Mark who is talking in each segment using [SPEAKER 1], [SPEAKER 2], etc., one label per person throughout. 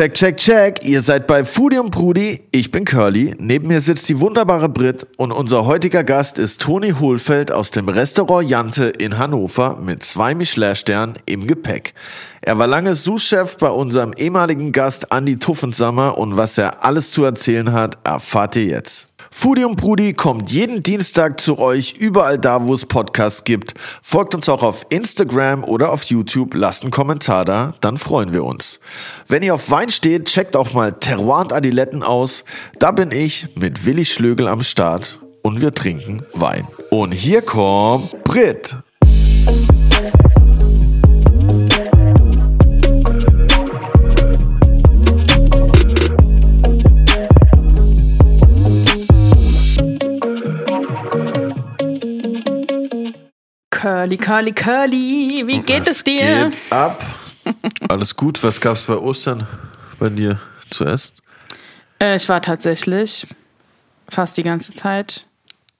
[SPEAKER 1] Check, check, check. Ihr seid bei Foodie und Brudi. Ich bin Curly. Neben mir sitzt die wunderbare Brit und unser heutiger Gast ist Toni Hohlfeld aus dem Restaurant Jante in Hannover mit zwei Michelin-Sternen im Gepäck. Er war lange Sous-Chef bei unserem ehemaligen Gast Andy Tuffensammer und was er alles zu erzählen hat, erfahrt ihr jetzt. Foodie und Brudi kommt jeden Dienstag zu euch überall da, wo es Podcasts gibt. Folgt uns auch auf Instagram oder auf YouTube, lasst einen Kommentar da, dann freuen wir uns. Wenn ihr auf Wein steht, checkt auch mal Terroir und Adiletten aus. Da bin ich mit Willi Schlögel am Start und wir trinken Wein. Und hier kommt Brit.
[SPEAKER 2] Curly, Curly, Curly, wie geht
[SPEAKER 1] Was
[SPEAKER 2] es dir?
[SPEAKER 1] Geht ab. Alles gut. Was gab's bei Ostern bei dir zu essen?
[SPEAKER 2] Äh, ich war tatsächlich fast die ganze Zeit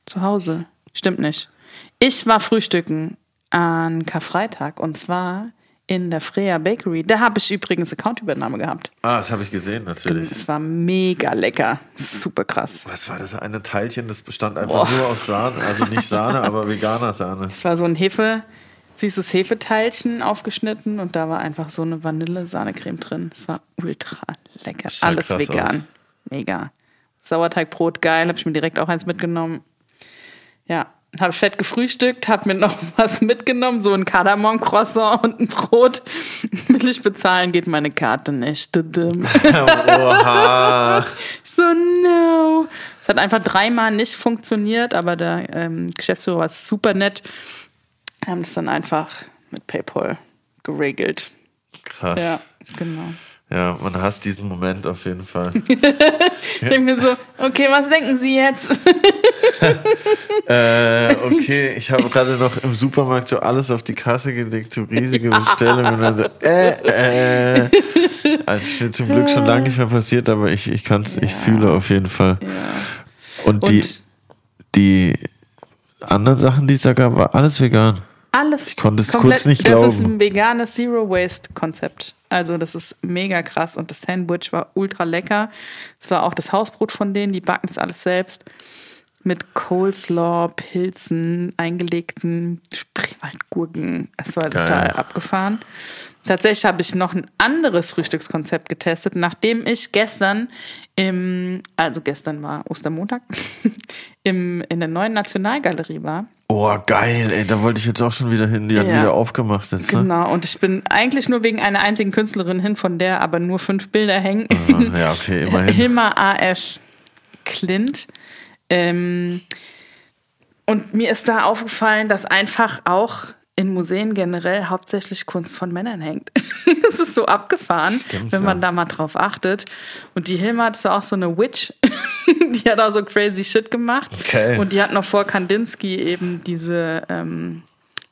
[SPEAKER 2] zu Hause. Stimmt nicht. Ich war frühstücken an Karfreitag und zwar in der Freya Bakery. Da habe ich übrigens Accountübernahme gehabt.
[SPEAKER 1] Ah, das habe ich gesehen, natürlich.
[SPEAKER 2] Es war mega lecker. Super krass.
[SPEAKER 1] Was war das eine Teilchen? Das bestand einfach nur aus Sahne, also nicht Sahne, aber veganer Sahne.
[SPEAKER 2] Es war so ein Hefe, süßes Hefeteilchen aufgeschnitten und da war einfach so eine Vanille-Sahne-Creme drin. Es war ultra lecker.
[SPEAKER 1] Sah
[SPEAKER 2] Alles vegan. Mega. Sauerteigbrot geil, habe ich mir direkt auch eins mitgenommen. Ja, habe fett gefrühstückt, habe mir noch was mitgenommen, so ein Kardamom-Croissant und ein Brot. Will ich bezahlen, geht meine Karte nicht.
[SPEAKER 1] Oha.
[SPEAKER 2] So, no. Es hat einfach dreimal nicht funktioniert, aber der ähm, Geschäftsführer war super nett. Wir haben das dann einfach mit PayPal geregelt.
[SPEAKER 1] Krass.
[SPEAKER 2] Ja, genau.
[SPEAKER 1] Ja, man hasst diesen Moment auf jeden Fall.
[SPEAKER 2] Ich denke mir so, okay, was denken Sie jetzt?
[SPEAKER 1] äh, okay, ich habe gerade noch im Supermarkt so alles auf die Kasse gelegt, so riesige Bestellungen. Und dann so, äh, äh. Also mir zum Glück schon lange nicht mehr passiert, aber ich, ich kann es, ich
[SPEAKER 2] Ja.
[SPEAKER 1] fühle auf jeden Fall.
[SPEAKER 2] Ja.
[SPEAKER 1] Und die,
[SPEAKER 2] Und
[SPEAKER 1] die anderen Sachen, die es da gab, war alles vegan.
[SPEAKER 2] Alles.
[SPEAKER 1] Ich konnte es
[SPEAKER 2] komplett-
[SPEAKER 1] kurz nicht
[SPEAKER 2] Das ist
[SPEAKER 1] glauben.
[SPEAKER 2] ein veganes Zero-Waste-Konzept. Also das ist mega krass und das Sandwich war ultra lecker. Es war auch das Hausbrot von denen, die backen das alles selbst. Mit Coleslaw, Pilzen, eingelegten Spreewaldgurken. Es war
[SPEAKER 1] Geil.
[SPEAKER 2] total abgefahren. Tatsächlich habe ich noch ein anderes Frühstückskonzept getestet, nachdem ich gestern im, also gestern war Ostermontag, im, in der neuen Nationalgalerie war.
[SPEAKER 1] Oh, geil, ey, da wollte ich jetzt auch schon wieder hin. Die hat
[SPEAKER 2] Ja.
[SPEAKER 1] wieder aufgemacht jetzt, ne?
[SPEAKER 2] Genau, und ich bin eigentlich nur wegen einer einzigen Künstlerin hin, von der aber nur fünf Bilder hängen.
[SPEAKER 1] Ah, Ja, okay, immerhin.
[SPEAKER 2] Hilma A.F. Clint. Ähm, und mir ist da aufgefallen, dass einfach auch in Museen generell hauptsächlich Kunst von Männern hängt. das ist so abgefahren,
[SPEAKER 1] Stimmt,
[SPEAKER 2] wenn man
[SPEAKER 1] ja.
[SPEAKER 2] da mal drauf achtet. Und die Hilma, das war auch so eine Witch, die hat auch so crazy Shit gemacht.
[SPEAKER 1] Okay.
[SPEAKER 2] Und die hat noch vor Kandinsky eben diese ähm,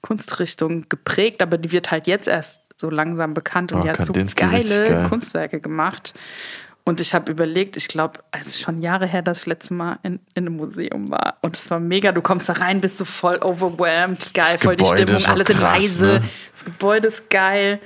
[SPEAKER 2] Kunstrichtung geprägt, aber die wird halt jetzt erst so langsam bekannt und
[SPEAKER 1] Oh,
[SPEAKER 2] die hat so
[SPEAKER 1] Kandinsky, richtig
[SPEAKER 2] geile
[SPEAKER 1] geil.
[SPEAKER 2] Kunstwerke gemacht. Und ich habe überlegt, ich glaube, es ist schon Jahre her, dass ich letztes Mal in, in einem Museum war. Und es war mega. Du kommst da rein, bist so voll overwhelmed. Geil,
[SPEAKER 1] Das
[SPEAKER 2] voll die
[SPEAKER 1] Gebäude
[SPEAKER 2] Stimmung,
[SPEAKER 1] ist auch
[SPEAKER 2] alles in
[SPEAKER 1] krass,
[SPEAKER 2] leise.
[SPEAKER 1] ne?
[SPEAKER 2] Das Gebäude ist geil.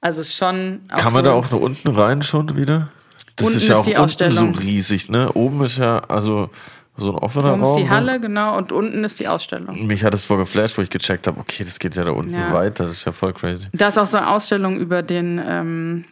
[SPEAKER 2] Also es ist schon.
[SPEAKER 1] Kann man
[SPEAKER 2] so,
[SPEAKER 1] da auch nur unten rein schon wieder? Das
[SPEAKER 2] Unten
[SPEAKER 1] ist ja
[SPEAKER 2] ist
[SPEAKER 1] auch
[SPEAKER 2] die Ausstellung.
[SPEAKER 1] so riesig, ne? Oben ist ja also so ein offener
[SPEAKER 2] Oben ist
[SPEAKER 1] Raum.
[SPEAKER 2] die
[SPEAKER 1] ne?
[SPEAKER 2] Halle, genau, und unten ist die Ausstellung.
[SPEAKER 1] Mich hat es voll geflasht, wo ich gecheckt habe, okay, das geht ja da unten
[SPEAKER 2] Ja.
[SPEAKER 1] weiter. Das ist ja voll crazy.
[SPEAKER 2] Da ist auch so eine Ausstellung über den, ähm,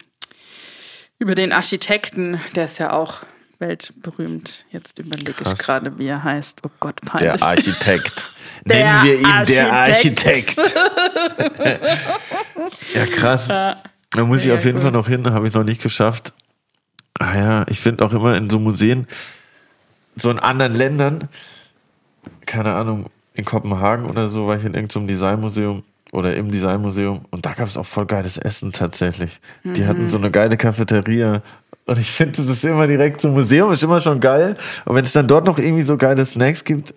[SPEAKER 2] über den Architekten, der ist ja auch weltberühmt. Jetzt überlege ich gerade, wie er heißt. Oh Gott, peinlich.
[SPEAKER 1] Der Architekt.
[SPEAKER 2] Der
[SPEAKER 1] Nennen wir ihn der
[SPEAKER 2] Architekt.
[SPEAKER 1] Architekt. ja, krass. Da muss ich
[SPEAKER 2] Mega
[SPEAKER 1] auf jeden
[SPEAKER 2] cool.
[SPEAKER 1] Fall noch hin, habe ich noch nicht geschafft. Ah ja, ich finde auch immer in so Museen, so in anderen Ländern, keine Ahnung, in Kopenhagen oder so, war ich in irgendeinem Designmuseum oder im Designmuseum und da gab es auch voll geiles Essen tatsächlich. Die
[SPEAKER 2] Mhm.
[SPEAKER 1] hatten so eine geile Cafeteria und ich finde, das ist immer direkt so Museum, ist immer schon geil. Und wenn es dann dort noch irgendwie so geile Snacks gibt,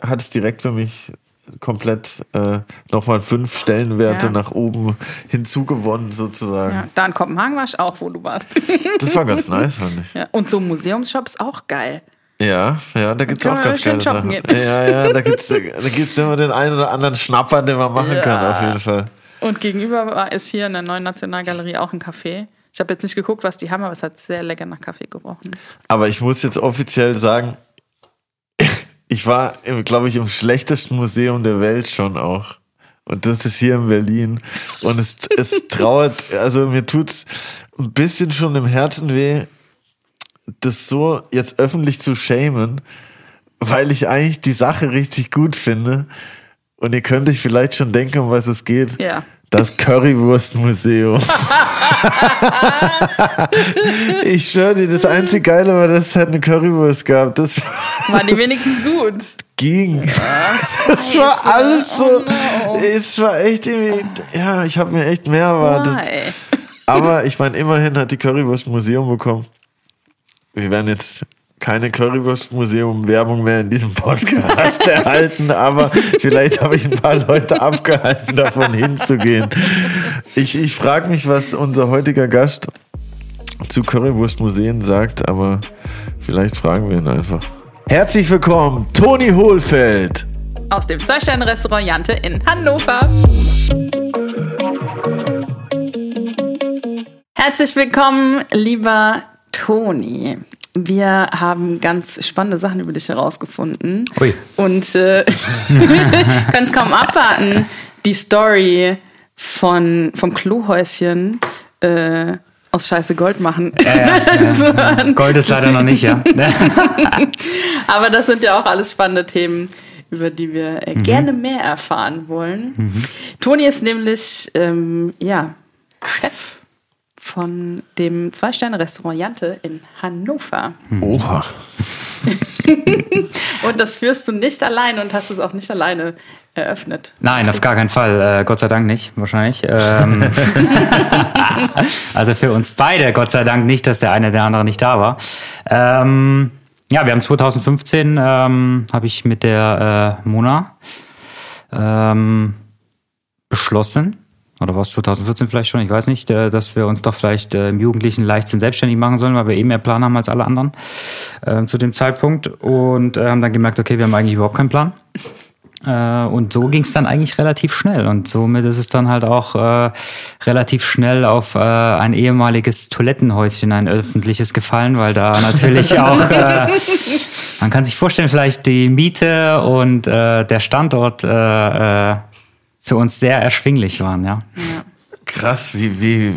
[SPEAKER 1] hat es direkt für mich komplett äh, nochmal fünf Stellenwerte
[SPEAKER 2] Ja.
[SPEAKER 1] nach oben hinzugewonnen sozusagen.
[SPEAKER 2] ja, da in Kopenhagen war ich auch, wo du warst.
[SPEAKER 1] Das war ganz nice, fand ich.
[SPEAKER 2] ja, und so Museumshops auch geil.
[SPEAKER 1] Ja, ja, da gibt es auch ganz geile Sachen.
[SPEAKER 2] gehen.
[SPEAKER 1] Ja, ja, da gibt es da gibt's immer den einen oder anderen Schnapper, den man machen
[SPEAKER 2] Ja.
[SPEAKER 1] kann, auf jeden Fall.
[SPEAKER 2] Und gegenüber ist hier in der neuen Nationalgalerie auch ein Café. Ich habe jetzt nicht geguckt, was die haben, aber es hat sehr lecker nach Kaffee gerochen.
[SPEAKER 1] Aber ich muss jetzt offiziell sagen, ich war, glaube ich, im schlechtesten Museum der Welt schon auch. Und das ist hier in Berlin. Und es, es trauert, also mir tut's ein bisschen schon im Herzen weh, das so jetzt öffentlich zu shamen, weil ich eigentlich die Sache richtig gut finde. Und ihr könnt euch vielleicht schon denken, um was es geht.
[SPEAKER 2] Ja.
[SPEAKER 1] Das Currywurst-Museum. ich schwöre dir, das einzige Geile war, dass es halt eine Currywurst gab. Das
[SPEAKER 2] Waren die wenigstens gut?
[SPEAKER 1] ging. Das war alles so. Oh no. Es war echt irgendwie. Ja, ich habe mir echt mehr erwartet.
[SPEAKER 2] Why?
[SPEAKER 1] Aber ich meine, immerhin hat die Currywurst Museum bekommen. Wir werden jetzt keine Currywurst-Museum-Werbung mehr in diesem Podcast erhalten, aber vielleicht habe ich ein paar Leute abgehalten, davon hinzugehen. Ich, ich frage mich, was unser heutiger Gast zu Currywurst-Museen sagt, aber vielleicht fragen wir ihn einfach. Herzlich willkommen, Toni Hohlfeld.
[SPEAKER 2] Aus dem Zwei-Sterne-Restaurant Jante in Hannover. Herzlich willkommen, lieber Toni. Wir haben ganz spannende Sachen über dich herausgefunden.
[SPEAKER 3] Ui.
[SPEAKER 2] Und äh, können es kaum abwarten, die Story von, vom Klohäuschen äh, aus Scheiße Gold machen. Zu hören.
[SPEAKER 3] Gold ist leider noch nicht, ja.
[SPEAKER 2] Aber das sind ja auch alles spannende Themen, über die wir äh, gerne mehr erfahren wollen. Toni ist nämlich ähm, ja, Chef von dem Zwei-Sterne-Restaurant Jante in Hannover.
[SPEAKER 1] Oha.
[SPEAKER 2] Und das führst du nicht alleine und hast es auch nicht alleine eröffnet.
[SPEAKER 3] Nein, auf gar keinen Fall. Äh, Gott sei Dank nicht, wahrscheinlich. Ähm, also für uns beide, Gott sei Dank nicht, dass der eine der andere nicht da war. Ähm, ja, wir haben 2015, ähm, habe ich mit der äh, Mona ähm, beschlossen, oder was 2014 vielleicht schon, ich weiß nicht, äh, dass wir uns doch vielleicht äh, im Jugendlichen Leichtsinn selbstständig machen sollen, weil wir eh mehr Plan haben als alle anderen äh, zu dem Zeitpunkt und äh, haben dann gemerkt, okay, wir haben eigentlich überhaupt keinen Plan. Äh, und so ging es dann eigentlich relativ schnell. Und somit ist es dann halt auch relativ schnell auf ein ehemaliges Toilettenhäuschen, ein öffentliches gefallen, weil da natürlich auch, man kann sich vorstellen, vielleicht die Miete und der Standort für uns sehr erschwinglich waren, ja.
[SPEAKER 1] Krass, wie, wie,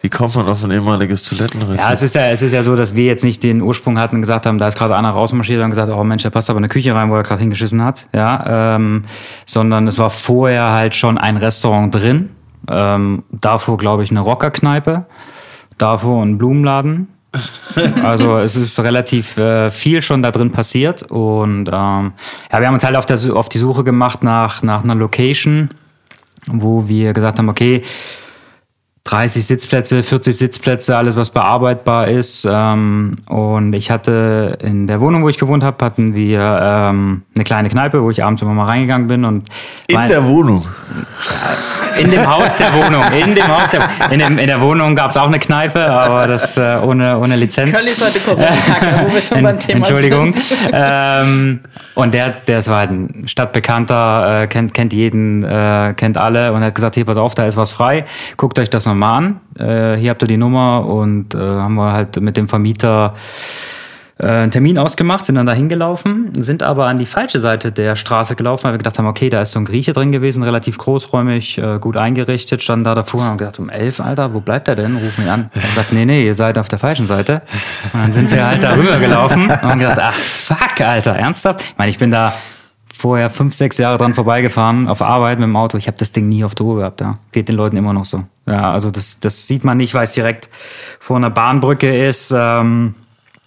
[SPEAKER 1] wie kommt man auf ein ehemaliges Toilettenrestaurant?
[SPEAKER 3] Ja, es ist ja, es ist ja so, dass wir jetzt nicht den Ursprung hatten und gesagt haben, da ist gerade einer rausmarschiert und gesagt, oh Mensch, da passt aber eine Küche rein, wo er gerade hingeschissen hat, ja, ähm, sondern es war vorher halt schon ein Restaurant drin, ähm, davor glaube ich eine Rockerkneipe, davor ein Blumenladen. Also es ist relativ äh, viel schon da drin passiert und ähm, ja, wir haben uns halt auf, der, auf die Suche gemacht nach, nach einer Location, wo wir gesagt haben, okay, 30 Sitzplätze, 40 Sitzplätze, alles was bearbeitbar ist. Ähm, und ich hatte in der Wohnung, wo ich gewohnt habe, hatten wir ähm, eine kleine Kneipe, wo ich abends immer mal reingegangen bin und
[SPEAKER 1] In
[SPEAKER 3] mein-
[SPEAKER 1] der Wohnung.
[SPEAKER 3] in dem Haus der Wohnung, in dem Haus der in, dem, in der Wohnung gab es auch eine Kneipe, aber das äh, ohne ohne Lizenz.
[SPEAKER 2] Curly ist heute Corona-Kacke, wo wir schon beim Thema
[SPEAKER 3] Entschuldigung.
[SPEAKER 2] sind.
[SPEAKER 3] ähm, und der, der ist halt ein Stadtbekannter, äh, kennt, kennt jeden, äh, kennt alle und hat gesagt, hier, pass auf, da ist was frei, guckt euch das nochmal an. Äh, hier habt ihr die Nummer und äh, haben wir halt mit dem Vermieter äh, einen Termin ausgemacht, sind dann da hingelaufen, sind aber an die falsche Seite der Straße gelaufen, weil wir gedacht haben, okay, da ist so ein Grieche drin gewesen, relativ großräumig, äh, gut eingerichtet, standen da davor und haben gedacht, um elf, Alter, wo bleibt er denn? Rufen wir an. Er sagt, nee, nee, ihr seid auf der falschen Seite. Und dann sind wir halt da rüber gelaufen und haben gedacht, ach, fuck, Alter, ernsthaft? Ich meine, ich bin da vorher fünf, sechs Jahre dran vorbeigefahren auf Arbeit mit dem Auto. Ich habe das Ding nie auf Tour gehabt. Ja. Geht den Leuten immer noch so. Ja, also das, das sieht man nicht, weil es direkt vor einer Bahnbrücke ist. Ähm,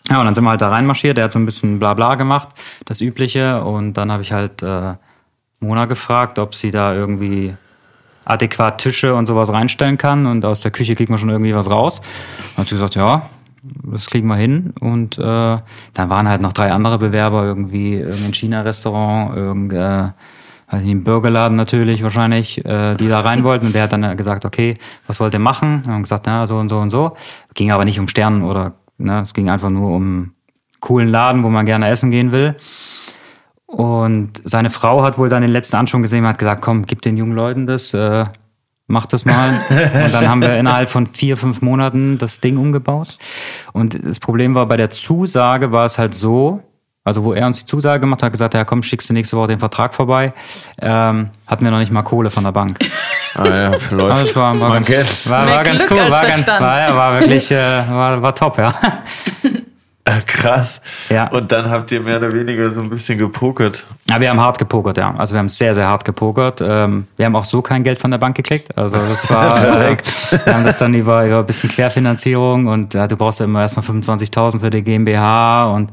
[SPEAKER 3] ja, und dann sind wir halt da reinmarschiert. Der hat so ein bisschen Blabla gemacht, das Übliche. Und dann habe ich halt äh, Mona gefragt, ob sie da irgendwie adäquat Tische und sowas reinstellen kann. Und aus der Küche kriegt man schon irgendwie was raus. Dann hat sie gesagt, ja, das kriegen wir hin. Und äh, dann waren halt noch drei andere Bewerber, irgendwie irgendein China-Restaurant, irgendein weiß nicht, ein Burgerladen natürlich wahrscheinlich, äh, die da rein wollten. Und der hat dann gesagt, okay, was wollt ihr machen? Und haben gesagt, na, so und so und so. Ging aber nicht um Sternen oder, ne, es ging einfach nur um coolen Laden, wo man gerne essen gehen will. Und seine Frau hat wohl dann den letzten Anschwung gesehen und hat gesagt, komm, gib den jungen Leuten das. Äh, mach das mal. und dann haben wir innerhalb von vier, fünf Monaten das Ding umgebaut. Und das Problem war, bei der Zusage war es halt so, also wo er uns die Zusage gemacht hat, gesagt, ja komm, schickst du nächste Woche den Vertrag vorbei, ähm, hatten wir noch nicht mal Kohle von der Bank.
[SPEAKER 1] Ah ja, läuft.
[SPEAKER 3] es war, war, ganz,
[SPEAKER 1] kennt's.
[SPEAKER 3] war, war ganz cool, war, ganz, war, ja, war wirklich, äh, war, war top, ja.
[SPEAKER 1] Äh, Krass.
[SPEAKER 3] Ja.
[SPEAKER 1] Und dann habt ihr mehr oder weniger so ein bisschen gepokert.
[SPEAKER 3] Ja, wir haben hart gepokert, ja. Also wir haben sehr, sehr hart gepokert. Ähm, wir haben auch so kein Geld von der Bank gekriegt. Also das war, äh,
[SPEAKER 1] Perfekt.
[SPEAKER 3] wir haben das dann über, über ein bisschen Querfinanzierung und ja, du brauchst ja immer erstmal 25.000 für die GmbH und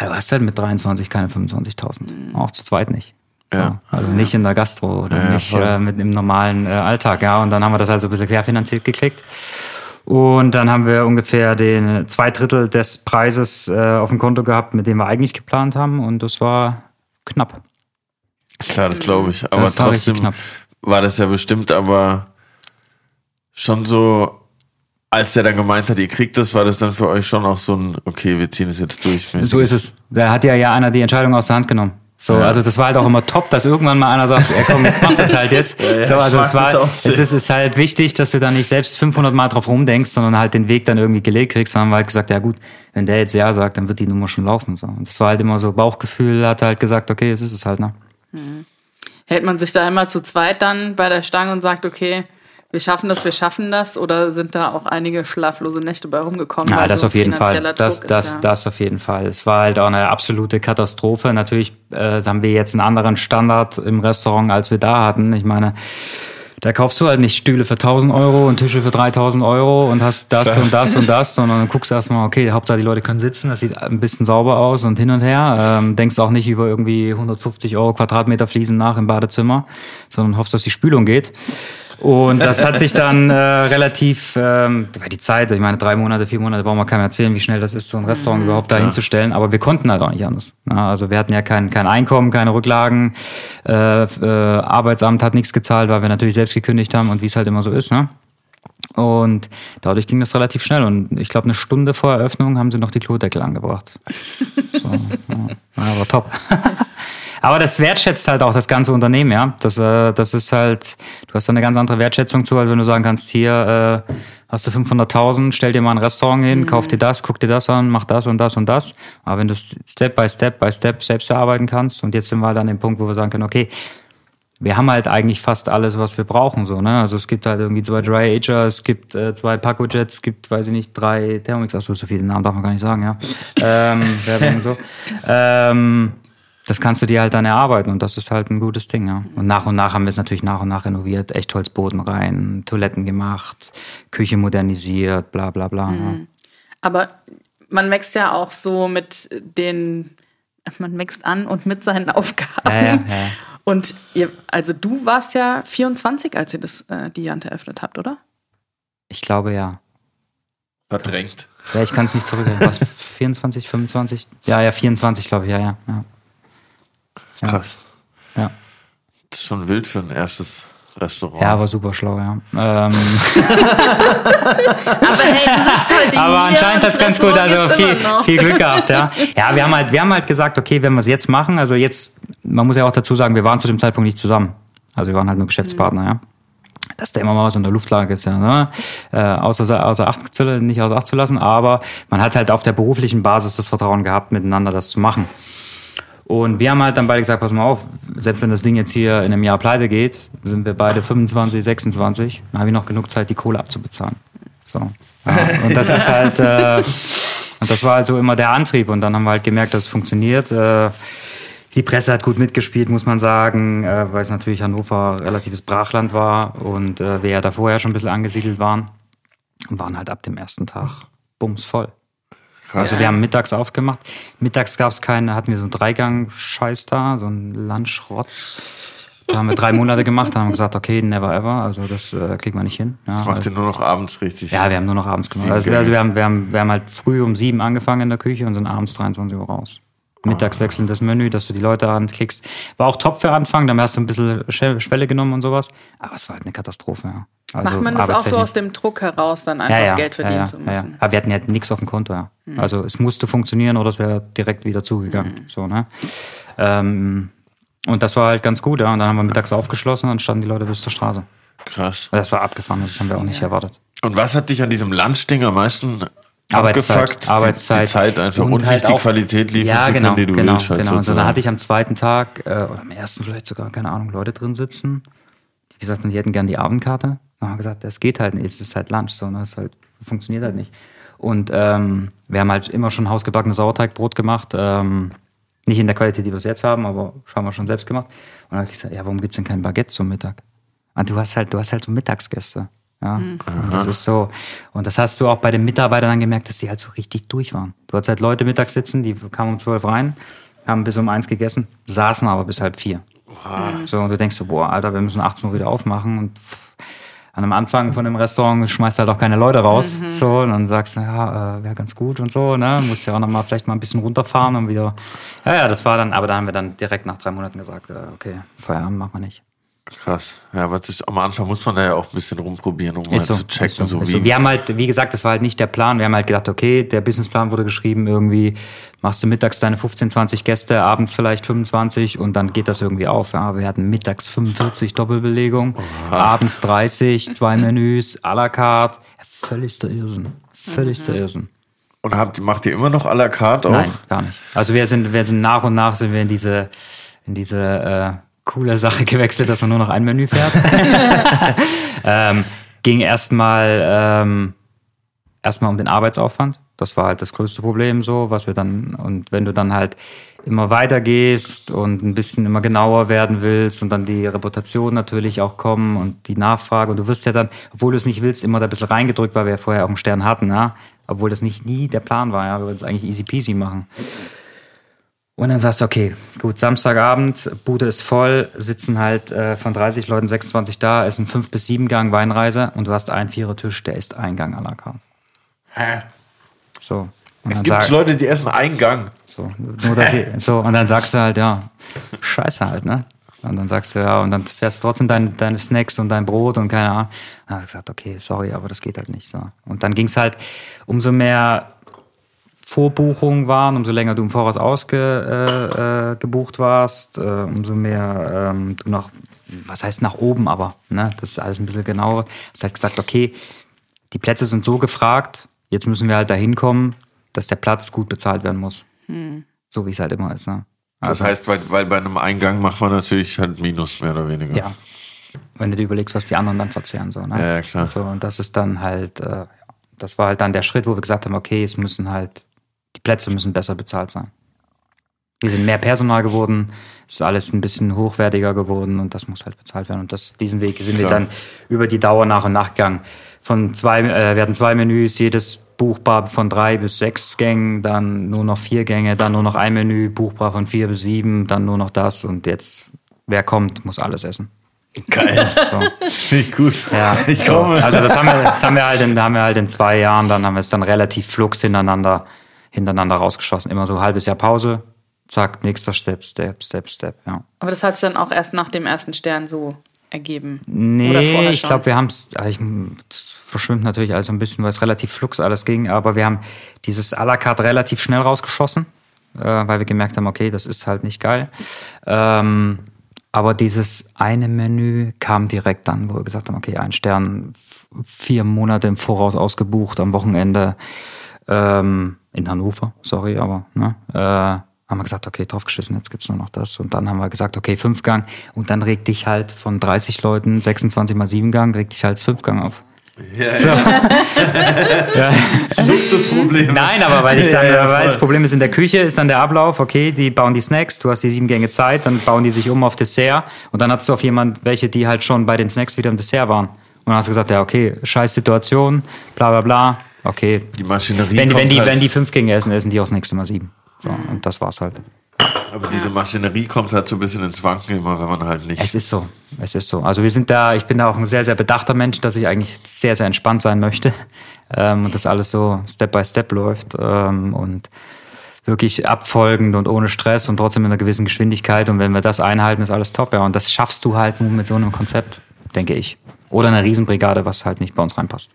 [SPEAKER 3] ja, du hast halt mit 23 keine 25.000. Auch zu zweit nicht.
[SPEAKER 1] Ja.
[SPEAKER 3] Also nicht in der Gastro oder
[SPEAKER 1] Ja,
[SPEAKER 3] nicht äh, mit im normalen äh, Alltag, ja. Und dann haben wir das halt so ein bisschen querfinanziert gekriegt. Und dann haben wir ungefähr den zwei Drittel des Preises äh, auf dem Konto gehabt, mit dem wir eigentlich geplant haben. Und das war knapp.
[SPEAKER 1] Klar, das glaube ich. Aber
[SPEAKER 3] Das war
[SPEAKER 1] trotzdem
[SPEAKER 3] knapp.
[SPEAKER 1] war das ja bestimmt aber schon so, als er dann gemeint hat, ihr kriegt das, war das dann für euch schon auch so ein, okay, wir ziehen es jetzt durch.
[SPEAKER 3] So ist es. Da hat ja ja einer die Entscheidung aus der Hand genommen. So,
[SPEAKER 1] Ja.
[SPEAKER 3] also das war halt auch immer top, dass irgendwann mal einer sagt, ey, komm, jetzt mach das halt jetzt.
[SPEAKER 1] ja,
[SPEAKER 3] so,
[SPEAKER 1] ich
[SPEAKER 3] also es war, es ist, ist halt wichtig, dass du da nicht selbst 500 Mal drauf rumdenkst, sondern halt den Weg dann irgendwie gelegt kriegst, sondern haben wir halt gesagt, ja gut, wenn der jetzt ja sagt, dann wird die Nummer schon laufen. So. Und das war halt immer so Bauchgefühl, hat halt gesagt, okay, es ist es halt, ne?
[SPEAKER 2] Hält man sich da immer zu zweit dann bei der Stange und sagt, okay, wir schaffen das, wir schaffen das? Oder sind da auch einige schlaflose Nächte bei rumgekommen?
[SPEAKER 3] Ja, das
[SPEAKER 2] so
[SPEAKER 3] auf jeden Fall. Das,
[SPEAKER 2] Druck
[SPEAKER 3] das,
[SPEAKER 2] ist ja-
[SPEAKER 3] das auf jeden Fall. Es war halt auch eine absolute Katastrophe. Natürlich äh, haben wir jetzt einen anderen Standard im Restaurant, als wir da hatten. Ich meine, da kaufst du halt nicht Stühle für 1000 Euro und Tische für 3000 Euro und hast das und das und das, sondern dann guckst du erstmal, okay, Hauptsache die Leute können sitzen, das sieht ein bisschen sauber aus und hin und her. Ähm, denkst auch nicht über irgendwie 150 Euro Quadratmeter Fliesen nach im Badezimmer, sondern hoffst, dass die Spülung geht. Und das hat sich dann äh, relativ, ähm, weil die Zeit, ich meine, drei Monate, vier Monate, brauchen wir keinem erzählen, wie schnell das ist, so ein Restaurant überhaupt da hinzustellen. Aber wir konnten halt auch nicht anders. Ja, also wir hatten ja kein, kein Einkommen, keine Rücklagen. Äh, äh, Arbeitsamt hat nichts gezahlt, weil wir natürlich selbst gekündigt haben und wie es halt immer so ist. Ne? Und dadurch ging das relativ schnell. Und ich glaube, eine Stunde vor Eröffnung haben sie noch die Klodeckel angebracht. So, ja. ja, war top. Aber das wertschätzt halt auch das ganze Unternehmen, ja. Das, äh, das ist halt, du hast da eine ganz andere Wertschätzung zu, als wenn du sagen kannst, hier äh, hast du 500.000, stell dir mal ein Restaurant hin, kauf dir das, guck dir das an, mach das und das und das. Aber wenn du Step by Step by Step selbst erarbeiten kannst und jetzt sind wir halt an dem Punkt, wo wir sagen können, okay, wir haben halt eigentlich fast alles, was wir brauchen, so, ne? Also es gibt halt irgendwie zwei Dry Ager, es gibt äh, zwei Paco Jets, es gibt, weiß ich nicht, drei Thermomix, achso, so viele Namen darf man gar nicht sagen, ja. ähm, so. Ähm, das kannst du dir halt dann erarbeiten und das ist halt ein gutes Ding, ja. Und nach und nach haben wir es natürlich nach und nach renoviert, Echtholzboden rein, Toiletten gemacht, Küche modernisiert, bla bla bla. Ja.
[SPEAKER 2] Aber man wächst ja auch so mit den, man wächst an und mit seinen Aufgaben.
[SPEAKER 3] Ja, ja, ja.
[SPEAKER 2] Und ihr, also du warst ja 24, als ihr das, äh, die Jante eröffnet habt, oder?
[SPEAKER 3] Ich glaube ja.
[SPEAKER 1] Verdrängt.
[SPEAKER 3] Ja, ich kann es nicht zurückgehen. Was, 24, 25? Ja, ja, 24, glaube ich, ja, ja. ja. Ja.
[SPEAKER 1] Krass.
[SPEAKER 3] Ja.
[SPEAKER 1] Das ist schon wild für ein erstes Restaurant.
[SPEAKER 3] Ja, war super schlau, ja. Ähm,
[SPEAKER 2] Aber hey, du sitzt heute
[SPEAKER 3] aber
[SPEAKER 2] hier
[SPEAKER 3] anscheinend
[SPEAKER 2] und
[SPEAKER 3] hat's ganz gut, also viel, viel Glück gehabt, ja. Ja, wir haben halt, wir haben halt gesagt, okay, wenn wir es jetzt machen, also jetzt, man muss ja auch dazu sagen, wir waren zu dem Zeitpunkt nicht zusammen. Also wir waren halt nur Geschäftspartner, ja. Dass da immer mal was in der Luft lag, ist ja, ne? äh, außer, außer Acht zu, nicht außer Acht zu lassen, aber man hat halt auf der beruflichen Basis das Vertrauen gehabt, miteinander das zu machen. Und wir haben halt dann beide gesagt, pass mal auf, selbst wenn das Ding jetzt hier in einem Jahr pleite geht, sind wir beide 25, 26, dann habe ich noch genug Zeit, die Kohle abzubezahlen. So. Ja, und das ist halt, äh, und das war halt so immer der Antrieb. Und dann haben wir halt gemerkt, dass es funktioniert. Äh, die Presse hat gut mitgespielt, muss man sagen, äh, weil es natürlich Hannover relatives Brachland war und äh, wir ja da vorher schon ein bisschen angesiedelt waren. Und waren halt ab dem ersten Tag bumsvoll.
[SPEAKER 1] Krass.
[SPEAKER 3] Also wir haben mittags aufgemacht. Mittags gab es keine, hatten wir so einen Dreigang-Scheiß da, so einen Lunch-Rotz. Da haben wir drei Monate gemacht, dann haben wir gesagt, okay, never ever, also das äh, kriegen wir nicht hin. Ja,
[SPEAKER 1] Macht
[SPEAKER 3] also,
[SPEAKER 1] ihr nur noch abends richtig.
[SPEAKER 3] ja, wir haben nur noch abends gemacht. Also, wir- also wir, haben, wir, haben, wir haben halt früh um sieben angefangen in der Küche und sind abends 23 Uhr raus. Mittags wechseln das Menü, dass du die Leute anklickst. War auch top für Anfang, dann hast du ein bisschen Schwe- Schwelle genommen und sowas. Aber es war halt eine Katastrophe, ja. Also
[SPEAKER 2] Macht man das auch so aus dem Druck heraus, dann einfach Geld verdienen
[SPEAKER 3] ja,
[SPEAKER 2] zu
[SPEAKER 3] Ja,
[SPEAKER 2] müssen?
[SPEAKER 3] ja. Aber wir hatten ja nichts auf dem Konto, ja. Also es musste funktionieren oder es wäre direkt wieder zugegangen. So, ne? Ähm, und das war halt ganz gut, ja. Und dann haben wir mittags aufgeschlossen und dann standen die Leute bis zur Straße.
[SPEAKER 1] Krass.
[SPEAKER 3] Das war abgefahren, das haben wir auch nicht erwartet.
[SPEAKER 1] Und was hat dich an diesem Lunchding am meisten
[SPEAKER 3] Arbeitszeit,
[SPEAKER 1] abgefuckt?
[SPEAKER 3] Arbeitszeit.
[SPEAKER 1] Die, die Zeit einfach und,
[SPEAKER 3] Und
[SPEAKER 1] nicht
[SPEAKER 3] halt
[SPEAKER 1] die
[SPEAKER 3] auch-
[SPEAKER 1] Qualität liefern
[SPEAKER 3] ja,
[SPEAKER 1] zu können,
[SPEAKER 3] genau,
[SPEAKER 1] die du
[SPEAKER 3] genau,
[SPEAKER 1] willst. Halt
[SPEAKER 3] genau. Und so,
[SPEAKER 1] sozusagen.
[SPEAKER 3] dann hatte ich am zweiten Tag, äh, oder am ersten vielleicht sogar, keine Ahnung, Leute drin sitzen. Die gesagt haben, die hätten gern die Abendkarte. Dann haben wir gesagt, das geht halt nicht, es ist halt Lunch, so, ne? das halt, funktioniert halt nicht. Und ähm, wir haben halt immer schon hausgebackenes Sauerteigbrot gemacht. Ähm, nicht in der Qualität, die wir es jetzt haben, aber haben wir schon selbst gemacht. Und dann habe ich gesagt, ja, warum gibt's denn kein Baguette zum Mittag? Und du hast halt, du hast halt so Mittagsgäste. Ja, und das ist so. Und das hast du auch bei den Mitarbeitern dann gemerkt, dass die halt so richtig durch waren. Du hattest halt Leute mittags sitzen, die kamen um zwölf rein, haben bis um eins gegessen, saßen aber bis halb vier. So, und du denkst so, boah, Alter, wir müssen 18 Uhr wieder aufmachen und an einem Anfang von dem Restaurant schmeißt halt auch keine Leute raus. So, und dann sagst du, ja, äh, wäre ganz gut und so, ne? Musst ja auch nochmal vielleicht mal ein bisschen runterfahren und wieder. Ja, ja, das war dann, aber da haben wir dann direkt nach drei Monaten gesagt, äh, okay, Feierabend machen wir nicht.
[SPEAKER 1] Krass. Ja, was ist, am Anfang muss man da ja auch ein bisschen rumprobieren, um mal
[SPEAKER 3] Ist so,
[SPEAKER 1] zu checken,
[SPEAKER 3] ist so,
[SPEAKER 1] so,
[SPEAKER 3] ist
[SPEAKER 1] wie.
[SPEAKER 3] so. Wir haben halt, wie gesagt, das war halt nicht der Plan. Wir haben halt gedacht, okay, der Businessplan wurde geschrieben, irgendwie machst du mittags deine 15, 20 Gäste, abends vielleicht 25 und dann geht das irgendwie auf. Ja, wir hatten mittags 45 Doppelbelegung, abends 30, zwei Menüs, à la carte. Völligster Irrsinn. Völligster Irrsinn.
[SPEAKER 1] Und habt, macht ihr immer noch à la carte auch?
[SPEAKER 3] Nein, gar nicht. Also wir sind, wir sind nach und nach sind wir in diese, in diese äh, coole Sache gewechselt, dass man nur noch ein Menü fährt. ähm, ging erstmal ähm, erstmal um den Arbeitsaufwand. Das war halt das größte Problem so, was wir dann, und wenn du dann halt immer weiter gehst und ein bisschen immer genauer werden willst und dann die Reputation natürlich auch kommen und die Nachfrage und du wirst ja dann, obwohl du es nicht willst, immer da ein bisschen reingedrückt, weil wir ja vorher auch einen Stern hatten, ja, obwohl das nicht nie der Plan war, ja, wir wollten es eigentlich easy peasy machen. Und dann sagst du, okay, gut, Samstagabend, Bude ist voll, sitzen halt äh, von 30 Leuten 26 da, ist ein 5 bis 7 Gang Weinreise und du hast einen Vierer-Tisch, der ist ein Gang à la carte.
[SPEAKER 1] Hä?
[SPEAKER 3] So. Und dann,
[SPEAKER 1] Gibt es Leute, die essen einen Gang?
[SPEAKER 3] so, nur dass sie, so, und dann sagst du halt, ja, scheiße halt, ne? Und dann sagst du, ja, und dann fährst du trotzdem dein, deine Snacks und dein Brot und keine Ahnung. Dann hast du gesagt, okay, sorry, aber das geht halt nicht. So. Und dann ging es halt, umso mehr Vorbuchungen waren, umso länger du im Voraus ausgebucht äh, äh, warst, äh, umso mehr ähm, du noch, was heißt nach oben, aber ne, das ist alles ein bisschen genauer. Hast halt gesagt, okay, die Plätze sind so gefragt, jetzt müssen wir halt dahin kommen, dass der Platz gut bezahlt werden muss. So wie es halt immer ist. Ne?
[SPEAKER 1] Das heißt, weil, weil bei einem Eingang macht man natürlich halt Minus, mehr oder weniger.
[SPEAKER 3] Ja. Wenn du dir überlegst, was die anderen dann verzehren. So, ne?
[SPEAKER 1] Ja, ja, klar.
[SPEAKER 3] So, und das ist dann halt, äh, das war halt dann der Schritt, wo wir gesagt haben, okay, es müssen halt, die Plätze müssen besser bezahlt sein. Wir sind mehr Personal geworden, es ist alles ein bisschen hochwertiger geworden und das muss halt bezahlt werden. Und das, diesen Weg sind wir
[SPEAKER 1] Klar.
[SPEAKER 3] dann über die Dauer nach und nach gegangen. Von zwei, äh, wir hatten zwei Menüs, jedes buchbar von drei bis sechs Gängen, dann nur noch vier Gänge, dann nur noch ein Menü, buchbar von vier bis sieben, dann nur noch das und jetzt, wer kommt, muss alles essen.
[SPEAKER 1] Geil.
[SPEAKER 3] So.
[SPEAKER 1] Finde ich gut.
[SPEAKER 3] Ja,
[SPEAKER 1] ich
[SPEAKER 3] so.
[SPEAKER 1] komme.
[SPEAKER 3] Also das haben wir, das haben wir halt in, haben wir halt in zwei Jahren, dann haben wir es dann relativ flugs hintereinander, hintereinander rausgeschossen. Immer so ein halbes Jahr Pause, zack, nächster Step, Step, Step, Step, ja.
[SPEAKER 2] Aber das hat sich dann auch erst nach dem ersten Stern so ergeben.
[SPEAKER 3] Nee, ich glaube, wir haben es, das verschwimmt natürlich alles ein bisschen, weil es relativ flugs alles ging, aber wir haben dieses à la carte relativ schnell rausgeschossen, äh, weil wir gemerkt haben, okay, das ist halt nicht geil. Ähm, aber dieses eine Menü kam direkt dann, wo wir gesagt haben, okay, ein Stern, vier Monate im Voraus ausgebucht, am Wochenende ähm, in Hannover, sorry, aber ne, äh, haben wir gesagt, okay, draufgeschissen, jetzt gibt's nur noch das. Und dann haben wir gesagt, okay, Fünfgang. Und dann regt dich halt von 30 Leuten 26 mal 7 Gang, regt dich halt als Fünfgang auf.
[SPEAKER 1] Ja,
[SPEAKER 3] So.
[SPEAKER 1] Luxusproblem.
[SPEAKER 3] Nein, aber weil ich dann,
[SPEAKER 1] Ja, ja,
[SPEAKER 3] weil
[SPEAKER 1] voll.
[SPEAKER 3] das Problem ist in der Küche, ist dann der Ablauf, okay, die bauen die Snacks, du hast die sieben Gänge Zeit, dann bauen die sich um auf Dessert und dann hast du auf jemand, welche, die halt schon bei den Snacks wieder im Dessert waren. Und dann hast du gesagt, ja, okay, scheiß Situation, bla bla bla, okay.
[SPEAKER 1] Die Maschinerie
[SPEAKER 3] Wenn,
[SPEAKER 1] kommt
[SPEAKER 3] wenn, die,
[SPEAKER 1] halt,
[SPEAKER 3] wenn die fünf Gänge essen, essen die auch das nächste Mal sieben. So, und das war's halt.
[SPEAKER 1] aber diese Maschinerie kommt halt so ein bisschen ins Wanken immer, wenn man halt nicht.
[SPEAKER 3] Es ist so, es ist so. Also wir sind da, ich bin da auch ein sehr, sehr bedachter Mensch, dass ich eigentlich sehr, sehr entspannt sein möchte ähm, und das alles so Step by Step läuft ähm, und wirklich abfolgend und ohne Stress und trotzdem in einer gewissen Geschwindigkeit und wenn wir das einhalten, ist alles top. Ja, und das schaffst du halt nur mit so einem Konzept, denke ich. Oder einer Riesenbrigade, was halt nicht bei uns reinpasst.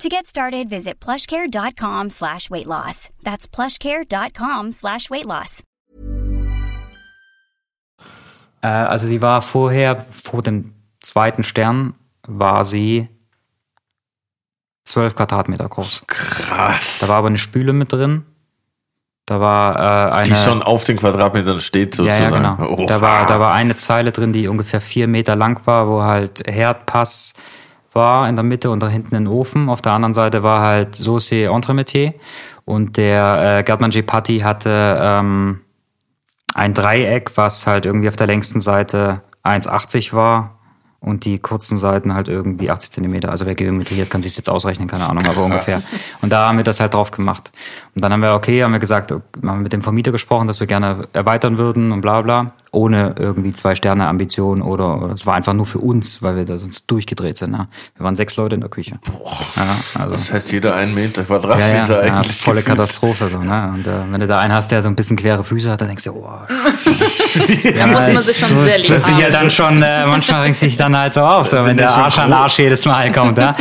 [SPEAKER 4] To get started, visit plushcare.com slash weight loss. That's plushcare.com slash weight loss.
[SPEAKER 3] Äh, also sie war vorher, vor dem zweiten Stern, war sie 12 Quadratmeter groß.
[SPEAKER 1] Krass.
[SPEAKER 3] Da war aber eine Spüle mit drin. Da war äh, eine.
[SPEAKER 1] Die schon auf den Quadratmetern steht
[SPEAKER 3] ja,
[SPEAKER 1] sozusagen.
[SPEAKER 3] ja, genau.
[SPEAKER 1] Oha.
[SPEAKER 3] Da war, da war eine Zeile drin, die ungefähr vier Meter lang war, wo halt Herdpass war in der Mitte und da hinten ein Ofen. Auf der anderen Seite war halt Sauce Entremetier. Und der äh, G. Patti hatte ähm, ein Dreieck, was halt irgendwie auf der längsten Seite 1,80 war und die kurzen Seiten halt irgendwie 80 Zentimeter. Also wer geometriert, kann sich jetzt ausrechnen, keine Ahnung, aber ungefähr. Und da haben wir das halt drauf gemacht. Und dann haben wir, okay, haben wir gesagt, haben mit dem Vermieter gesprochen, dass wir gerne erweitern würden und bla bla, ohne irgendwie zwei Sterne Ambition oder, oder es war einfach nur für uns, weil wir da sonst durchgedreht sind. Ne? Wir waren sechs Leute in der Küche. Ja, also.
[SPEAKER 1] Das heißt, jeder einen Meter
[SPEAKER 3] Ja,
[SPEAKER 1] Quadratmeter
[SPEAKER 3] ja, ja,
[SPEAKER 1] eigentlich.
[SPEAKER 3] volle
[SPEAKER 1] gefühlt.
[SPEAKER 3] Katastrophe. So, ne? Und äh, wenn du da einen hast, der so ein bisschen quere Füße hat, dann denkst du, oh,
[SPEAKER 2] Da muss man sich schon sehr lieb
[SPEAKER 3] das ist ja
[SPEAKER 2] haben.
[SPEAKER 3] dann schon, äh, manchmal regt sich dann halt so auf, so, wenn
[SPEAKER 1] ja
[SPEAKER 3] der Arsch an Arsch jedes Mal kommt. Ja?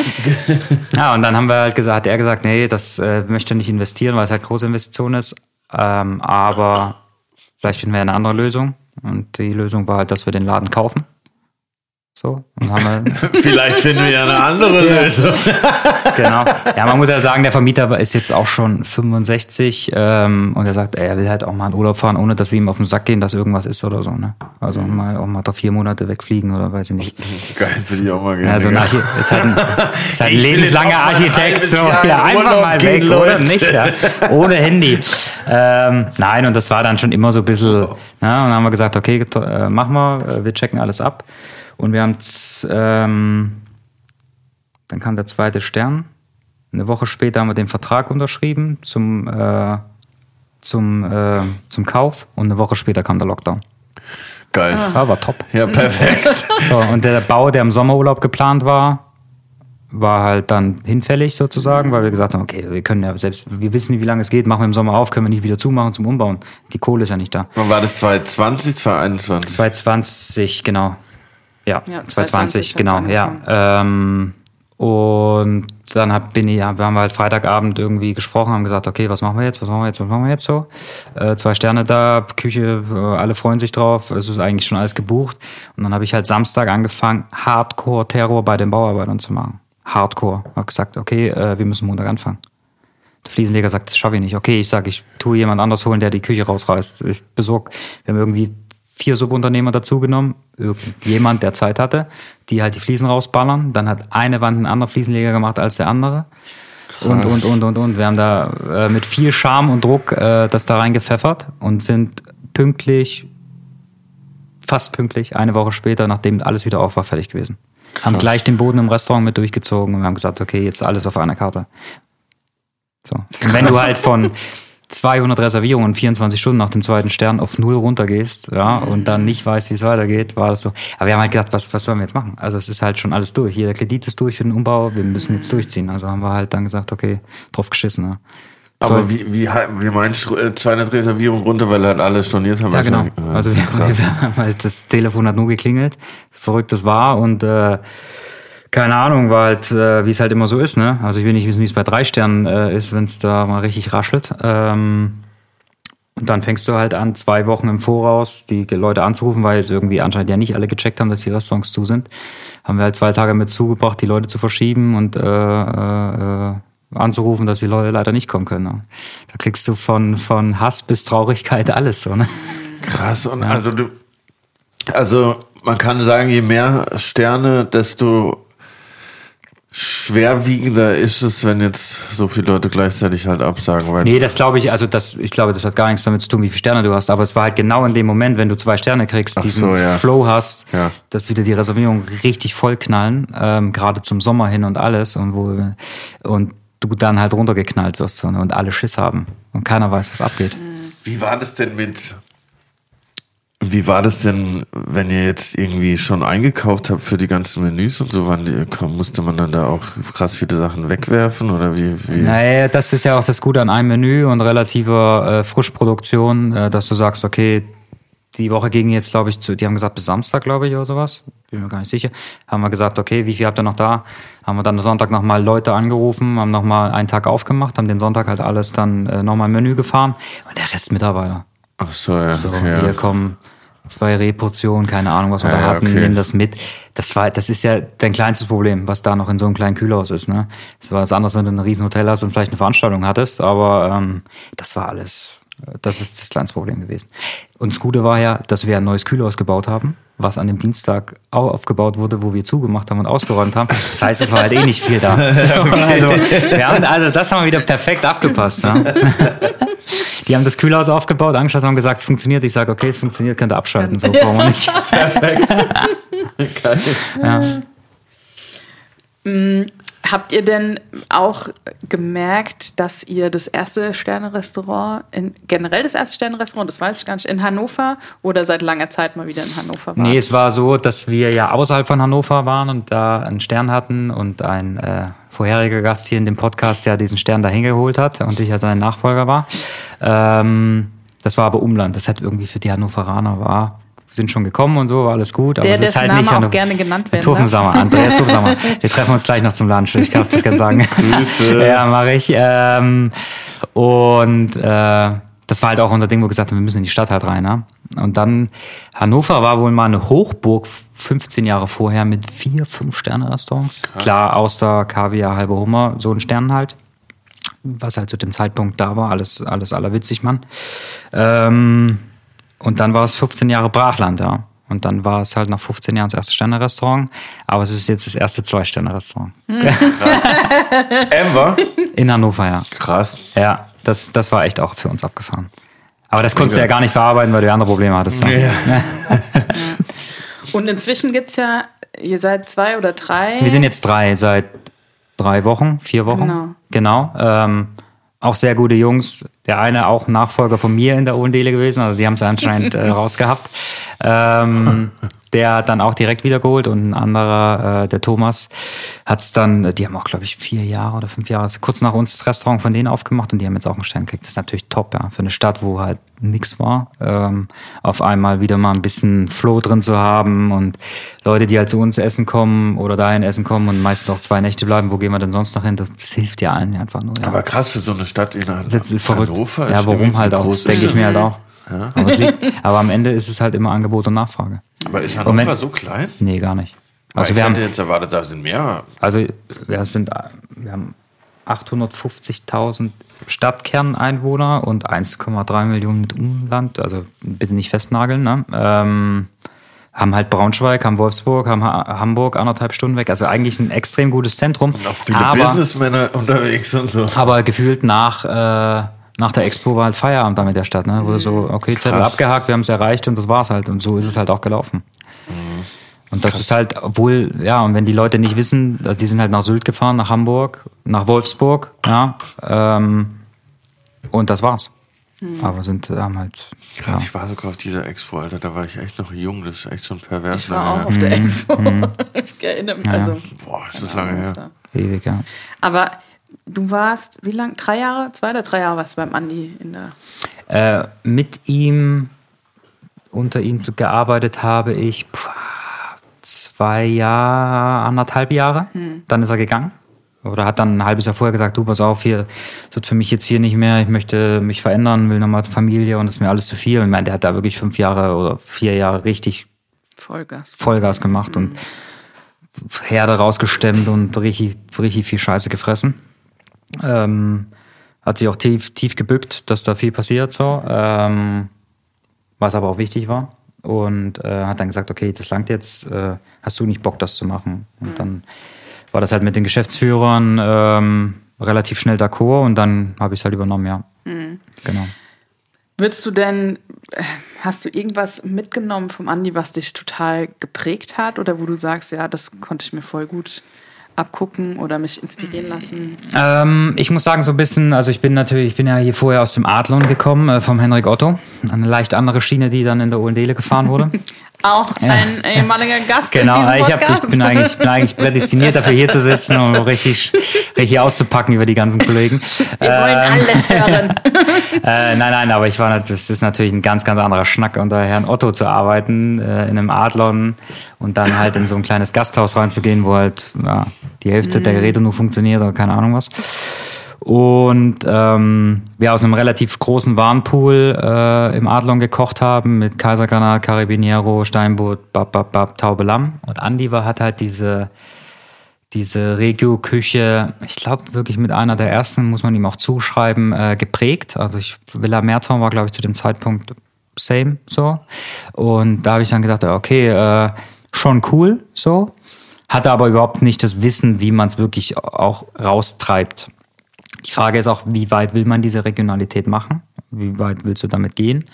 [SPEAKER 3] ja, und dann haben wir halt gesagt, hat er gesagt, nee, das äh, möchte nicht investieren, weil es halt große Investition ist. Ähm, aber vielleicht finden wir eine andere Lösung. Und die Lösung war halt, dass wir den Laden kaufen. So, und haben wir,
[SPEAKER 1] Vielleicht finden wir ja eine andere Lösung.
[SPEAKER 3] genau. Ja, man muss ja sagen, der Vermieter ist jetzt auch schon 65 ähm, und er sagt, ey, er will halt auch mal in Urlaub fahren, ohne dass wir ihm auf den Sack gehen, dass irgendwas ist oder so. Ne? Also mal auch mal da vier Monate wegfliegen oder weiß ich nicht.
[SPEAKER 1] Geil, will ich auch mal gerne.
[SPEAKER 3] Ja, so ist halt ein, ist halt ein lebenslanger Architekt. So. Ja, einfach
[SPEAKER 1] Urlaub
[SPEAKER 3] mal weg, oder
[SPEAKER 1] Leute.
[SPEAKER 3] nicht? Ja. Ohne Handy. Ähm, nein, und das war dann schon immer so ein bisschen. Ne? Und dann haben wir gesagt, okay, äh, machen wir, äh, wir checken alles ab. Und wir haben, ähm, dann kam der zweite Stern. Eine Woche später haben wir den Vertrag unterschrieben zum, äh, zum, äh, zum Kauf und eine Woche später kam der Lockdown.
[SPEAKER 1] Geil.
[SPEAKER 3] Ja, war top.
[SPEAKER 1] Ja, perfekt.
[SPEAKER 3] So, und der Bau, der im Sommerurlaub geplant war, war halt dann hinfällig sozusagen, weil wir gesagt haben, okay, wir können ja selbst, wir wissen nicht, wie lange es geht, machen wir im Sommer auf, können wir nicht wieder zumachen zum Umbauen. Die Kohle ist ja nicht da.
[SPEAKER 1] Wann war das 2020, 2021?
[SPEAKER 3] 2020, genau. Ja,
[SPEAKER 2] Ja,
[SPEAKER 3] 2020,
[SPEAKER 2] 2020
[SPEAKER 3] genau, ja. Ähm, und dann hab, bin ich, ja, wir haben halt Freitagabend irgendwie gesprochen, haben gesagt, okay, was machen wir jetzt, was machen wir jetzt, was machen wir jetzt so? Äh, zwei Sterne da, Küche, äh, alle freuen sich drauf, es ist eigentlich schon alles gebucht. Und dann habe ich halt Samstag angefangen, Hardcore-Terror bei den Bauarbeitern zu machen. Hardcore. Hab gesagt, okay, äh, wir müssen Montag anfangen. Der Fliesenleger sagt, das schaffe ich nicht. Okay, ich sage, ich tue jemand anders holen, der die Küche rausreißt. Ich besorg, wir haben irgendwie vier Subunternehmer dazugenommen, irgendjemand, der Zeit hatte, die halt die Fliesen rausballern. Dann hat eine Wand ein anderer Fliesenleger gemacht als der andere. Und, und, und, und, und. Wir haben da äh, mit viel Charme und Druck äh, das da reingepfeffert und sind pünktlich, fast pünktlich, eine Woche später, nachdem alles wieder auf war, fertig gewesen. Haben gleich den Boden im Restaurant mit durchgezogen und haben gesagt, okay, jetzt alles auf einer Karte. So. Und wenn du halt von 200 Reservierungen in 24 Stunden nach dem zweiten Stern auf null runtergehst, ja, und dann nicht weißt, wie es weitergeht, war das so. Aber wir haben halt gedacht, was, was sollen wir jetzt machen? Also es ist halt schon alles durch. Jeder Kredit ist durch für den Umbau, wir müssen jetzt durchziehen. Also haben wir halt dann gesagt, okay, drauf geschissen. Ja.
[SPEAKER 1] Aber
[SPEAKER 3] So.
[SPEAKER 1] wie, wie, wie meinst du, äh, 200 Reservierungen runter, weil halt alle storniert haben?
[SPEAKER 3] Ja, genau.
[SPEAKER 1] Also,
[SPEAKER 3] Also wir, wir haben halt, das Telefon hat nur geklingelt, verrückt das war und äh, keine Ahnung, war halt, äh, wie es halt immer so ist, ne? Also ich will nicht wissen, wie es bei drei Sternen äh, ist, wenn es da mal richtig raschelt. Ähm, und dann fängst du halt an, zwei Wochen im Voraus die Leute anzurufen, weil es irgendwie anscheinend ja nicht alle gecheckt haben, dass die Restaurants zu sind. Haben wir halt zwei Tage mit zugebracht, die Leute zu verschieben und äh, äh, anzurufen, dass die Leute leider nicht kommen können. Ne? Da kriegst du von, von Hass bis Traurigkeit alles so, ne?
[SPEAKER 1] Krass. Und also du, also man kann sagen, je mehr Sterne, desto schwerwiegender ist es, wenn jetzt so viele Leute gleichzeitig halt absagen. Weil
[SPEAKER 3] Nee, das glaube ich, also das, ich glaube, das hat gar nichts damit zu tun, wie viele Sterne du hast. Aber es war halt genau in dem Moment, wenn du zwei Sterne kriegst,
[SPEAKER 1] Ach
[SPEAKER 3] diesen
[SPEAKER 1] so, ja.
[SPEAKER 3] Flow hast,
[SPEAKER 1] Ja.
[SPEAKER 3] dass wieder die Reservierungen richtig voll knallen, ähm, gerade zum Sommer hin und alles und wo und du dann halt runtergeknallt wirst so, ne, und alle Schiss haben und keiner weiß, was abgeht.
[SPEAKER 1] Wie war das denn mit Wie war das denn, wenn ihr jetzt irgendwie schon eingekauft habt für die ganzen Menüs und so? Wann musste man dann da auch krass viele Sachen wegwerfen oder wie? wie?
[SPEAKER 3] Naja, das ist ja auch das Gute an einem Menü und relativer äh, Frischproduktion, äh, dass du sagst, okay, die Woche ging jetzt, glaube ich, zu, die haben gesagt bis Samstag, glaube ich, oder sowas. Bin mir gar nicht sicher. Haben wir gesagt, okay, wie viel habt ihr noch da? Haben wir dann Sonntag nochmal Leute angerufen, haben nochmal einen Tag aufgemacht, haben den Sonntag halt alles dann äh, nochmal im Menü gefahren und der Rest Mitarbeiter.
[SPEAKER 1] Ach so, ja.
[SPEAKER 3] So,
[SPEAKER 1] okay,
[SPEAKER 3] hier
[SPEAKER 1] ja.
[SPEAKER 3] kommen zwei Rehportionen, keine Ahnung, was wir
[SPEAKER 1] Ja,
[SPEAKER 3] da hatten,
[SPEAKER 1] okay.
[SPEAKER 3] nehmen das mit. Das war, das ist ja dein kleinstes Problem, was da noch in so einem kleinen Kühlhaus ist, ne? Das war was anderes, wenn du ein Riesenhotel hast und vielleicht eine Veranstaltung hattest, aber ähm, das war alles, das ist das kleinste Problem gewesen. Und das Gute war ja, dass wir ein neues Kühlhaus gebaut haben, was an dem Dienstag auch aufgebaut wurde, wo wir zugemacht haben und ausgeräumt haben. Das heißt, es war halt eh nicht viel da. So, also, wir haben, also das haben wir wieder perfekt abgepasst. Ne? Die haben das Kühlhaus aufgebaut, angeschaut und haben gesagt, es funktioniert. Ich sage, okay, es funktioniert, könnt ihr abschalten. So brauchen wir nicht.
[SPEAKER 2] Habt ihr denn auch gemerkt, dass ihr das erste Sterne-Restaurant, generell das erste Sterne-Restaurant, das weiß ich gar nicht, in Hannover oder seit langer Zeit mal wieder in Hannover wart?
[SPEAKER 3] Nee, es war so, dass wir ja außerhalb von Hannover waren und da einen Stern hatten und ein äh, vorheriger Gast hier in dem Podcast ja diesen Stern dahin geholt hat und ich ja sein Nachfolger war. Ähm, das war aber Umland. Das hat irgendwie für die Hannoveraner war sind schon gekommen und so, war alles gut. Aber
[SPEAKER 2] Der,
[SPEAKER 3] es ist halt
[SPEAKER 2] Name
[SPEAKER 3] nicht
[SPEAKER 2] auch
[SPEAKER 3] Hannover-
[SPEAKER 2] gerne genannt werden
[SPEAKER 3] Tofensammer,
[SPEAKER 2] darf.
[SPEAKER 3] Andreas Tofensammer. Wir treffen uns gleich noch zum Lunch. Ich darf das gerne sagen.
[SPEAKER 1] Grüße.
[SPEAKER 3] ja, mache ich. Ähm, und äh, das war halt auch unser Ding, wo wir gesagt haben, wir müssen in die Stadt halt rein. Ne? Und dann, Hannover war wohl mal eine Hochburg 15 Jahre vorher mit vier, fünf Sterne-Restaurants. Klar, Auster, Kaviar, halbe Hummer, so ein Stern halt. Was halt zu dem Zeitpunkt da war, alles, alles allerwitzig, Mann. Ähm, und dann war es 15 Jahre Brachland, ja. Und dann war es halt nach 15 Jahren das erste Sterne-Restaurant. Aber es ist jetzt das erste Zwei-Sterne-Restaurant.
[SPEAKER 1] Ever?
[SPEAKER 3] In Hannover, ja.
[SPEAKER 1] Krass.
[SPEAKER 3] Ja, das, das war echt auch für uns abgefahren. Aber das konntest du ja gar nicht verarbeiten, weil du ja andere Probleme hattest. Ja.
[SPEAKER 2] Und inzwischen gibt es ja, ihr seid zwei oder drei.
[SPEAKER 3] Wir sind jetzt drei, seit drei Wochen, vier Wochen.
[SPEAKER 2] Genau.
[SPEAKER 3] Genau. Ähm, auch sehr gute Jungs. Der eine auch Nachfolger von mir in der Ohlendele gewesen, also die haben es anscheinend äh, rausgehabt. Ähm, der hat dann auch direkt wiedergeholt und ein anderer, äh, der Thomas, hat es dann, die haben auch, glaube ich, vier Jahre oder fünf Jahre, kurz nach uns das Restaurant von denen aufgemacht und die haben jetzt auch einen Stern gekriegt. Das ist natürlich top, ja, für eine Stadt, wo halt nichts war, ähm, auf einmal wieder mal ein bisschen Flow drin zu haben und Leute, die halt zu uns essen kommen oder dahin essen kommen und meistens auch zwei Nächte bleiben, wo gehen wir denn sonst noch hin? Das, das hilft ja allen einfach nur. Ja.
[SPEAKER 1] Aber krass für so eine Stadt in Han-
[SPEAKER 3] Das ist verrückt.
[SPEAKER 1] Hannover.
[SPEAKER 3] ja,
[SPEAKER 1] ist
[SPEAKER 3] warum
[SPEAKER 1] irgendwie
[SPEAKER 3] halt auch? denke ich mir halt auch. Aber, es liegt, aber am Ende ist es halt immer Angebot und Nachfrage.
[SPEAKER 1] Aber ist Hannover
[SPEAKER 3] Moment.
[SPEAKER 1] so klein?
[SPEAKER 3] Nee, gar nicht.
[SPEAKER 1] Also
[SPEAKER 3] Also
[SPEAKER 1] ich
[SPEAKER 3] wir haben,
[SPEAKER 1] hätte jetzt erwartet, da sind mehr.
[SPEAKER 3] also wir sind, wir haben 850.000 Stadtkerneinwohner und 1,3 Millionen mit Umland. Also bitte nicht festnageln. Ne? Ähm, haben halt Braunschweig, haben Wolfsburg, haben ha Hamburg anderthalb Stunden weg. Also eigentlich ein extrem gutes Zentrum.
[SPEAKER 1] Noch viele
[SPEAKER 3] aber,
[SPEAKER 1] Businessmänner unterwegs und so.
[SPEAKER 3] aber gefühlt nach, äh, nach der Expo war halt Feierabend da mit der Stadt. Ne? Wurde so, okay, Zettel
[SPEAKER 1] Krass.
[SPEAKER 3] abgehakt, wir haben es erreicht und das war's halt. Und so ist es halt auch gelaufen. Und das ist halt, obwohl, ja, und wenn die Leute nicht wissen, also die sind halt nach Sylt gefahren, nach Hamburg, nach Wolfsburg, ja, ähm, und das war's. Aber sind, haben halt,
[SPEAKER 1] Krass,
[SPEAKER 3] ja.
[SPEAKER 1] ich war sogar auf dieser Expo, Alter, da war ich echt noch jung, das ist echt so ein pervers.
[SPEAKER 2] Ich war auch
[SPEAKER 1] lange
[SPEAKER 2] auf der Expo. Ich erinnere mich. Also,
[SPEAKER 1] Boah, ist das lange her.
[SPEAKER 3] ewig, ja.
[SPEAKER 2] Aber du warst, wie lang? Drei Jahre? Zwei oder drei Jahre warst du beim Andi in der.
[SPEAKER 3] Äh, mit ihm, unter ihm gearbeitet habe ich zwei Jahre, anderthalb Jahre. Dann ist er gegangen. Oder hat dann ein halbes Jahr vorher gesagt, du, pass auf, hier das wird für mich jetzt hier nicht mehr, ich möchte mich verändern, will nochmal Familie und das ist mir alles zu viel. Und ich meine, der hat da wirklich fünf Jahre oder vier Jahre richtig
[SPEAKER 2] Vollgas.
[SPEAKER 3] Vollgas gemacht und Herde rausgestemmt und richtig, richtig viel Scheiße gefressen. Ähm, hat sich auch tief, tief gebückt, dass da viel passiert, so. Ähm, was aber auch wichtig war. Und äh, hat dann gesagt, okay, das langt jetzt, äh, hast du nicht Bock, das zu machen? Und dann war das halt mit den Geschäftsführern ähm, relativ schnell d'accord und dann habe ich es halt übernommen, ja. Genau.
[SPEAKER 2] Würdest du denn, hast du irgendwas mitgenommen vom Andi, was dich total geprägt hat oder wo du sagst, ja, das konnte ich mir voll gut abgucken oder mich inspirieren lassen?
[SPEAKER 3] Ähm, ich muss sagen, so ein bisschen, also ich bin natürlich, ich bin ja hier vorher aus dem Adlon gekommen, äh, vom Henrik Otto. Eine leicht andere Schiene, die dann in der Ohlendele gefahren wurde.
[SPEAKER 2] Auch ein ehemaliger Gast
[SPEAKER 3] Genau,
[SPEAKER 2] in diesem Podcast.
[SPEAKER 3] ich bin, eigentlich, bin eigentlich prädestiniert dafür, hier zu sitzen und richtig, richtig auszupacken über die ganzen Kollegen.
[SPEAKER 2] Wir wollen alles hören.
[SPEAKER 3] Äh, nein, nein, aber ich war, das ist natürlich ein ganz, ganz anderer Schnack, unter Herrn Otto zu arbeiten, äh, in einem Adlon und dann halt in so ein kleines Gasthaus reinzugehen, wo halt ja, die Hälfte der Geräte nur funktioniert oder keine Ahnung was. Und ähm, wir aus einem relativ großen Warnpool äh, im Adlon gekocht haben mit Kaiserkanal, Carabiniero, Steinbutt, Bab, Bab, Bab, Taube Lamm. Und Andi war, hat halt diese, diese Regio-Küche, ich glaube wirklich mit einer der ersten, muss man ihm auch zuschreiben, äh, geprägt. Also ich, Villa Merzau war, glaube ich, zu dem Zeitpunkt same so. Und da habe ich dann gedacht, okay, äh, schon cool so. Hatte aber überhaupt nicht das Wissen, wie man es wirklich auch raustreibt. Die Frage ist auch, wie weit will man diese Regionalität machen? Wie weit willst du damit gehen?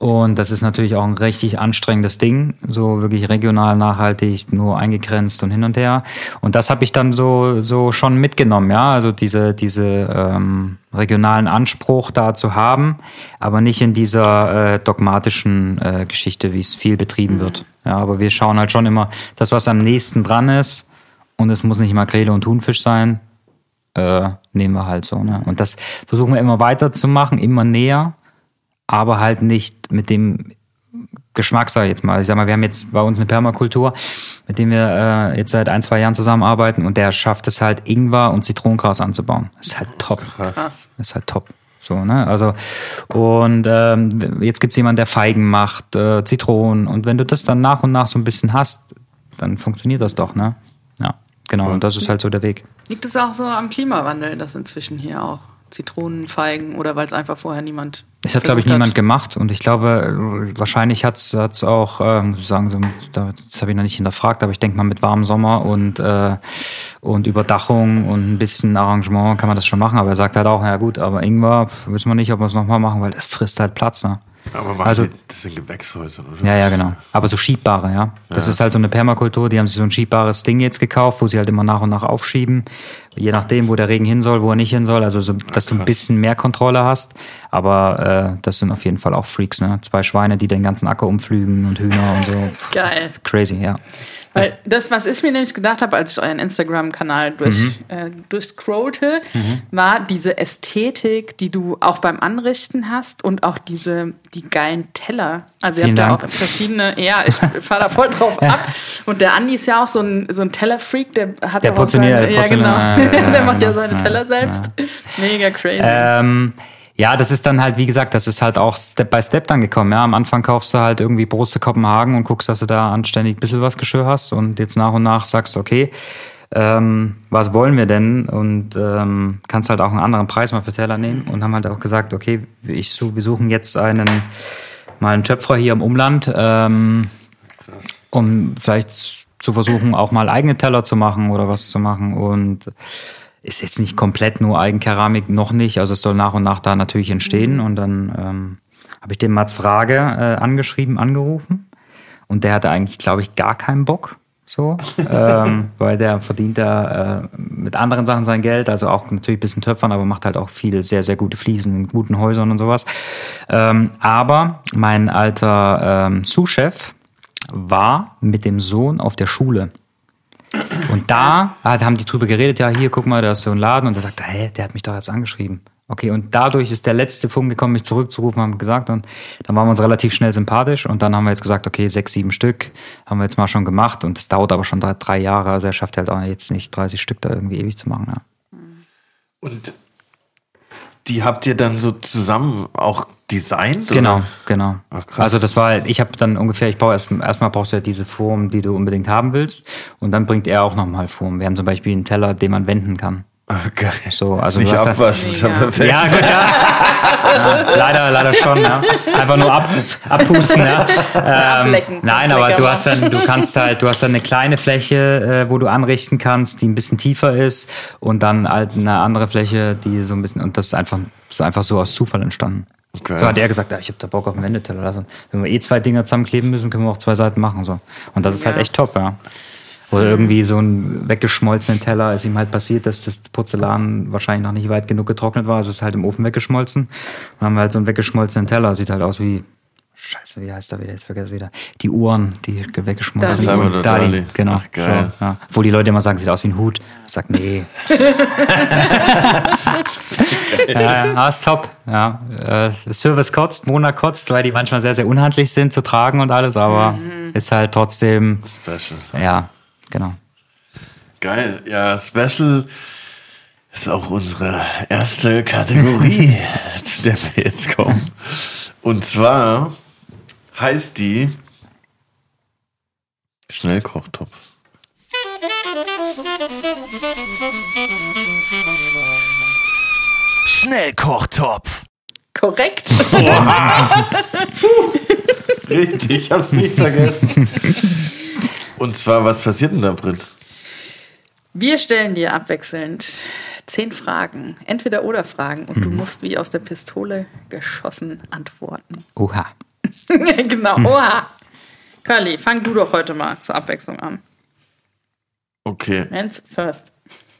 [SPEAKER 3] Und das ist natürlich auch ein richtig anstrengendes Ding, so wirklich regional, nachhaltig, nur eingegrenzt und hin und her. Und das habe ich dann so, so schon mitgenommen, ja, also diese, diese ähm, regionalen Anspruch da zu haben, aber nicht in dieser äh, dogmatischen äh, Geschichte, wie es viel betrieben wird. Ja, aber wir schauen halt schon immer, das, was am nächsten dran ist, und es muss nicht immer Grele und Thunfisch sein, äh, nehmen wir halt so. Ne? Und das versuchen wir immer weiter zu machen, immer näher, aber halt nicht mit dem Geschmack, sag ich jetzt mal. Ich sag mal, wir haben jetzt bei uns eine Permakultur, mit dem wir äh, jetzt seit ein, zwei Jahren zusammenarbeiten und der schafft es halt, Ingwer und Zitronengras anzubauen. Das ist halt top.
[SPEAKER 2] Krass.
[SPEAKER 3] Das ist halt top. So, ne? Also, und ähm, jetzt gibt's jemanden, der Feigen macht, äh, Zitronen. Und wenn du das dann nach und nach so ein bisschen hast, dann funktioniert das doch, ne? Ja, genau. Und das ist halt so der Weg.
[SPEAKER 2] Liegt es auch so am Klimawandel, dass inzwischen hier auch Zitronen, Feigen oder weil es einfach vorher niemand.
[SPEAKER 3] Das hat, glaube ich, niemand gemacht. Und ich glaube, wahrscheinlich hat's hat's auch, äh, ich sagen, so, da- das habe ich noch nicht hinterfragt, aber ich denke mal, mit warmem Sommer und, äh, und Überdachung und ein bisschen Arrangement kann man das schon machen. Aber er sagt halt auch, ja gut, aber Ingwer wissen wir nicht, ob wir es nochmal machen, weil das frisst halt Platz. Ne?
[SPEAKER 1] Aber machen
[SPEAKER 3] Also-
[SPEAKER 1] die, das sind Gewächshäuser, oder?
[SPEAKER 3] Ja, ja, genau. Aber so schiebbare, ja. Das ist halt so eine Permakultur, die haben sich so ein schiebbares Ding jetzt gekauft, wo sie halt immer nach und nach aufschieben. Je nachdem, wo der Regen hin soll, wo er nicht hin soll. Also, so, dass du ein bisschen mehr Kontrolle hast. Aber äh, das sind auf jeden Fall auch Freaks, ne? Zwei Schweine, die den ganzen Acker umflügen und Hühner und so.
[SPEAKER 2] Geil.
[SPEAKER 3] Crazy, ja.
[SPEAKER 2] Weil das, was ich mir nämlich gedacht habe, als ich euren Instagram-Kanal durch,
[SPEAKER 3] Mhm.
[SPEAKER 2] äh, durchscrollte, war diese Ästhetik, die du auch beim Anrichten hast und auch diese, die geilen Teller. Also ihr
[SPEAKER 3] Vielen
[SPEAKER 2] habt ja
[SPEAKER 3] Dank.
[SPEAKER 2] auch verschiedene, ja, ich fahre da voll drauf ab. Und der Andi ist ja auch so ein, so ein Tellerfreak, der hat
[SPEAKER 3] Der
[SPEAKER 2] auch seine, ja, genau.
[SPEAKER 3] ja, ja,
[SPEAKER 2] der macht ja
[SPEAKER 3] genau.
[SPEAKER 2] seine Teller selbst. Mega crazy.
[SPEAKER 3] Ähm, ja, das ist dann halt, wie gesagt, das ist halt auch Step by Step dann gekommen. Ja, am Anfang kaufst du halt irgendwie Broste Kopenhagen und guckst, dass du da anständig ein bisschen was Geschirr hast und jetzt nach und nach sagst, okay, ähm, was wollen wir denn? Und ähm, kannst halt auch einen anderen Preis mal für Teller nehmen und haben halt auch gesagt, okay, ich, su- wir suchen jetzt einen mal einen Schöpfer hier im Umland, ähm, um vielleicht zu versuchen, auch mal eigene Teller zu machen oder was zu machen. Und ist jetzt nicht komplett nur Eigenkeramik, noch nicht. Also es soll nach und nach da natürlich entstehen. Und dann ähm, habe ich den Mats Frage äh, angeschrieben, angerufen. Und der hatte eigentlich, glaube ich, gar keinen Bock. So, ähm, weil der verdient da äh, mit anderen Sachen sein Geld, also auch natürlich ein bisschen Töpfern, aber macht halt auch viele sehr, sehr gute Fliesen in guten Häusern und sowas. Ähm, aber mein alter ähm, Sous-Chef war mit dem Sohn auf der Schule. Und da haben die drüber geredet, ja, hier, guck mal, da ist so ein Laden. Und da sagt er, hä, der hat mich doch jetzt angeschrieben. Okay, und dadurch ist der letzte Funken gekommen, mich zurückzurufen, haben gesagt. Und dann waren wir uns relativ schnell sympathisch. Und dann haben wir jetzt gesagt, okay, sechs, sieben Stück haben wir jetzt mal schon gemacht. Und das dauert aber schon drei, drei Jahre. Also er schafft halt auch jetzt nicht 30 Stück da irgendwie ewig zu machen. Ja.
[SPEAKER 1] Und die habt ihr dann so zusammen auch designt?
[SPEAKER 3] Genau,
[SPEAKER 1] Oder?
[SPEAKER 3] genau.
[SPEAKER 1] Ach, krass.
[SPEAKER 3] also das war, ich habe dann ungefähr, ich baue erst, erstmal brauchst du ja diese Form, die du unbedingt haben willst. Und dann bringt er auch nochmal Form. Wir haben zum Beispiel einen Teller, den man wenden kann.
[SPEAKER 1] Ah, geil.
[SPEAKER 3] So, also
[SPEAKER 1] Nicht abwaschen, schon perfekt.
[SPEAKER 3] Ja, gut, ja. ja. Leider, leider schon, ja. Einfach nur ab, abpusten, ja. Ähm,
[SPEAKER 2] ablecken,
[SPEAKER 3] nein, aber du hast dann, du kannst halt, du hast dann eine kleine Fläche, äh, wo du anrichten kannst, die ein bisschen tiefer ist und dann halt eine andere Fläche, die so ein bisschen, und das ist einfach, ist einfach so aus Zufall entstanden.
[SPEAKER 1] Okay.
[SPEAKER 3] So hat er gesagt, ja, ich habe da Bock auf einen Wendeteller. Also, wenn wir eh zwei Dinger zusammenkleben müssen, können wir auch zwei Seiten machen. So. Und das ist halt
[SPEAKER 2] Ja.
[SPEAKER 3] echt top, ja. Oder irgendwie so ein weggeschmolzenen Teller ist ihm halt passiert, dass das Porzellan wahrscheinlich noch nicht weit genug getrocknet war. Es ist halt im Ofen weggeschmolzen. Dann haben wir halt so einen weggeschmolzenen Teller. Sieht halt aus wie, scheiße, wie heißt der wieder? Jetzt vergesse ich wieder. Die Uhren, die weggeschmolzen.
[SPEAKER 1] Salvador
[SPEAKER 3] Dali,
[SPEAKER 1] Dali.
[SPEAKER 3] genau.
[SPEAKER 1] Ach, geil.
[SPEAKER 3] So, ja. Wo die Leute immer sagen, sieht aus wie ein Hut. Ich sag, nee. ja, ja, ist top. Ja, äh, Service kotzt, Mona kotzt, weil die manchmal sehr, sehr unhandlich sind zu tragen und alles, aber ist halt trotzdem,
[SPEAKER 1] Special.
[SPEAKER 3] ja, genau.
[SPEAKER 1] Geil. Ja, Special ist auch unsere erste Kategorie, zu der wir jetzt kommen. Und zwar heißt die Schnellkochtopf. Schnellkochtopf.
[SPEAKER 2] Korrekt.
[SPEAKER 1] Richtig, ich hab's nicht vergessen. Und zwar, was passiert denn da, Brit?
[SPEAKER 2] Wir stellen dir abwechselnd zehn Fragen, entweder oder Fragen, und du musst wie aus der Pistole geschossen antworten.
[SPEAKER 3] Oha.
[SPEAKER 2] genau, oha. Curly, fang du doch heute mal zur Abwechslung an.
[SPEAKER 1] Okay.
[SPEAKER 2] Mans first.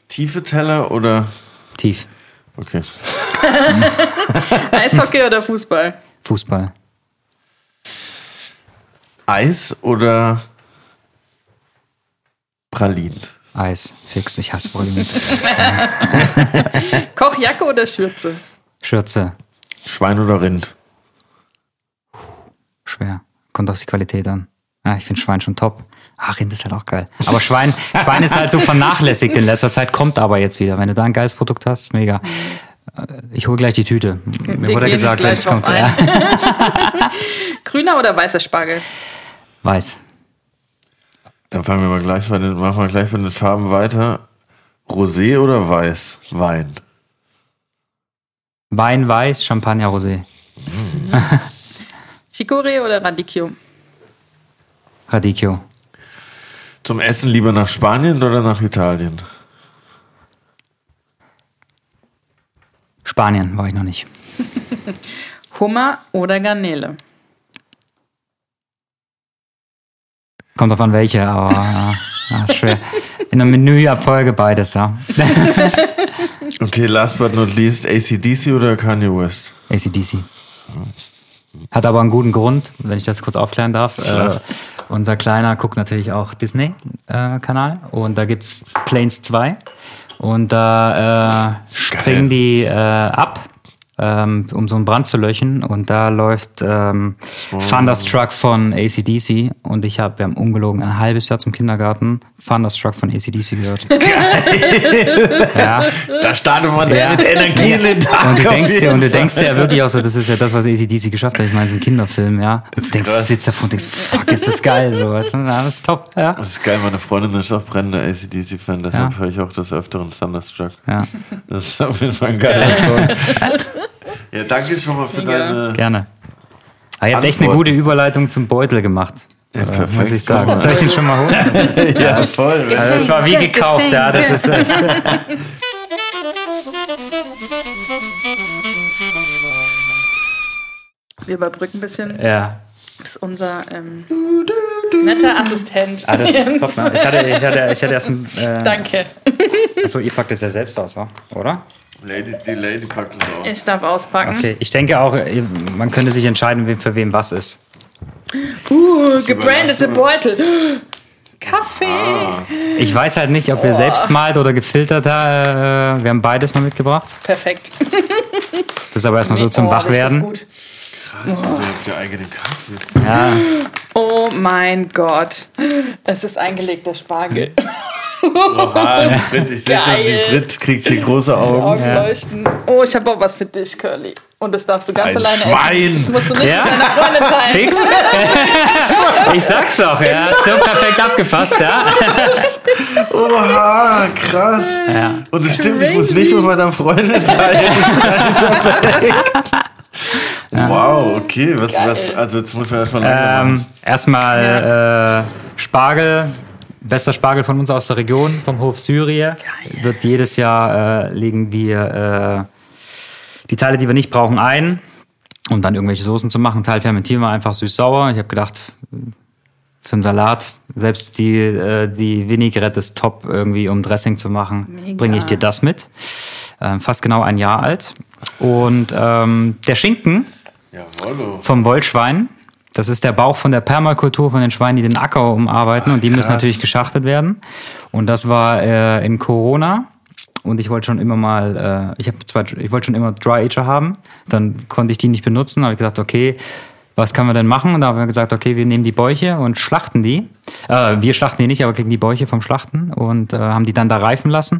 [SPEAKER 1] Tiefe Teller oder.
[SPEAKER 3] Tief.
[SPEAKER 1] Okay.
[SPEAKER 2] Eishockey oder Fußball?
[SPEAKER 3] Fußball.
[SPEAKER 1] Eis oder Pralinen?
[SPEAKER 3] Eis. Fix. Ich hasse Pralinen.
[SPEAKER 2] Kochjacke oder Schürze?
[SPEAKER 3] Schürze.
[SPEAKER 1] Schwein oder Rind?
[SPEAKER 3] Schwer. Kommt auf die Qualität an. Ja, ich finde Schwein schon top. Ach, Rind ist halt auch geil. Aber Schwein, Schwein ist halt so vernachlässigt in letzter Zeit, kommt aber jetzt wieder. Wenn du da ein geiles Produkt hast, mega. Äh, Ich hole gleich die Tüte. Mir
[SPEAKER 2] Wir
[SPEAKER 3] wurde
[SPEAKER 2] gehen
[SPEAKER 3] gesagt,
[SPEAKER 2] gleich
[SPEAKER 3] kommt. Ja.
[SPEAKER 2] Grüner oder weißer Spargel?
[SPEAKER 3] Weiß.
[SPEAKER 1] Dann fangen wir mal gleich bei den, machen wir gleich bei den Farben weiter. Rosé oder Weiß? Wein.
[SPEAKER 3] Wein weiß, Champagner Rosé.
[SPEAKER 2] Chicorée oder Radicchio?
[SPEAKER 3] Radicchio.
[SPEAKER 1] Zum Essen lieber nach Spanien oder nach Italien?
[SPEAKER 3] Spanien war ich noch nicht.
[SPEAKER 2] Hummer oder Garnele?
[SPEAKER 3] Kommt drauf an welche, aber ja, ja, ist schwer. In der Menüabfolge beides, ja.
[SPEAKER 1] Okay, last but not least, ACDC oder Kanye West?
[SPEAKER 3] ACDC. Hat aber einen guten Grund, wenn ich das kurz aufklären darf. Äh, unser Kleiner guckt natürlich auch Disney-Kanal und da gibt's Planes 2 und da äh, springen die äh, ab, ähm, um so einen Brand zu löschen und da läuft ähm, Thunderstruck von ACDC und ich habe, wir haben ungelogen ein halbes Jahr zum Kindergarten Thunderstruck von ACDC gehört. ja.
[SPEAKER 1] Da startet man
[SPEAKER 3] Ja.
[SPEAKER 1] mit Energie in den Tag.
[SPEAKER 3] Und du denkst dir, und du denkst dir ja wirklich auch so, das ist ja das, was ACDC geschafft hat. Ich meine, es ist ein Kinderfilm, ja. Und du denkst, du sitzt davor und denkst, fuck, ist das geil, so, weißt du? Ja, das ist top, ja.
[SPEAKER 1] Das ist geil, meine Freundin ist auch brennender ACDC-Fan, deshalb
[SPEAKER 3] Ja.
[SPEAKER 1] höre ich auch des Öfteren Thunderstruck.
[SPEAKER 3] ja.
[SPEAKER 1] Das ist auf jeden Fall ein geiler Song. Ja, danke schon mal für
[SPEAKER 2] Mega.
[SPEAKER 1] deine.
[SPEAKER 3] Gerne. Aber ihr habt echt eine gute Überleitung zum Beutel gemacht.
[SPEAKER 1] Ja,
[SPEAKER 3] äh,
[SPEAKER 1] perfekt.
[SPEAKER 3] Muss ich sagen. Soll ich den schon mal holen?
[SPEAKER 1] Ja, voll.
[SPEAKER 3] Also das war wie gekauft, ja. Das ist, äh,
[SPEAKER 2] Wir überbrücken ein bisschen,
[SPEAKER 3] ja.
[SPEAKER 2] bis unser ähm, netter Assistent.
[SPEAKER 3] Ah, das ist top. ne? Ich hatte, ich hatte, ich hatte erst ein. Äh,
[SPEAKER 2] Danke.
[SPEAKER 3] achso, ihr packt es ja selbst aus, wa? oder?
[SPEAKER 1] Ladies, die Lady packt es aus.
[SPEAKER 2] Ich darf auspacken.
[SPEAKER 3] Okay, ich denke auch, man könnte sich entscheiden, wem- für wem was ist.
[SPEAKER 2] Uh, gebrandete. Beutel. Kaffee.
[SPEAKER 3] Ich weiß halt nicht, ob ihr selbst malt oder gefiltert. Äh, wir haben beides mal mitgebracht.
[SPEAKER 2] Perfekt.
[SPEAKER 3] Das ist aber erstmal so zum
[SPEAKER 2] Oh,
[SPEAKER 3] Wachwerden.
[SPEAKER 2] gut.
[SPEAKER 1] Krass, wieso habt ihr eigenen Kaffee?
[SPEAKER 3] Ja,
[SPEAKER 2] Oh mein Gott. Es ist eingelegter Spargel.
[SPEAKER 1] Oha, die Frit, ich sehe schon, die. Frit kriegt hier große Augen.
[SPEAKER 2] Augen leuchten. Oh, ich habe auch was für dich, Curly. Und das darfst du ganz
[SPEAKER 1] Ein
[SPEAKER 2] alleine
[SPEAKER 1] Schwein.
[SPEAKER 2] essen. Das musst du nicht
[SPEAKER 3] Ja?
[SPEAKER 2] mit deiner Freundin teilen.
[SPEAKER 3] fix. ich sag's doch, ja. So perfekt abgepasst, ja.
[SPEAKER 1] Oha, krass.
[SPEAKER 3] ja.
[SPEAKER 1] Und es stimmt, ich muss nicht mit meiner Freundin teilen. Perfekt. Wow, okay. Was, was, also jetzt muss man erstmal
[SPEAKER 3] Ähm, erstmal äh, Spargel. Bester Spargel von uns aus der Region, vom Hof Syrie. Wird jedes Jahr äh, legen wir äh, die Teile, die wir nicht brauchen, ein. Um dann irgendwelche Soßen zu machen. Teil fermentieren wir einfach süß-sauer. Ich habe gedacht, für einen Salat. Selbst die, äh, die Vinaigrette ist top irgendwie, um Dressing zu machen. Bringe ich dir das mit. Ähm, fast genau ein Jahr alt. Und ähm, der Schinken
[SPEAKER 1] Jawollo.
[SPEAKER 3] vom Wollschwein, das ist der Bauch von der Permakultur von den Schweinen, die den Acker umarbeiten. und die müssen natürlich geschachtet werden. Und das war äh, in Corona. Und ich wollte schon immer mal, äh, ich habe zwar, ich wollte schon immer Dry Ager haben. Dann konnte ich die nicht benutzen. habe ich gesagt, okay, was können wir denn machen? Und da haben wir gesagt, okay, wir nehmen die Bäuche und schlachten die. Äh, wir schlachten die nicht, aber kriegen die Bäuche vom Schlachten und äh, haben die dann da reifen lassen.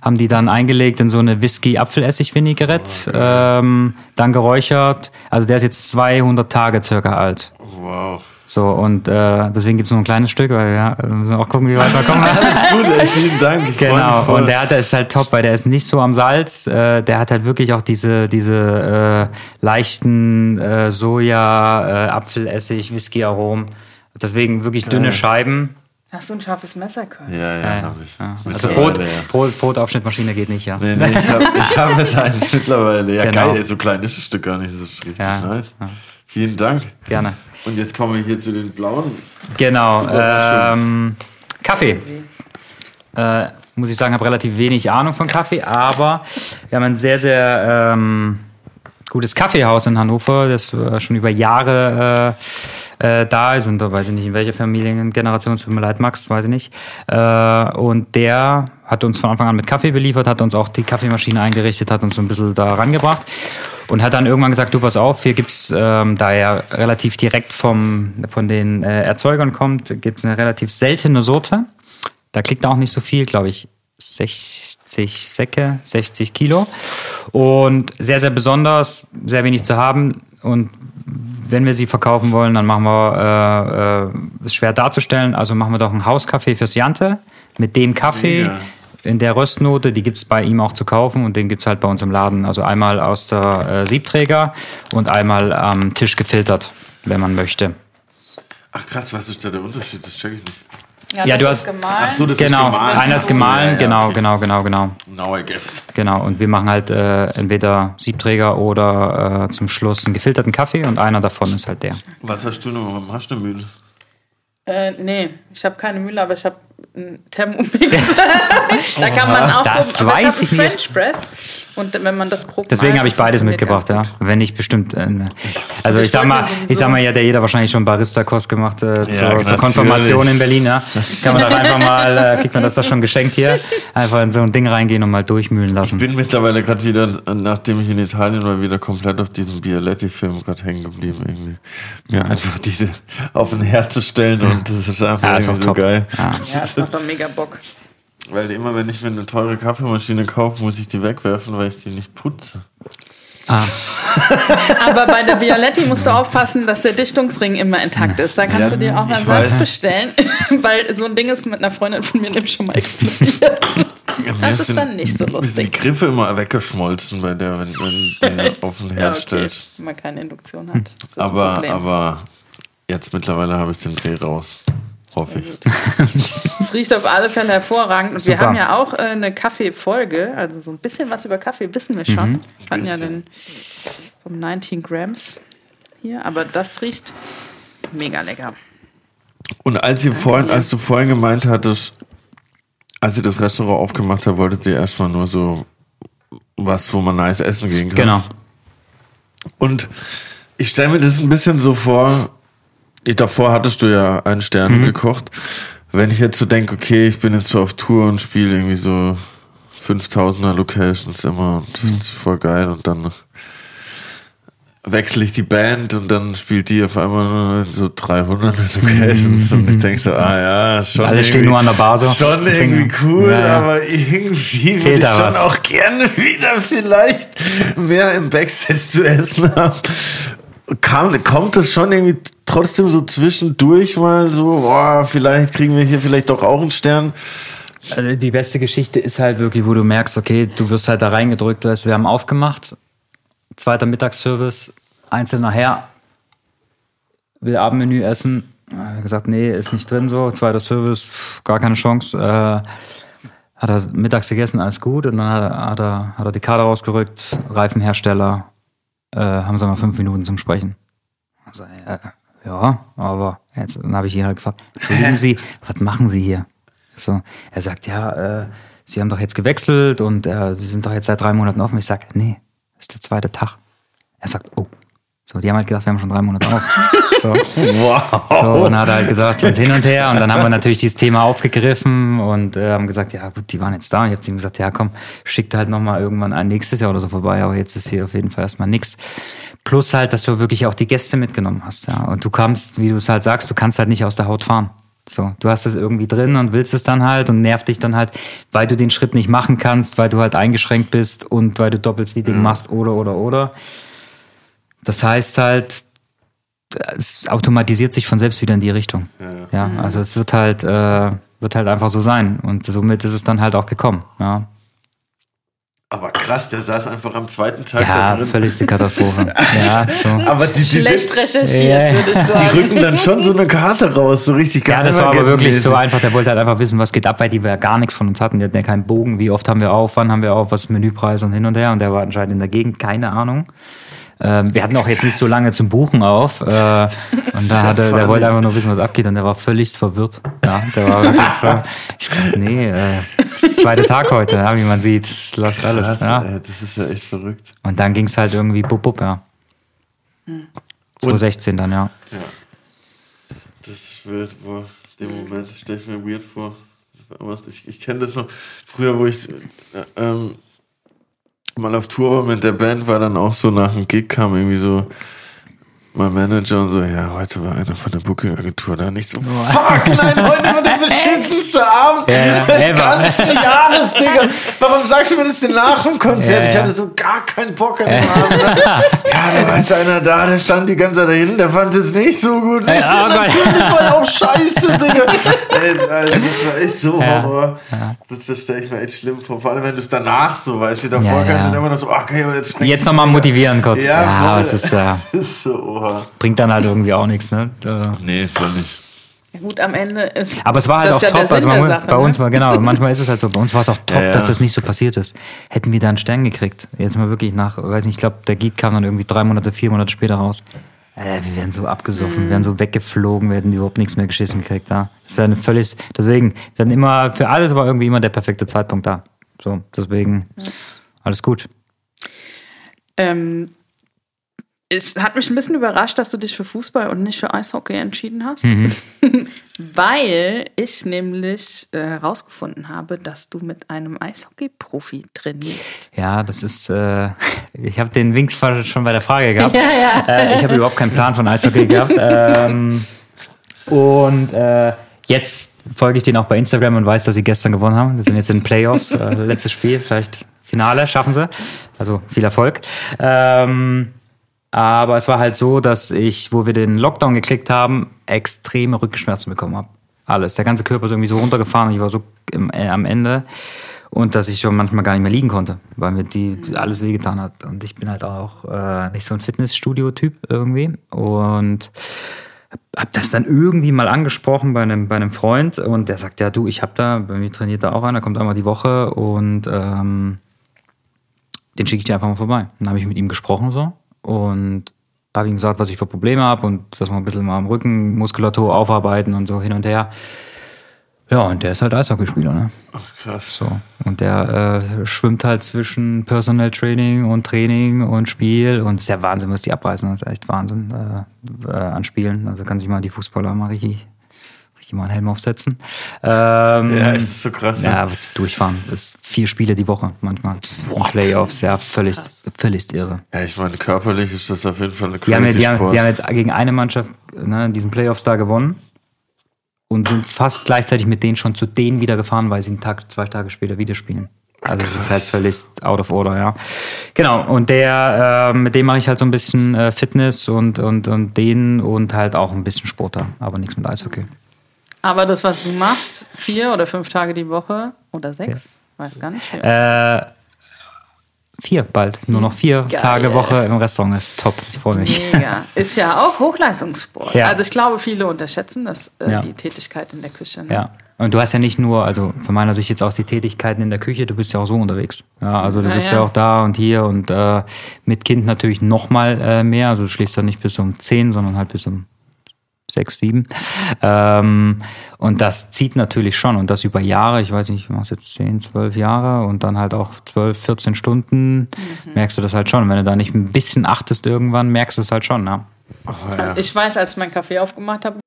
[SPEAKER 3] Haben die dann eingelegt in so eine Whisky-Apfelessig-Vinaigrette, ähm, dann geräuchert. Also der ist jetzt 200 Tage circa alt.
[SPEAKER 1] Wow.
[SPEAKER 3] So, und äh, deswegen gibt es nur ein kleines Stück, weil ja, wir müssen auch gucken, wie weit wir kommen.
[SPEAKER 1] Alles gut, ey, vielen Dank. Ich
[SPEAKER 3] Genau,
[SPEAKER 1] voll.
[SPEAKER 3] und der hat, der ist halt top, weil der ist nicht so am Salz. Äh, der hat halt wirklich auch diese, diese äh, leichten äh, Soja, äh, Apfelessig, Whisky-Aromen. Deswegen wirklich dünne Scheiben.
[SPEAKER 2] Hast du ein scharfes Messer, Körn?
[SPEAKER 1] ja, ja,
[SPEAKER 3] Ja,
[SPEAKER 1] hab ich.
[SPEAKER 3] ja. Also Brot,
[SPEAKER 1] ja.
[SPEAKER 3] Brot, Brotaufschnittmaschine geht nicht, ja.
[SPEAKER 1] Nee, nee, ich habe ich hab jetzt eins mittlerweile. Ja,
[SPEAKER 3] Genau.
[SPEAKER 1] geil, so klein ist das Stück gar nicht. Das ist richtig
[SPEAKER 3] Ja,
[SPEAKER 1] nice. Vielen Dank.
[SPEAKER 3] Gerne.
[SPEAKER 1] Und jetzt kommen wir hier zu den blauen.
[SPEAKER 3] Genau. Ähm, Kaffee. Äh, muss ich sagen, habe relativ wenig Ahnung von Kaffee, aber wir haben ein sehr, sehr ähm, gutes Kaffeehaus in Hannover, das äh, schon über Jahre äh, äh, da ist und da weiß ich nicht, in welcher Familiengeneration, es tut mir leid, Max, weiß ich nicht. Äh, und der hat uns von Anfang an mit Kaffee beliefert, hat uns auch die Kaffeemaschine eingerichtet, hat uns so ein bisschen da rangebracht und hat dann irgendwann gesagt, du pass auf, hier gibt's, ähm, da er relativ direkt vom, von den äh, Erzeugern kommt, gibt's eine relativ seltene Sorte. Da er auch nicht so viel, glaube ich, 60 Säcke, 60 Kilo. Und sehr, sehr besonders, sehr wenig zu haben. Und wenn wir sie verkaufen wollen, dann machen wir äh, äh, ist schwer darzustellen. Also machen wir doch einen Hauskaffee fürs Jante mit dem Kaffee.
[SPEAKER 1] Mega.
[SPEAKER 3] In der Röstnote, die gibt's bei ihm auch zu kaufen und den gibt's halt bei uns im Laden. Also einmal aus der äh, Siebträger und einmal am Tisch gefiltert, wenn man möchte.
[SPEAKER 1] Ach krass, was ist da der Unterschied? Das check ich nicht.
[SPEAKER 3] Ja,
[SPEAKER 2] das
[SPEAKER 3] du
[SPEAKER 2] ist
[SPEAKER 3] hast-
[SPEAKER 2] gemahlen.
[SPEAKER 1] Ach so, das
[SPEAKER 3] Genau,
[SPEAKER 1] ist gemahlen.
[SPEAKER 3] einer ist
[SPEAKER 1] Ach so,
[SPEAKER 3] gemahlen,
[SPEAKER 1] ja, ja,
[SPEAKER 3] genau,
[SPEAKER 1] okay.
[SPEAKER 3] genau, genau, genau.
[SPEAKER 1] Now I get it.
[SPEAKER 3] Genau, und wir machen halt äh, entweder Siebträger oder äh, zum Schluss einen gefilterten Kaffee und einer davon ist halt der.
[SPEAKER 1] Was hast du noch? Hast du eine Mühle?
[SPEAKER 2] Äh, nee, ich habe keine Mühle, aber ich habe Thermomix. da kann man auch
[SPEAKER 3] Das
[SPEAKER 2] aber ich
[SPEAKER 3] weiß
[SPEAKER 2] habe
[SPEAKER 3] ich nicht.
[SPEAKER 2] French Press und wenn man das grob
[SPEAKER 3] Deswegen habe ich beides mitgebracht, ja. Wenn nicht bestimmt. Äh, also
[SPEAKER 2] Ich
[SPEAKER 3] ich sag mal, ich sag mal, ja, der jeder wahrscheinlich schon Barista-Kurs gemacht äh, zur, zur
[SPEAKER 1] natürlich.
[SPEAKER 3] Konfirmation in Berlin, ja. Kann man dann einfach mal, äh, kriegt man das da schon geschenkt hier, einfach in so ein Ding reingehen und mal durchmühlen lassen.
[SPEAKER 1] Ich bin mittlerweile gerade wieder, nachdem ich in Italien war, wieder komplett auf diesem Bialetti-Film gerade hängen geblieben. Irgendwie. Mir einfach diese auf den Herd zu stellen und das ist einfach
[SPEAKER 3] Ja, ist
[SPEAKER 1] so
[SPEAKER 3] top.
[SPEAKER 1] geil.
[SPEAKER 3] Ja.
[SPEAKER 2] Ja, das macht doch mega Bock.
[SPEAKER 1] Weil immer, wenn ich mir eine teure Kaffeemaschine kaufe, muss ich die wegwerfen, weil ich die nicht putze.
[SPEAKER 2] Aber bei der Violetti musst du aufpassen, dass der Dichtungsring immer intakt ist. Da kannst
[SPEAKER 1] Ja,
[SPEAKER 2] du dir auch einen Satz bestellen, weil so ein Ding ist mit einer Freundin von mir nämlich schon mal explodiert. Das ist dann nicht so
[SPEAKER 1] sind die
[SPEAKER 2] lustig.
[SPEAKER 1] Griffe immer weggeschmolzen bei der, wenn, wenn die auf den
[SPEAKER 2] Ja, okay,
[SPEAKER 1] stellt.
[SPEAKER 2] wenn man keine Induktion hat.
[SPEAKER 1] Aber, aber jetzt mittlerweile habe ich den Dreh raus. Hoffe ich.
[SPEAKER 2] Es riecht auf alle Fälle hervorragend. Und wir haben ja auch äh, eine Kaffeefolge, also so ein bisschen was über Kaffee wissen wir schon.
[SPEAKER 3] Mhm.
[SPEAKER 2] Wir hatten ja den vom 19 Grams hier, aber das riecht mega lecker.
[SPEAKER 1] Und als, ihr vorhin, als du vorhin gemeint hattest, als ihr das Restaurant aufgemacht habt, wolltet ihr erstmal nur so was, wo man nice essen gehen kann.
[SPEAKER 3] Genau.
[SPEAKER 1] Und ich stelle mir das ein bisschen so vor, davor hattest du ja einen Stern
[SPEAKER 3] Mhm.
[SPEAKER 1] gekocht. Wenn ich jetzt so denke, okay, ich bin jetzt so auf Tour und spiele irgendwie so 5000er Locations immer und
[SPEAKER 3] Mhm.
[SPEAKER 1] das ist voll geil und dann wechsle ich die Band und dann spielt die auf einmal so 300 Locations und ich denke so, ah ja, schon
[SPEAKER 3] Alle stehen
[SPEAKER 1] irgendwie-
[SPEAKER 3] nur an der Bar so.
[SPEAKER 1] Schon irgendwie cool,
[SPEAKER 3] Ja, ja.
[SPEAKER 1] aber irgendwie würde ich schon
[SPEAKER 3] was.
[SPEAKER 1] auch gerne wieder vielleicht mehr im Backstage zu essen haben. Kam, kommt das schon irgendwie trotzdem so zwischendurch mal so, boah, vielleicht kriegen wir hier vielleicht doch auch einen Stern.
[SPEAKER 3] Also die beste Geschichte ist halt wirklich, wo du merkst, okay, du wirst halt da reingedrückt, weißt, wir haben aufgemacht, zweiter Mittagsservice, einzelner Herr, will Abendmenü essen, gesagt, nee, ist nicht drin so, zweiter Service, gar keine Chance. Äh, hat er mittags gegessen, alles gut, und dann hat er, hat er, hat er die Karte rausgerückt, Reifenhersteller, äh, haben sie mal fünf Minuten zum Sprechen. Also, äh, ja, aber jetzt dann habe ich ihn halt gefragt, entschuldigen Sie, was machen Sie hier? So, er sagt, ja, äh, Sie haben doch jetzt gewechselt und äh, Sie sind doch jetzt seit drei Monaten offen. Ich sage, nee, das ist der zweite Tag. Er sagt, oh. So, die haben halt gedacht, wir haben schon drei Monate auf. So.
[SPEAKER 1] Wow.
[SPEAKER 3] So, und hat halt gesagt, und hin und her. Und dann haben wir natürlich dieses Thema aufgegriffen und äh, haben gesagt, ja gut, die waren jetzt da. Und ich habe zu ihm gesagt, ja komm, schickt halt nochmal irgendwann ein nächstes Jahr oder so vorbei. Aber jetzt ist hier auf jeden Fall erstmal nix. Plus halt, dass du wirklich auch die Gäste mitgenommen hast. Ja. Und du kamst, wie du es halt sagst, du kannst halt nicht aus der Haut fahren. So, du hast es irgendwie drin und willst es dann halt und nervt dich dann halt, weil du den Schritt nicht machen kannst, weil du halt eingeschränkt bist und weil du Doppelseating machst oder oder oder. Das heißt halt, es automatisiert sich von selbst wieder in die Richtung. Ja, also es wird halt, äh, wird halt einfach so sein. Und somit ist es dann halt auch gekommen. Ja,
[SPEAKER 1] Aber krass, der saß einfach am zweiten Tag
[SPEAKER 3] ja
[SPEAKER 1] da drin.
[SPEAKER 3] völlig die Katastrophe. ja, so.
[SPEAKER 1] Aber die, die,
[SPEAKER 2] Schlecht recherchiert,
[SPEAKER 3] ja.
[SPEAKER 2] würde ich
[SPEAKER 1] die
[SPEAKER 2] sagen.
[SPEAKER 1] rücken dann schon so eine Karte raus, so richtig
[SPEAKER 3] ja, das war aber wirklich so einfach. Der wollte halt einfach wissen, was geht ab, weil die wir ja gar nichts von uns hatten. Die hatten ja keinen Bogen. Wie oft haben wir auf, wann haben wir auf, was ist Menüpreis und hin und her. Und der war anscheinend in der Gegend, keine Ahnung. Ähm, wir hatten auch jetzt nicht so lange zum Buchen auf. Äh, und da hatte, der wollte einfach nur wissen, was abgeht. Und der war völlig verwirrt. Ja, der war wirklich ich dachte, nee, äh, das ist der zweite Tag heute, ja, wie man sieht. Es läuft alles.
[SPEAKER 1] Krass,
[SPEAKER 3] Ja.
[SPEAKER 1] ey, das ist ja echt verrückt.
[SPEAKER 3] Und dann ging es halt irgendwie bub, bub, ja. 2016 dann, ja.
[SPEAKER 1] Das wird, boah, den Moment stelle ich mir weird vor. Ich, ich kenne das noch früher, wo ich äh, ähm, mal auf Tour war mit der Band, war dann auch so nach dem Gig kam irgendwie so mein Manager und so, ja, heute war einer von der Booking-Agentur da. Nicht so, fuck, nein, heute war der beschissenste Abend
[SPEAKER 3] Ja, ja,
[SPEAKER 1] des ganzen Jahres, Digga. Warum sagst du mir das denn nach dem Konzert?
[SPEAKER 3] Ja,
[SPEAKER 1] Ich
[SPEAKER 3] ja.
[SPEAKER 1] hatte so gar keinen Bock an dem Abend. Ja, da war jetzt einer da, der stand die ganze Zeit da hinten, der fand es nicht so gut.
[SPEAKER 3] Oh Gott.
[SPEAKER 1] natürlich war ja auch scheiße, Digga. Ey, Alter, das war echt so Horror. Das, das stelle ich mir echt schlimm vor. Vor allem, wenn du es danach so weißt. wie Davor
[SPEAKER 3] Ja,
[SPEAKER 1] kannst du
[SPEAKER 3] ja.
[SPEAKER 1] dann immer noch so, okay, jetzt
[SPEAKER 3] Jetzt nochmal motivieren kurz.
[SPEAKER 1] Ja,
[SPEAKER 3] Ja, es ist, äh,
[SPEAKER 1] Das ist so, oha.
[SPEAKER 3] bringt dann halt irgendwie auch nichts, ne? Äh,
[SPEAKER 1] Nee, voll nicht.
[SPEAKER 2] Ja, gut, am Ende ist.
[SPEAKER 3] Aber es war halt auch
[SPEAKER 2] ja
[SPEAKER 3] top. Also man,
[SPEAKER 2] Sache,
[SPEAKER 3] bei uns
[SPEAKER 2] ne?
[SPEAKER 3] war, genau, manchmal ist es halt so, bei uns war es auch top,
[SPEAKER 1] Ja, ja.
[SPEAKER 3] dass das nicht so passiert ist. Hätten wir da einen Stern gekriegt. Jetzt mal wirklich nach, weiß nicht, ich glaube, der Geek kam dann irgendwie drei Monate, vier Monate später raus. Äh, wir wären so abgesoffen, wir wären so weggeflogen, wir hätten überhaupt nichts mehr geschissen gekriegt. Ja. Das wäre völlig, deswegen, wir hatten immer, für alles war irgendwie immer der perfekte Zeitpunkt da. So, deswegen, alles gut.
[SPEAKER 2] Ähm, es hat mich ein bisschen überrascht, dass du dich für Fußball und nicht für Eishockey entschieden hast.
[SPEAKER 3] Mhm.
[SPEAKER 2] Weil ich nämlich äh, herausgefunden habe, dass du mit einem Eishockey-Profi trainierst.
[SPEAKER 3] Ja, das ist, äh, ich habe den Wink schon bei der Frage gehabt.
[SPEAKER 2] Ja, ja.
[SPEAKER 3] Äh, ich habe überhaupt keinen Plan von Eishockey gehabt. Ähm, und äh, jetzt folge ich denen auch bei Instagram und weiß, dass sie gestern gewonnen haben. Die sind jetzt in den Playoffs. Äh, letztes Spiel, vielleicht Finale schaffen sie. Also viel Erfolg. Ähm, aber es war halt so, dass ich, wo wir den Lockdown geklickt haben, extreme Rückenschmerzen bekommen habe. Alles. Der ganze Körper ist irgendwie so runtergefahren und ich war so im, äh, am Ende. Und dass ich schon manchmal gar nicht mehr liegen konnte, weil mir die, die alles wehgetan hat. Und ich bin halt auch äh, nicht so ein Fitnessstudio-Typ irgendwie. Und hab das dann irgendwie mal angesprochen bei einem, bei einem Freund und der sagt, ja du, ich hab da, bei mir trainiert da auch einer, kommt einmal die Woche und ähm, den schicke ich dir einfach mal vorbei. Dann habe ich mit ihm gesprochen so und habe ihm gesagt, was ich für Probleme habe und dass wir ein bisschen mal am Rücken Muskulatur aufarbeiten und so hin und her. Ja, und der ist halt Eishockeyspieler, ne?
[SPEAKER 1] Ach, krass.
[SPEAKER 3] So. Und der äh, schwimmt halt zwischen Personal Training und Training und Spiel. Und es ist ja Wahnsinn, was die abreißen. Das ist echt Wahnsinn äh, äh, an Spielen. Also kann sich mal die Fußballer mal richtig, richtig mal einen Helm aufsetzen. Ähm,
[SPEAKER 1] Ja, es ist so krass. ne?
[SPEAKER 3] ja, was die durchfahren. Das ist vier Spiele die Woche manchmal. In Playoffs, ja, völlig, völlig irre.
[SPEAKER 1] Ja, ich meine, körperlich ist das auf jeden Fall eine
[SPEAKER 3] Die haben,
[SPEAKER 1] crazy
[SPEAKER 3] die, haben, die haben jetzt gegen eine Mannschaft ne, in diesen Playoffs da gewonnen und sind fast gleichzeitig mit denen schon zu denen wieder gefahren, weil sie einen Tag, zwei Tage später wieder spielen. Also das ist halt völlig out of order, ja. Genau, und der, äh, mit dem mache ich halt so ein bisschen äh, Fitness und, und, und den und halt auch ein bisschen Sport da, aber nichts mit Eishockey.
[SPEAKER 2] Aber das, was du machst, vier oder fünf Tage die Woche oder sechs, weiß gar nicht.
[SPEAKER 3] Äh, vier bald, nur noch vier
[SPEAKER 2] Geil.
[SPEAKER 3] Tage Woche im Restaurant ist top. Ich freue mich.
[SPEAKER 2] Mega. Ist ja auch Hochleistungssport.
[SPEAKER 3] Ja.
[SPEAKER 2] Also ich glaube, viele unterschätzen das, äh,
[SPEAKER 3] Ja.
[SPEAKER 2] die Tätigkeit in der Küche. Ne?
[SPEAKER 3] Ja. Und du hast ja nicht nur, also von meiner Sicht jetzt auch die Tätigkeiten in der Küche, du bist ja auch so unterwegs. Ja, also du
[SPEAKER 2] Ja,
[SPEAKER 3] bist
[SPEAKER 2] ja.
[SPEAKER 3] ja. auch da und hier und äh, mit Kind natürlich noch mal äh, mehr. Also du schläfst dann nicht bis um 10, sondern halt bis um sechs, sieben. Ähm, und das zieht natürlich schon und das über Jahre, ich weiß nicht, ich mache jetzt zehn, zwölf Jahre und dann halt auch zwölf, 14 Stunden, mhm. merkst du das halt schon. Und wenn du da nicht ein bisschen achtest irgendwann, merkst du es halt schon, ne?
[SPEAKER 2] Oh, ja. Ich weiß, als ich meinen Kaffee aufgemacht habe.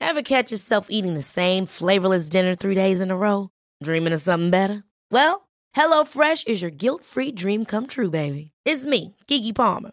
[SPEAKER 5] Ever catch yourself eating the same flavorless dinner three days in a row? Dreaming of something better? Well, HelloFresh is your guilt-free dream come true, baby. It's me, Kiki Palmer.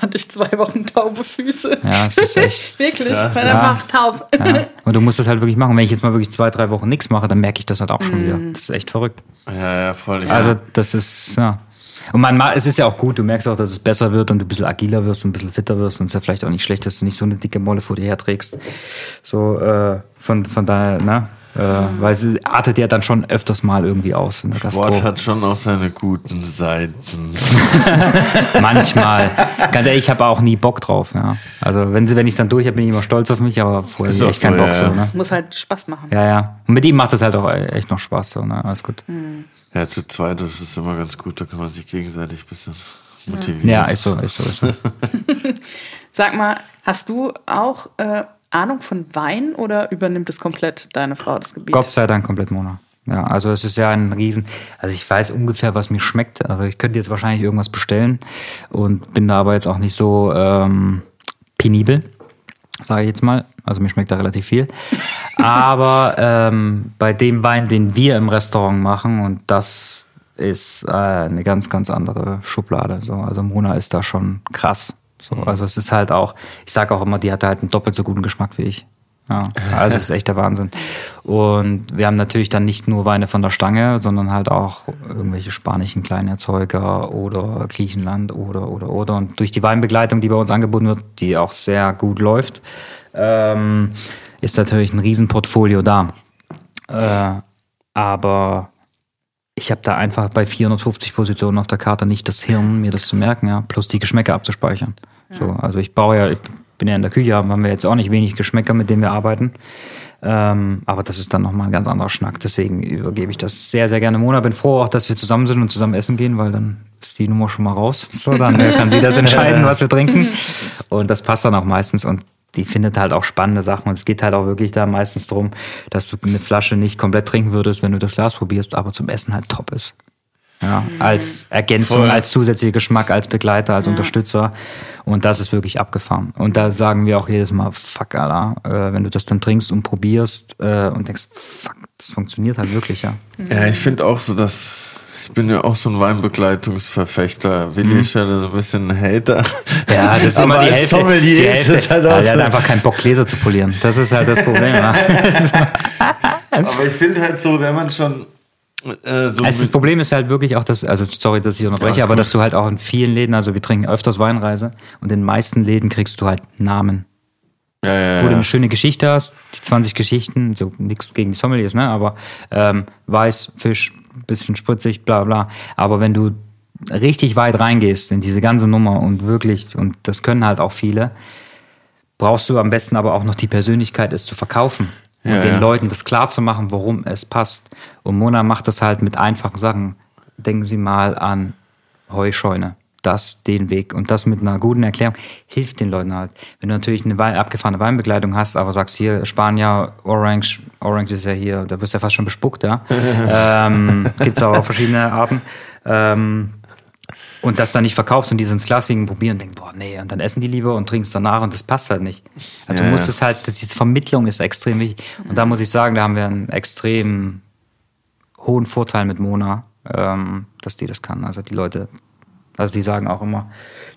[SPEAKER 2] Hatte ich zwei Wochen taube Füße.
[SPEAKER 3] Ja, es ist echt.
[SPEAKER 2] wirklich, ja. weil ja. einfach taub.
[SPEAKER 3] Ja. Und du musst das halt wirklich machen. Wenn ich jetzt mal wirklich zwei, drei Wochen nichts mache, dann merke ich das halt auch schon mm. wieder. Das ist echt verrückt.
[SPEAKER 1] Ja, ja, voll. Ja.
[SPEAKER 3] Also, das ist, ja. Und man, es ist ja auch gut, du merkst auch, dass es besser wird und du ein bisschen agiler wirst und ein bisschen fitter wirst. Und es ist ja vielleicht auch nicht schlecht, dass du nicht so eine dicke Molle vor dir herträgst. So, äh, von, von daher, ne? Äh, weil es artet ja dann schon öfters mal irgendwie aus.
[SPEAKER 1] In der Sport Gastro. hat schon auch seine guten Seiten.
[SPEAKER 3] Manchmal. Ganz ehrlich, ich habe auch nie Bock drauf. Ja. Also wenn, wenn ich es dann durch habe, bin ich immer stolz auf mich, aber vorher ist echt so, keinen Bock. Ja,
[SPEAKER 2] so, ne? Muss halt Spaß machen.
[SPEAKER 3] Ja, ja. Und mit ihm macht das halt auch echt noch Spaß. So, ne? Alles gut. Mhm.
[SPEAKER 1] Ja, zu zweit, das ist immer ganz gut, da kann man sich gegenseitig ein bisschen motivieren.
[SPEAKER 3] Ja, ist so, ist so, ist so.
[SPEAKER 2] Sag mal, hast du auch äh, Ahnung von Wein oder übernimmt es komplett deine Frau das Gebiet?
[SPEAKER 3] Gott sei Dank komplett Mona. Ja, also es ist ja ein Riesen. Also ich weiß ungefähr, was mir schmeckt. Also ich könnte jetzt wahrscheinlich irgendwas bestellen und bin da aber jetzt auch nicht so ähm, penibel, sage ich jetzt mal. Also mir schmeckt da relativ viel. Aber ähm, bei dem Wein, den wir im Restaurant machen, und das ist äh, eine ganz, ganz andere Schublade. So. Also Mona ist da schon krass. So, also es ist halt auch, ich sage auch immer, die hat halt einen doppelt so guten Geschmack wie ich. Ja, also es ist echt der Wahnsinn. Und wir haben natürlich dann nicht nur Weine von der Stange, sondern halt auch irgendwelche spanischen Kleinerzeuger oder Griechenland oder oder oder. Und durch die Weinbegleitung, die bei uns angeboten wird, die auch sehr gut läuft, ähm, ist natürlich ein Riesenportfolio da. Äh, aber ich habe da einfach bei 450 Positionen auf der Karte nicht das Hirn, mir das zu merken, ja, plus die Geschmäcker abzuspeichern. Ja. So, also ich baue ja, ich bin ja in der Küche, haben wir jetzt auch nicht wenig Geschmäcker, mit denen wir arbeiten. Ähm, aber das ist dann nochmal ein ganz anderer Schnack. Deswegen übergebe ich das sehr, sehr gerne Mona. Bin froh auch, dass wir zusammen sind und zusammen essen gehen, weil dann ist die Nummer schon mal raus. So, dann kann sie das entscheiden, was wir trinken. Und das passt dann auch meistens. Und die findet halt auch spannende Sachen. Und es geht halt auch wirklich da meistens darum, dass du eine Flasche nicht komplett trinken würdest, wenn du das Glas probierst, aber zum Essen halt top ist. Ja, mhm. als Ergänzung, Voll. als zusätzlicher Geschmack, als Begleiter, als ja. Unterstützer. Und das ist wirklich abgefahren. Und da sagen wir auch jedes Mal, fuck, Alter, äh, wenn du das dann trinkst und probierst äh, und denkst, fuck, das funktioniert halt wirklich, ja.
[SPEAKER 1] Ja, ich finde auch so, dass bin ja auch so ein Weinbegleitungsverfechter. Willi mhm. ist ja so ein bisschen ein Hater.
[SPEAKER 3] Ja, das ist immer die Hälfte. Sommelier die Hälfte. Ist halt ja, der hat einfach keinen Bock, Gläser zu polieren. Das ist halt das Problem.
[SPEAKER 1] Aber ich finde halt so, wenn man schon
[SPEAKER 3] äh, so also das Problem ist halt wirklich auch, dass, also sorry, dass ich unterbreche, ja, aber gut. dass du halt auch in vielen Läden, also wir trinken öfters Weinreise und in den meisten Läden kriegst du halt Namen.
[SPEAKER 1] Ja, ja,
[SPEAKER 3] wo du eine schöne Geschichte hast, die 20 Geschichten, so nichts gegen die Sommeliers, ne? Aber ähm, Weiß, Fisch, bisschen spritzig, bla bla. Aber wenn du richtig weit reingehst in diese ganze Nummer und wirklich, und das können halt auch viele, brauchst du am besten aber auch noch die Persönlichkeit, es zu verkaufen und ja, den ja. Leuten das klar zu machen, warum es passt. Und Mona macht das halt mit einfachen Sachen. Denken Sie mal an Heuscheune das den Weg. Und das mit einer guten Erklärung hilft den Leuten halt. Wenn du natürlich eine Wein, abgefahrene Weinbegleitung hast, aber sagst hier Spanier, Orange, Orange ist ja hier, da wirst du ja fast schon bespuckt, ja. ähm, Gibt es auch verschiedene Arten. Ähm, und das dann nicht verkaufst und die ins Glas liegen probieren und denken, boah, nee, und dann essen die lieber und trinken es danach und das passt halt nicht. Also ja, du musst es halt, diese Vermittlung ist extrem wichtig. Und da muss ich sagen, da haben wir einen extrem hohen Vorteil mit Mona, ähm, dass die das kann. Also die Leute also die sagen auch immer,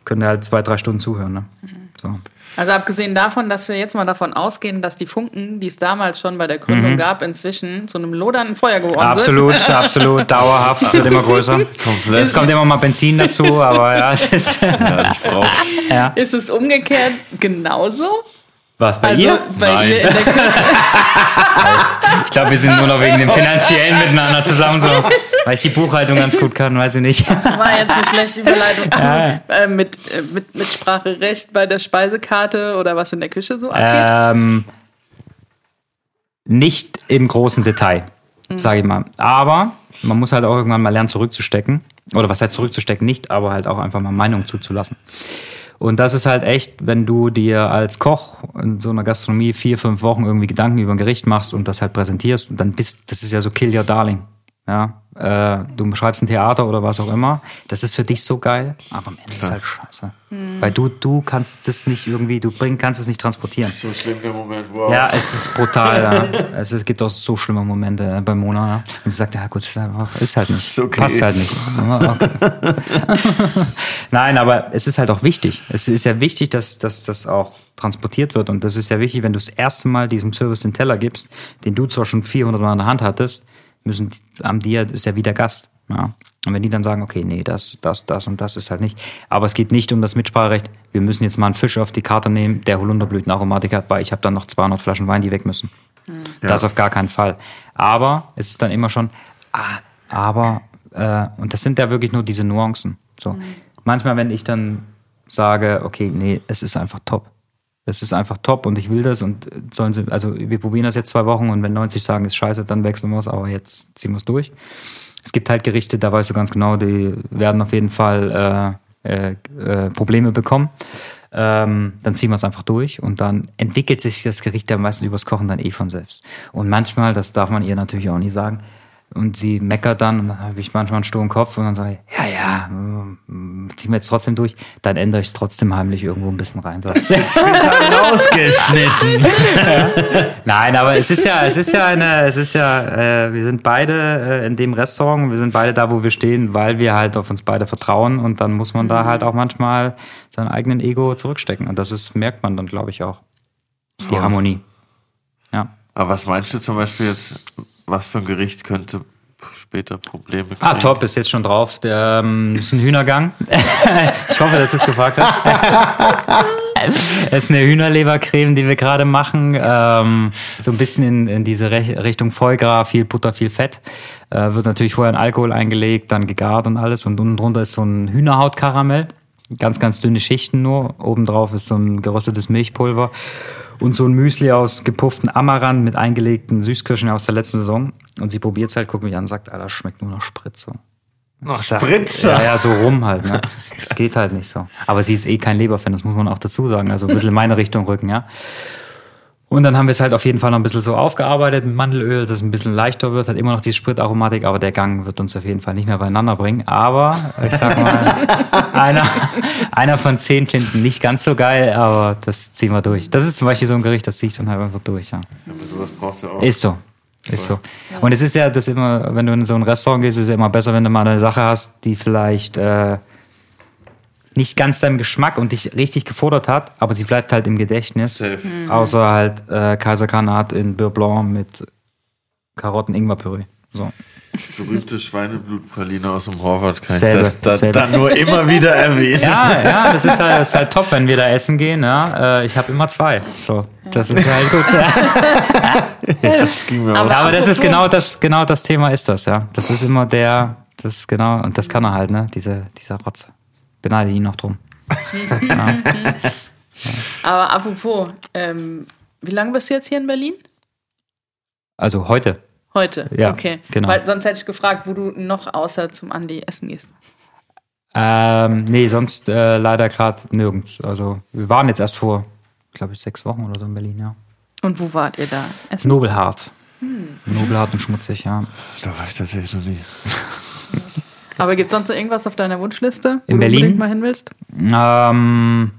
[SPEAKER 3] können halt zwei, drei Stunden zuhören. Ne? So.
[SPEAKER 2] Also abgesehen davon, dass wir jetzt mal davon ausgehen, dass die Funken, die es damals schon bei der Gründung mhm. gab, inzwischen zu einem lodernden Feuer geworden
[SPEAKER 3] absolut, sind. Absolut, absolut, dauerhaft, es wird immer größer. Komplett. Es kommt immer mal Benzin dazu, aber ja, es ist... ja,
[SPEAKER 2] ja. Ist es umgekehrt genauso?
[SPEAKER 3] Was, bei
[SPEAKER 2] Also
[SPEAKER 3] ihr?
[SPEAKER 2] bei
[SPEAKER 1] Nein.
[SPEAKER 2] ihr in der Küche.
[SPEAKER 3] Ich glaube, wir sind nur noch wegen dem Finanziellen miteinander zusammen, so, weil ich die Buchhaltung ganz gut kann, weiß ich nicht.
[SPEAKER 2] war jetzt eine schlechte Überleitung. Äh, mit, äh, mit, mit Spracherecht bei der Speisekarte oder was in der Küche so abgeht.
[SPEAKER 3] Ähm, nicht im großen Detail, sage ich mal. Aber man muss halt auch irgendwann mal lernen, zurückzustecken. Oder was heißt zurückzustecken? Nicht, aber halt auch einfach mal Meinung zuzulassen. Und das ist halt echt, wenn du dir als Koch in so einer Gastronomie vier, fünf Wochen irgendwie Gedanken über ein Gericht machst und das halt präsentierst, dann bist, das ist ja so Kill Your Darling. Ja, äh, du beschreibst ein Theater oder was auch immer. Das ist für dich so geil, aber am Ende ist halt scheiße. Weil du, du kannst das nicht irgendwie, du bring, kannst es nicht transportieren.
[SPEAKER 1] So schlimm der Moment, wow.
[SPEAKER 3] Ja, es ist brutal. ja. es, es gibt auch so schlimme Momente äh, bei Mona. Ja. Und sie sagt, ja gut, ist ist halt nicht.
[SPEAKER 1] Ist okay.
[SPEAKER 3] Passt halt nicht. Nein, aber es ist halt auch wichtig. Es ist ja wichtig, dass, dass das auch transportiert wird. Und das ist ja wichtig, wenn du das erste Mal diesem Service den Teller gibst, den du zwar schon 400 Mal in der Hand hattest, müssen die- am dir ist ja wieder Gast. Ja. Und wenn die dann sagen, okay, nee, das, das, das und das ist halt nicht. Aber es geht nicht um das Mitspracherecht. Wir müssen jetzt mal einen Fisch auf die Karte nehmen, der Holunderblütenaromatik hat, weil ich habe dann noch 200 Flaschen Wein, die weg müssen. Das auf gar keinen Fall. Aber es ist dann immer schon, ah, aber, äh, und das sind ja wirklich nur diese Nuancen. So. Manchmal, wenn ich dann sage, okay, nee, es ist einfach top. Es ist einfach top und ich will das und sollen sie, also wir probieren das jetzt zwei Wochen und wenn 90 sagen, ist scheiße, dann wechseln wir es, aber jetzt ziehen wir es durch. Es gibt halt Gerichte, da weißt du ganz genau, die werden auf jeden Fall äh, äh, äh, Probleme bekommen. Ähm, dann ziehen wir es einfach durch und dann entwickelt sich das Gericht ja meistens übers Kochen dann eh von selbst. Und manchmal, das darf man ihr natürlich auch nie sagen, und sie meckert dann und dann habe ich manchmal einen sturen Kopf und dann sage ich, ja, ja, mm, ziehen wir jetzt trotzdem durch, dann ändere ich es trotzdem heimlich irgendwo ein bisschen rein. So.
[SPEAKER 1] Rausgeschnitten.
[SPEAKER 3] Nein, aber es ist ja, es ist ja eine, es ist ja, äh, wir sind beide äh, in dem Restaurant, wir sind beide da, wo wir stehen, weil wir halt auf uns beide vertrauen und dann muss man da halt auch manchmal seinen eigenen Ego zurückstecken und das ist, merkt man dann, glaube ich, auch. Die Harmonie. Ja.
[SPEAKER 1] Aber was meinst du zum Beispiel jetzt, was für ein Gericht könnte später Probleme kriegen?
[SPEAKER 3] Ah, top, ist jetzt schon drauf. Der, ähm, ist ein Hühnergang. ich hoffe, dass du es gefragt hast. Es ist eine Hühnerlebercreme, die wir gerade machen. Ähm, so ein bisschen in, in diese Re Richtung Foie Gras, viel Butter, viel Fett. Äh, wird natürlich vorher in Alkohol eingelegt, dann gegart und alles. Und unten drunter ist so ein Hühnerhautkaramell. Ganz, ganz dünne Schichten nur. Obendrauf ist so ein geröstetes Milchpulver. Und so ein Müsli aus gepufften Amaranth mit eingelegten Süßkirschen aus der letzten Saison. Und sie probiert es halt, guckt mich an und sagt, Alter, schmeckt nur noch Spritze. Sag,
[SPEAKER 1] Spritzer.
[SPEAKER 3] Ja, ja, so rum halt. Ne? Das geht halt nicht so. Aber sie ist eh kein Leberfan, das muss man auch dazu sagen. Also ein bisschen in meine Richtung rücken, ja. Und dann haben wir es halt auf jeden Fall noch ein bisschen so aufgearbeitet mit Mandelöl, dass es ein bisschen leichter wird, hat immer noch die Spritaromatik, aber der Gang wird uns auf jeden Fall nicht mehr beieinander bringen. Aber ich sag mal, einer, einer von zehn finden nicht ganz so geil, aber das ziehen wir durch. Das ist zum Beispiel so ein Gericht, das ziehe ich dann halt einfach durch, ja.
[SPEAKER 1] Aber sowas braucht ja auch.
[SPEAKER 3] Ist so. Ist so. Und es ist ja das immer, wenn du in so ein Restaurant gehst, ist es ja immer besser, wenn du mal eine Sache hast, die vielleicht äh, nicht ganz deinem Geschmack und dich richtig gefordert hat, aber sie bleibt halt im Gedächtnis.
[SPEAKER 1] Safe.
[SPEAKER 3] Außer halt äh, Kaisergranat in Beurre Blanc mit Karotten-Ingwer-Püree. So.
[SPEAKER 1] Berühmte Schweineblutpraline aus dem Horvath kann
[SPEAKER 3] Selbe,
[SPEAKER 1] ich da, da, da nur immer wieder erwähnen.
[SPEAKER 3] Ja, ja, das ist halt, das ist halt top, wenn wir da essen gehen. Ja. Äh, ich habe immer zwei. So, das ist halt gut. Ja.
[SPEAKER 1] Das ging mir
[SPEAKER 2] Aber-
[SPEAKER 3] aber das ist genau das, genau das Thema ist das, ja. Das ist immer der, das ist genau, und das kann er halt, ne? Diese, dieser Rotze. Beneide ihn noch drum.
[SPEAKER 2] Aber apropos, ähm, wie lange bist du jetzt hier in Berlin?
[SPEAKER 3] Also heute.
[SPEAKER 2] Heute.
[SPEAKER 3] Ja,
[SPEAKER 2] okay.
[SPEAKER 3] genau.
[SPEAKER 2] Weil sonst hätte ich gefragt, wo du noch außer zum Andi essen gehst.
[SPEAKER 3] Ähm, nee, sonst äh, leider gerade nirgends. Also wir waren jetzt erst vor, glaube ich, sechs Wochen oder so in Berlin, ja.
[SPEAKER 2] Und wo wart ihr da? Essen?
[SPEAKER 3] Nobelhart. Nobelhart und schmutzig, ja.
[SPEAKER 1] Da war ich tatsächlich noch nie.
[SPEAKER 2] Aber gibt es sonst noch irgendwas auf deiner Wunschliste, wo
[SPEAKER 3] In
[SPEAKER 2] du
[SPEAKER 3] Berlin?
[SPEAKER 2] unbedingt mal hin willst?
[SPEAKER 3] Ähm,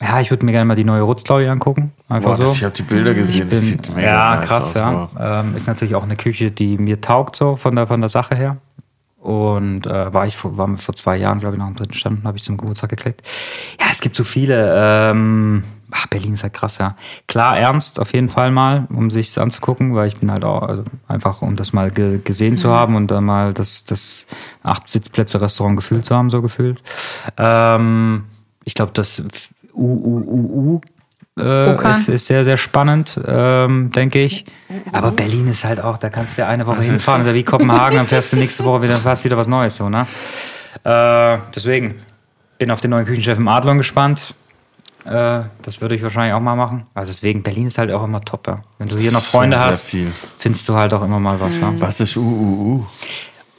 [SPEAKER 3] ja, ich würde mir gerne mal die neue Rutzlaui angucken. Einfach
[SPEAKER 1] Boah,
[SPEAKER 3] so.
[SPEAKER 1] das, ich habe die Bilder gesehen, das
[SPEAKER 3] bin,
[SPEAKER 1] sieht mega
[SPEAKER 3] ja,
[SPEAKER 1] nice
[SPEAKER 3] krass,
[SPEAKER 1] aus.
[SPEAKER 3] ja. Ähm, ist natürlich auch eine Küche, die mir taugt, so von der, von der Sache her. Und äh, war ich vor, war mir vor zwei Jahren, glaube ich, noch im dritten Stand, habe ich zum Geburtstag gekriegt. Ja, es gibt so viele. Ähm, ach, Berlin ist halt krass, ja. Klar, ernst auf jeden Fall mal, um sich anzugucken, weil ich bin halt auch also einfach, um das mal ge gesehen zu haben und dann mal das, das acht Sitzplätze Restaurant gefühlt zu haben, so gefühlt. Ähm, ich glaube, das U, U, U, U äh,
[SPEAKER 2] Okan.
[SPEAKER 3] ist, ist sehr, sehr spannend, ähm, denke ich. Aber Berlin ist halt auch, da kannst du ja eine Woche hinfahren, ist ja wie Kopenhagen, dann fährst du nächste Woche wieder, fast wieder was Neues, so, ne? Äh, deswegen bin auf den neuen Küchenchef im Adlon gespannt. Äh, das würde ich wahrscheinlich auch mal machen. Also deswegen, Berlin ist halt auch immer top, ja. Wenn du hier noch Freunde hast,
[SPEAKER 1] viel.
[SPEAKER 3] findest du halt auch immer mal was. Ja.
[SPEAKER 1] Was ist UUU?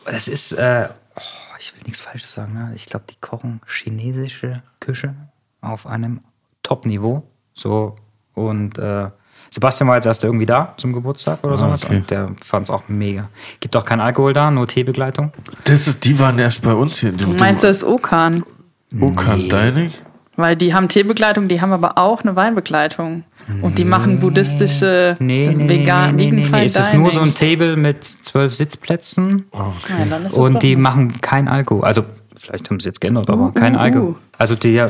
[SPEAKER 3] Das ist, äh, oh, ich will nichts Falsches sagen, ne? Ich glaube, die kochen chinesische Küche auf einem Top-Niveau. So, und äh, Sebastian war jetzt erst irgendwie da zum Geburtstag oder sowas
[SPEAKER 1] okay.
[SPEAKER 3] und der fand es auch mega. Gibt auch kein Alkohol da, nur Teebegleitung.
[SPEAKER 1] Das ist, die waren erst bei uns hier.
[SPEAKER 2] Du meinst, das ist Okan?
[SPEAKER 1] Okan Deinig?
[SPEAKER 2] Weil die haben Teebegleitung, die haben aber auch eine Weinbegleitung. Und die machen buddhistische,
[SPEAKER 3] Nee,
[SPEAKER 2] das
[SPEAKER 3] nee, nee,
[SPEAKER 2] vegan,
[SPEAKER 3] nee, nee, nee, nee. Es ist nur so ein Table mit zwölf Sitzplätzen
[SPEAKER 2] Ja, dann ist das
[SPEAKER 3] und die
[SPEAKER 2] nicht.
[SPEAKER 3] machen kein Alkohol. Also, vielleicht haben sie es jetzt geändert, aber kein
[SPEAKER 2] uh,
[SPEAKER 3] Alkohol.
[SPEAKER 2] uh.
[SPEAKER 3] Also, die, äh,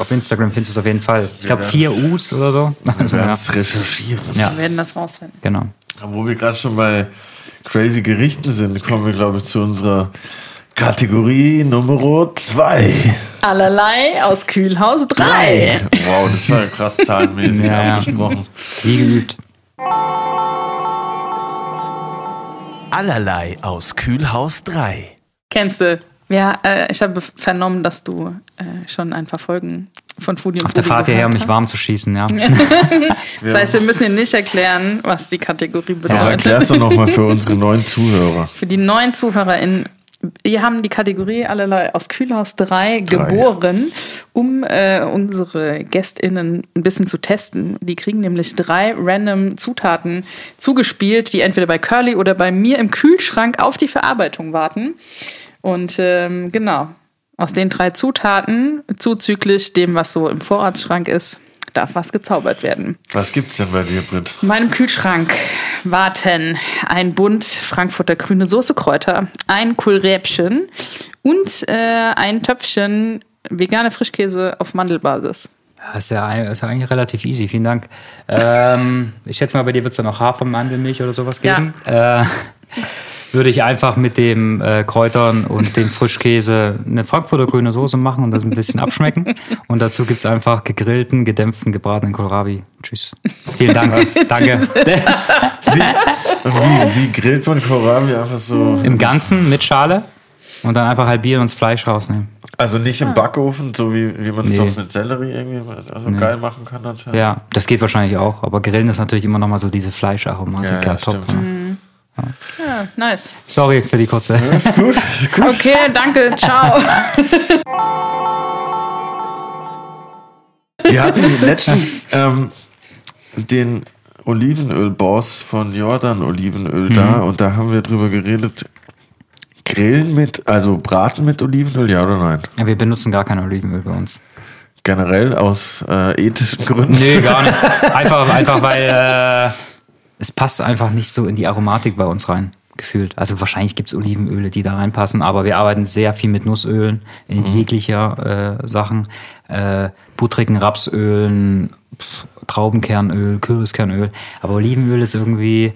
[SPEAKER 3] auf Instagram findest du es auf jeden Fall. Ich glaube, vier U's oder so. Also,
[SPEAKER 1] Wir werden
[SPEAKER 3] ja,
[SPEAKER 1] es recherchieren.
[SPEAKER 3] ja,
[SPEAKER 2] Wir werden das rausfinden.
[SPEAKER 3] genau.
[SPEAKER 1] Wo wir gerade schon bei crazy Gerichten sind, kommen wir, glaube ich, zu unserer Kategorie Nummer 2.
[SPEAKER 2] Allerlei aus Kühlhaus 3.
[SPEAKER 1] Wow, das war ja krass zahlenmäßig
[SPEAKER 3] Ja,
[SPEAKER 1] abgesprochen.
[SPEAKER 3] Wie geübt.
[SPEAKER 1] Allerlei aus Kühlhaus 3.
[SPEAKER 2] Kennst du? Ja, äh, ich habe vernommen, dass du äh, schon ein paar Folgen von Foodie und
[SPEAKER 3] Auf der
[SPEAKER 2] Foodie
[SPEAKER 3] Fahrt hierher, um mich warm zu schießen, ja.
[SPEAKER 2] hast. Das heißt, wir müssen dir nicht erklären, was die Kategorie
[SPEAKER 1] Doch
[SPEAKER 2] bedeutet.
[SPEAKER 1] erklär's doch nochmal für unsere neuen Zuhörer.
[SPEAKER 2] Für die neuen ZuhörerInnen, wir haben die Kategorie allerlei aus Kühlhaus 3 geboren, um äh, unsere GästInnen ein bisschen zu testen. Die kriegen nämlich drei random Zutaten zugespielt, die entweder bei Curly oder bei mir im Kühlschrank auf die Verarbeitung warten. Und ähm, genau, aus den drei Zutaten, zuzüglich dem, was so im Vorratsschrank ist, darf was gezaubert werden.
[SPEAKER 1] Was gibt's denn bei dir, Britt?
[SPEAKER 2] In meinem Kühlschrank warten ein Bund Frankfurter grüne Soßekräuter, ein Kohlräbchen und äh, ein Töpfchen vegane Frischkäse auf Mandelbasis.
[SPEAKER 3] Ja, Ist ja, ist ja eigentlich relativ easy, vielen Dank. Ähm, ich schätze mal, bei dir wird es dann auch Hafer, Mandelmilch oder sowas geben. Äh, würde ich einfach mit dem äh, Kräutern und dem Frischkäse eine Frankfurter grüne Soße machen und das ein bisschen abschmecken. Und dazu gibt es einfach gegrillten, gedämpften, gebratenen Kohlrabi. Tschüss. Vielen Dank. Danke.
[SPEAKER 1] Wie, wie, wie grillt man Kohlrabi einfach so?
[SPEAKER 3] Im Ganzen mit Schale und dann einfach halbieren und das Fleisch rausnehmen.
[SPEAKER 1] Also nicht im Backofen, so wie, wie man es
[SPEAKER 3] Nee.
[SPEAKER 1] doch mit Sellerie irgendwie also geil machen kann anscheinend.
[SPEAKER 3] Ja, das geht wahrscheinlich auch, aber Grillen ist natürlich immer noch mal so diese Fleischaromatik.
[SPEAKER 1] Ja, ja,
[SPEAKER 3] top.
[SPEAKER 1] stimmt.
[SPEAKER 3] ne?
[SPEAKER 2] Ja, nice.
[SPEAKER 3] Sorry für die kurze.
[SPEAKER 1] Ist gut, ist gut.
[SPEAKER 2] Okay, danke, ciao.
[SPEAKER 1] Wir hatten letztens ähm, den Olivenöl-Boss von Jordan Olivenöl da und da haben wir drüber geredet. Grillen mit, also braten mit Olivenöl, ja oder nein?
[SPEAKER 3] Ja, wir benutzen gar kein Olivenöl bei uns.
[SPEAKER 1] Generell aus äh, ethischen Gründen.
[SPEAKER 3] Nee, gar nicht. Einfach, einfach weil äh, es passt einfach nicht so in die Aromatik bei uns rein, gefühlt. Also wahrscheinlich gibt es Olivenöle, die da reinpassen, aber wir arbeiten sehr viel mit Nussölen in jeglicher äh, Sachen. Äh, buttrigen Rapsölen, pf, Traubenkernöl, Kürbiskernöl. Aber Olivenöl ist irgendwie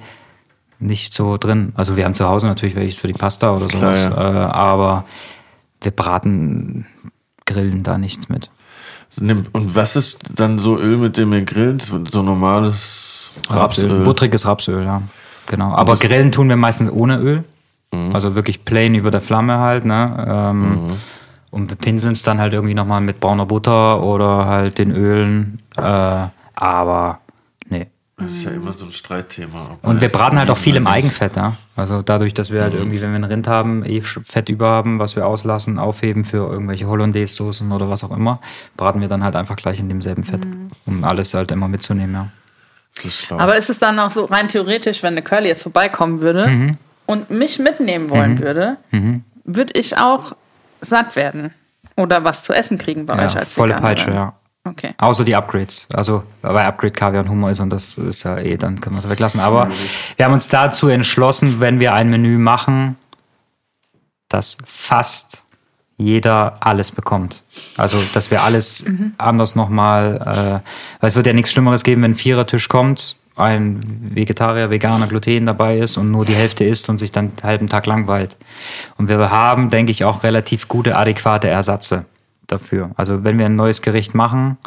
[SPEAKER 3] nicht so drin. Also wir haben zu Hause natürlich welches für die Pasta oder
[SPEAKER 1] Klar,
[SPEAKER 3] sowas, äh, aber wir braten, grillen da nichts mit.
[SPEAKER 1] Und was ist dann so Öl, mit dem ihr grillt? So normales
[SPEAKER 3] Rapsöl.
[SPEAKER 1] Rapsöl.
[SPEAKER 3] Buttriges Rapsöl, ja. Genau. Aber grillen tun wir meistens ohne Öl. Also wirklich plain über der Flamme halt, ne? Ähm, Und bepinseln es dann halt irgendwie nochmal mit brauner Butter oder halt den Ölen. Äh, aber.
[SPEAKER 1] Das ist ja immer so ein Streitthema.
[SPEAKER 3] Und wir braten halt auch viel im Eigenfett, ja. Also dadurch, dass wir halt irgendwie, wenn wir ein Rind haben, eh Fett über haben, was wir auslassen, aufheben für irgendwelche Hollandaise-Soßen oder was auch immer, braten wir dann halt einfach gleich in demselben Fett, um alles halt immer mitzunehmen, ja.
[SPEAKER 2] Aber ist es dann auch so rein theoretisch, wenn eine Curly jetzt vorbeikommen würde
[SPEAKER 3] Mhm.
[SPEAKER 2] und mich mitnehmen wollen würde, würde ich auch satt werden oder was zu essen kriegen bei
[SPEAKER 3] ja
[SPEAKER 2] euch als
[SPEAKER 3] volle
[SPEAKER 2] Veganerin?
[SPEAKER 3] Peitsche, ja.
[SPEAKER 2] Okay.
[SPEAKER 3] Außer die Upgrades. Also bei Upgrade Kaviar und Hummer ist und das ist ja eh, dann können wir es weglassen. Aber wir haben uns dazu entschlossen, wenn wir ein Menü machen, dass fast jeder alles bekommt. Also, dass wir alles anders nochmal, äh, weil es wird ja nichts Schlimmeres geben, wenn ein Vierertisch kommt, ein Vegetarier, Veganer, Gluten dabei ist und nur die Hälfte isst und sich dann einen halben Tag langweilt. Und wir haben, denke ich, auch relativ gute, adäquate Ersatze dafür. Also, wenn wir ein neues Gericht machen,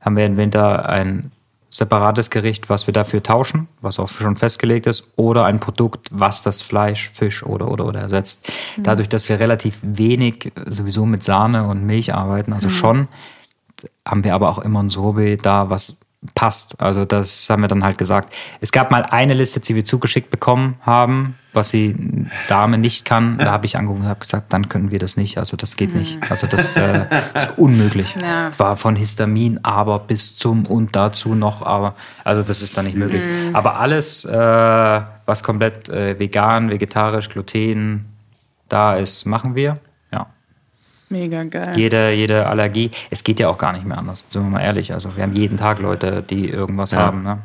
[SPEAKER 3] haben wir im Winter ein separates Gericht, was wir dafür tauschen, was auch schon festgelegt ist, oder ein Produkt, was das Fleisch, Fisch oder oder oder ersetzt. Dadurch, dass wir relativ wenig sowieso mit Sahne und Milch arbeiten, also schon, haben wir aber auch immer ein Sorbet da, was passt. Also das haben wir dann halt gesagt. Es gab mal eine Liste, die wir zugeschickt bekommen haben, was die Dame nicht kann. Da habe ich angerufen und habe gesagt, dann können wir das nicht. Also das geht nicht. Also das äh, ist unmöglich.
[SPEAKER 2] Ja.
[SPEAKER 3] War von Histamin, aber bis zum und dazu noch, aber also das ist dann nicht möglich. Aber alles, äh, was komplett äh, vegan, vegetarisch, Gluten da ist, machen wir. Ja
[SPEAKER 2] Mega geil.
[SPEAKER 3] jede, jede Allergie. Es geht ja auch gar nicht mehr anders, sind wir mal ehrlich. Also wir haben jeden Tag Leute, die irgendwas
[SPEAKER 1] Ja.
[SPEAKER 3] haben. Ne?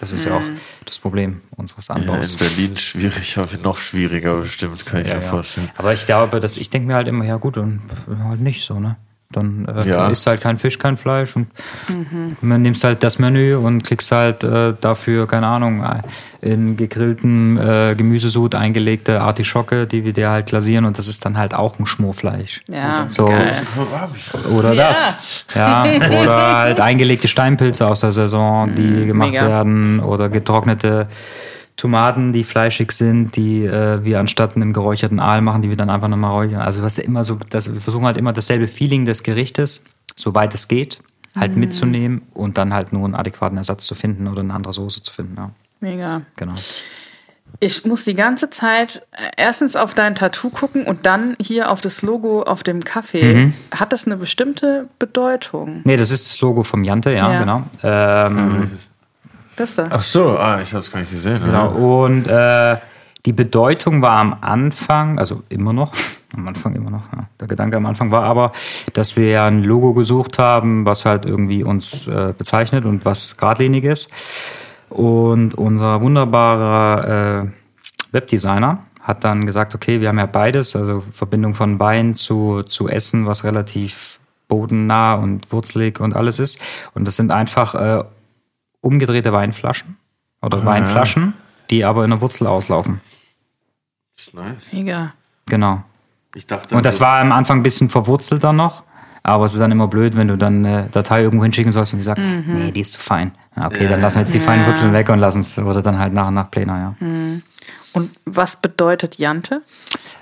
[SPEAKER 3] Das ist ja auch
[SPEAKER 2] Mhm.
[SPEAKER 3] das Problem unseres
[SPEAKER 1] Ja,
[SPEAKER 3] Anbaus.
[SPEAKER 1] in Berlin schwierig, aber noch schwieriger bestimmt, kann ich
[SPEAKER 3] Ja,
[SPEAKER 1] mir
[SPEAKER 3] ja.
[SPEAKER 1] vorstellen.
[SPEAKER 3] Aber ich glaube, dass ich denke mir halt immer, ja gut, dann halt nicht so, ne? Dann äh,
[SPEAKER 1] Ja.
[SPEAKER 3] isst halt kein Fisch, kein Fleisch und
[SPEAKER 2] Mhm.
[SPEAKER 3] man nimmst halt das Menü und kriegst halt äh, dafür, keine Ahnung, äh, in gegrillten äh, Gemüsesud eingelegte Artischocke, die wir dir halt glasieren und das ist dann halt auch ein Schmorfleisch.
[SPEAKER 2] Ja,
[SPEAKER 3] So.
[SPEAKER 2] geil.
[SPEAKER 3] Oder
[SPEAKER 2] Ja.
[SPEAKER 3] das. Ja. Oder halt eingelegte Steinpilze aus der Saison, die gemacht
[SPEAKER 2] mega.
[SPEAKER 3] werden. Oder getrocknete Tomaten, die fleischig sind, die äh, wir anstatt einem geräucherten Aal machen, die wir dann einfach nochmal räuchern. Also was immer so, das, wir versuchen halt immer dasselbe Feeling des Gerichtes, soweit es geht, halt mitzunehmen und dann halt nur einen adäquaten Ersatz zu finden oder eine andere Soße zu finden. Ja,
[SPEAKER 2] Mega.
[SPEAKER 3] genau.
[SPEAKER 2] Ich muss die ganze Zeit äh, erstens auf dein Tattoo gucken und dann hier auf das Logo auf dem Kaffee.
[SPEAKER 3] Mhm.
[SPEAKER 2] Hat das eine bestimmte Bedeutung?
[SPEAKER 3] Nee, das ist das Logo vom Jante, ja,
[SPEAKER 2] Ja.
[SPEAKER 3] genau. Ähm,
[SPEAKER 2] Das da?
[SPEAKER 1] Ach so, ah, ich habe es gar nicht gesehen.
[SPEAKER 3] Genau. Und äh, die Bedeutung war am Anfang, also immer noch, am Anfang immer noch, ja, der Gedanke am Anfang war aber, dass wir ja ein Logo gesucht haben, was halt irgendwie uns äh, bezeichnet und was geradlinig ist. Und unser wunderbarer äh, Webdesigner hat dann gesagt, okay, wir haben ja beides, also Verbindung von Wein zu, zu Essen, was relativ bodennah und wurzelig und alles ist. Und das sind einfach äh, umgedrehte Weinflaschen oder Weinflaschen, die aber in der Wurzel auslaufen.
[SPEAKER 1] Das ist nice.
[SPEAKER 2] Mega.
[SPEAKER 3] Genau.
[SPEAKER 1] Ich dachte,
[SPEAKER 3] Und das war am Anfang ein bisschen verwurzelt dann noch. Aber es ist dann immer blöd, wenn du dann eine Datei irgendwo hinschicken sollst und die sagt, nee, die ist zu fein. Ja, okay, dann lassen wir jetzt die feinen Wurzeln weg und lassen es, wurde dann halt nach und nach planer, ja.
[SPEAKER 2] Und was bedeutet Jante?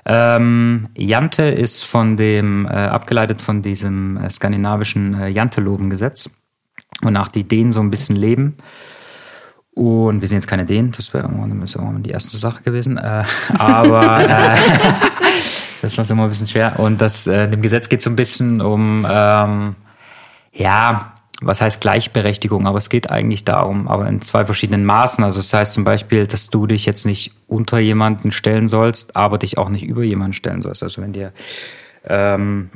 [SPEAKER 3] Ähm, Jante ist von dem, äh, abgeleitet von diesem äh, skandinavischen äh, Jantelovengesetz, wonach die Dänen so ein bisschen leben. Und wir sind jetzt keine Dänen, das wäre irgendwann, die erste Sache gewesen. Äh, aber äh, das war immer ein bisschen schwer. Und das, äh, dem Gesetz geht so ein bisschen um, ähm, ja, was heißt Gleichberechtigung, aber es geht eigentlich darum, aber in zwei verschiedenen Maßen. Also es das heißt zum Beispiel, dass du dich jetzt nicht unter jemanden stellen sollst, aber dich auch nicht über jemanden stellen sollst. Also wenn dir ähm,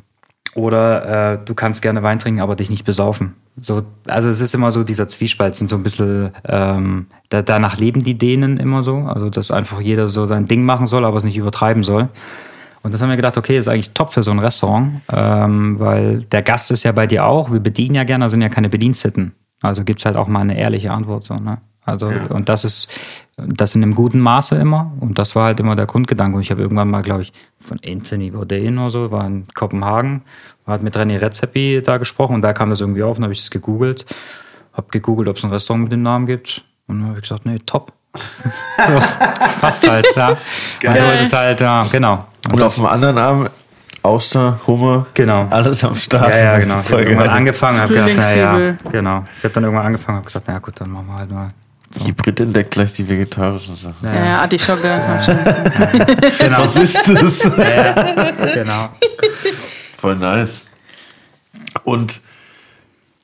[SPEAKER 3] oder äh, du kannst gerne Wein trinken, aber dich nicht besaufen. So, also es ist immer so, dieser Zwiespalt sind so ein bisschen, ähm, da, danach leben die Dänen immer so. Also dass einfach jeder so sein Ding machen soll, aber es nicht übertreiben soll. Und das haben wir gedacht, okay, ist eigentlich top für so ein Restaurant, ähm, weil der Gast ist ja bei dir auch. Wir bedienen ja gerne, sind ja keine Bediensteten. Also gibt's halt auch mal eine ehrliche Antwort. So, ne? Also, und das ist das in einem guten Maße immer. Und das war halt immer der Grundgedanke. Und ich habe irgendwann mal, glaube ich, von Anthony Bourdain oder so, war in Kopenhagen, hat mit René Redzepi da gesprochen und da kam das irgendwie auf und habe ich es gegoogelt. Habe gegoogelt, ob es ein Restaurant mit dem Namen gibt. Und dann habe ich gesagt, nee, top. so, passt halt, ja. Und so ist es halt, ja, genau.
[SPEAKER 1] Und auf dem anderen Arm Auster, Hummer,
[SPEAKER 3] Genau.
[SPEAKER 1] alles am Start.
[SPEAKER 3] Ja, ja, genau. Ich habe irgendwann
[SPEAKER 1] geil.
[SPEAKER 3] angefangen und habe gedacht, naja, genau. Ich habe dann irgendwann angefangen und habe gesagt, na gut, dann machen wir halt mal.
[SPEAKER 1] Die Brit entdeckt gleich die vegetarischen Sachen.
[SPEAKER 2] Ja, ja Artischocke.
[SPEAKER 3] Genau.
[SPEAKER 1] Was ist das?
[SPEAKER 3] genau.
[SPEAKER 1] Voll nice. Und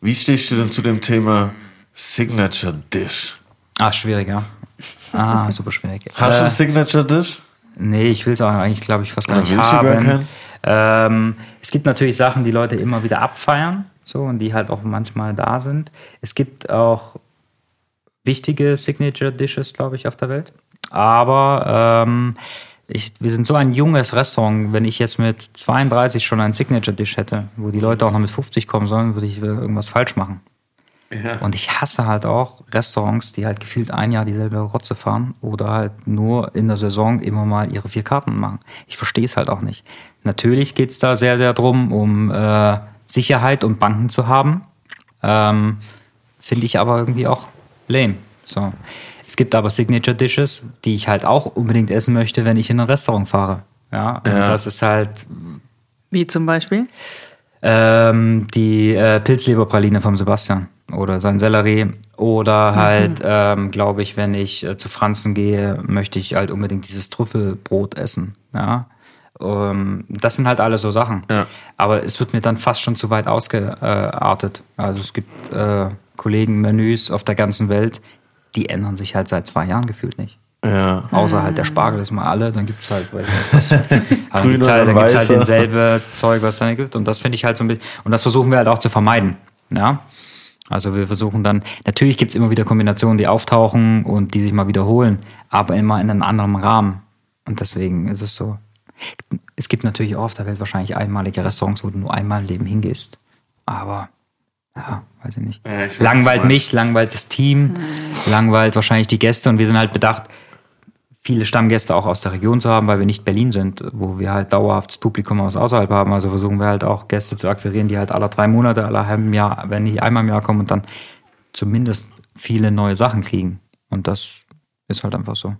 [SPEAKER 1] wie stehst du denn zu dem Thema Signature Dish?
[SPEAKER 3] Ah, schwierig, ja. Ah, super schwierig.
[SPEAKER 1] Hast du
[SPEAKER 3] Äh,
[SPEAKER 1] ein Signature Dish?
[SPEAKER 3] Nee, ich will es auch eigentlich, glaube ich, fast gar nicht haben. ähm, es gibt natürlich Sachen, die Leute immer wieder abfeiern, so und die halt auch manchmal da sind. Es gibt auch wichtige Signature Dishes, glaube ich, auf der Welt. Aber ähm, ich, wir sind so ein junges Restaurant. Wenn ich jetzt mit 32 schon ein Signature Dish hätte, wo die Leute auch noch mit 50 kommen sollen, würde ich irgendwas falsch machen. Und ich hasse halt auch Restaurants, die halt gefühlt ein Jahr dieselbe Rotze fahren oder halt nur in der Saison immer mal ihre vier Karten machen. Ich verstehe es halt auch nicht. Natürlich geht es da sehr, sehr drum, um äh, Sicherheit und Banken zu haben. Ähm, Finde ich aber irgendwie auch lame. So. Es gibt aber Signature Dishes, die ich halt auch unbedingt essen möchte, wenn ich in ein Restaurant fahre. Ja, und
[SPEAKER 1] Ja.
[SPEAKER 3] das ist halt
[SPEAKER 2] Wie zum Beispiel?
[SPEAKER 3] ähm, die äh, Pilzleberpraline vom Sebastian oder sein Sellerie. Oder halt, ähm, glaube ich, wenn ich äh, zu Franzen gehe, möchte ich halt unbedingt dieses Trüffelbrot essen. Ja. Ähm, das sind halt alles so Sachen.
[SPEAKER 1] Ja.
[SPEAKER 3] Aber es wird mir dann fast schon zu weit ausgeartet. Also es gibt äh, Kollegen, Menüs auf der ganzen Welt, die ändern sich halt seit zwei Jahren gefühlt nicht.
[SPEAKER 1] Ja.
[SPEAKER 3] Außer halt der Spargel ist mal alle, dann gibt es halt, weiß nicht, was. Dann
[SPEAKER 1] Grüner
[SPEAKER 3] gibt's halt, gibt's halt denselbe Zeug, was es dann gibt. Und das finde ich halt so ein bisschen, und das versuchen wir halt auch zu vermeiden. Ja. Also wir versuchen dann, natürlich gibt es immer wieder Kombinationen, die auftauchen und die sich mal wiederholen, aber immer in einem anderen Rahmen. Und deswegen ist es so. Es gibt natürlich auch auf der Welt wahrscheinlich einmalige Restaurants, wo du nur einmal im Leben hingehst. Aber ja, weiß ich nicht.
[SPEAKER 1] Ja, ich
[SPEAKER 3] langweilt mich, langweilt das Team, langweilt wahrscheinlich die Gäste und wir sind halt bedacht, viele Stammgäste auch aus der Region zu haben, weil wir nicht Berlin sind, wo wir halt dauerhaft das Publikum aus außerhalb haben. Also versuchen wir halt auch Gäste zu akquirieren, die halt alle drei Monate, alle halben Jahr, wenn nicht einmal im Jahr kommen und dann zumindest viele neue Sachen kriegen. Und das ist halt einfach so.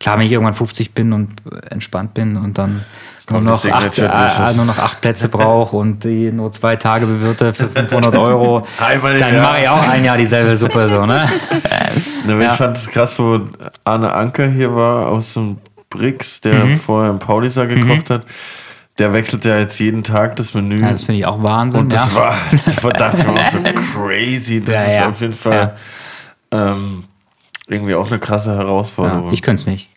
[SPEAKER 3] Klar, wenn ich irgendwann 50 bin und entspannt bin und dann nur
[SPEAKER 1] Kommt
[SPEAKER 3] noch, acht, äh, nur noch acht Plätze brauche und die nur zwei Tage bewirte für 500 Euro,
[SPEAKER 1] Einmal
[SPEAKER 3] dann mache ich auch ein Jahr dieselbe Suppe so, ne? Ja.
[SPEAKER 1] Ich fand es krass, wo Arne Anker hier war aus dem Brix, der
[SPEAKER 3] Mhm.
[SPEAKER 1] vorher im Paulisa gekocht hat. Der wechselt ja jetzt jeden Tag das Menü.
[SPEAKER 3] Ja, das finde ich auch Wahnsinn.
[SPEAKER 1] und das
[SPEAKER 3] ja.
[SPEAKER 1] war, das war dachte ich so crazy. Das
[SPEAKER 3] Ja,
[SPEAKER 1] ist
[SPEAKER 3] ja.
[SPEAKER 1] auf jeden Fall ähm, irgendwie auch eine krasse Herausforderung.
[SPEAKER 3] ich könnte es nicht.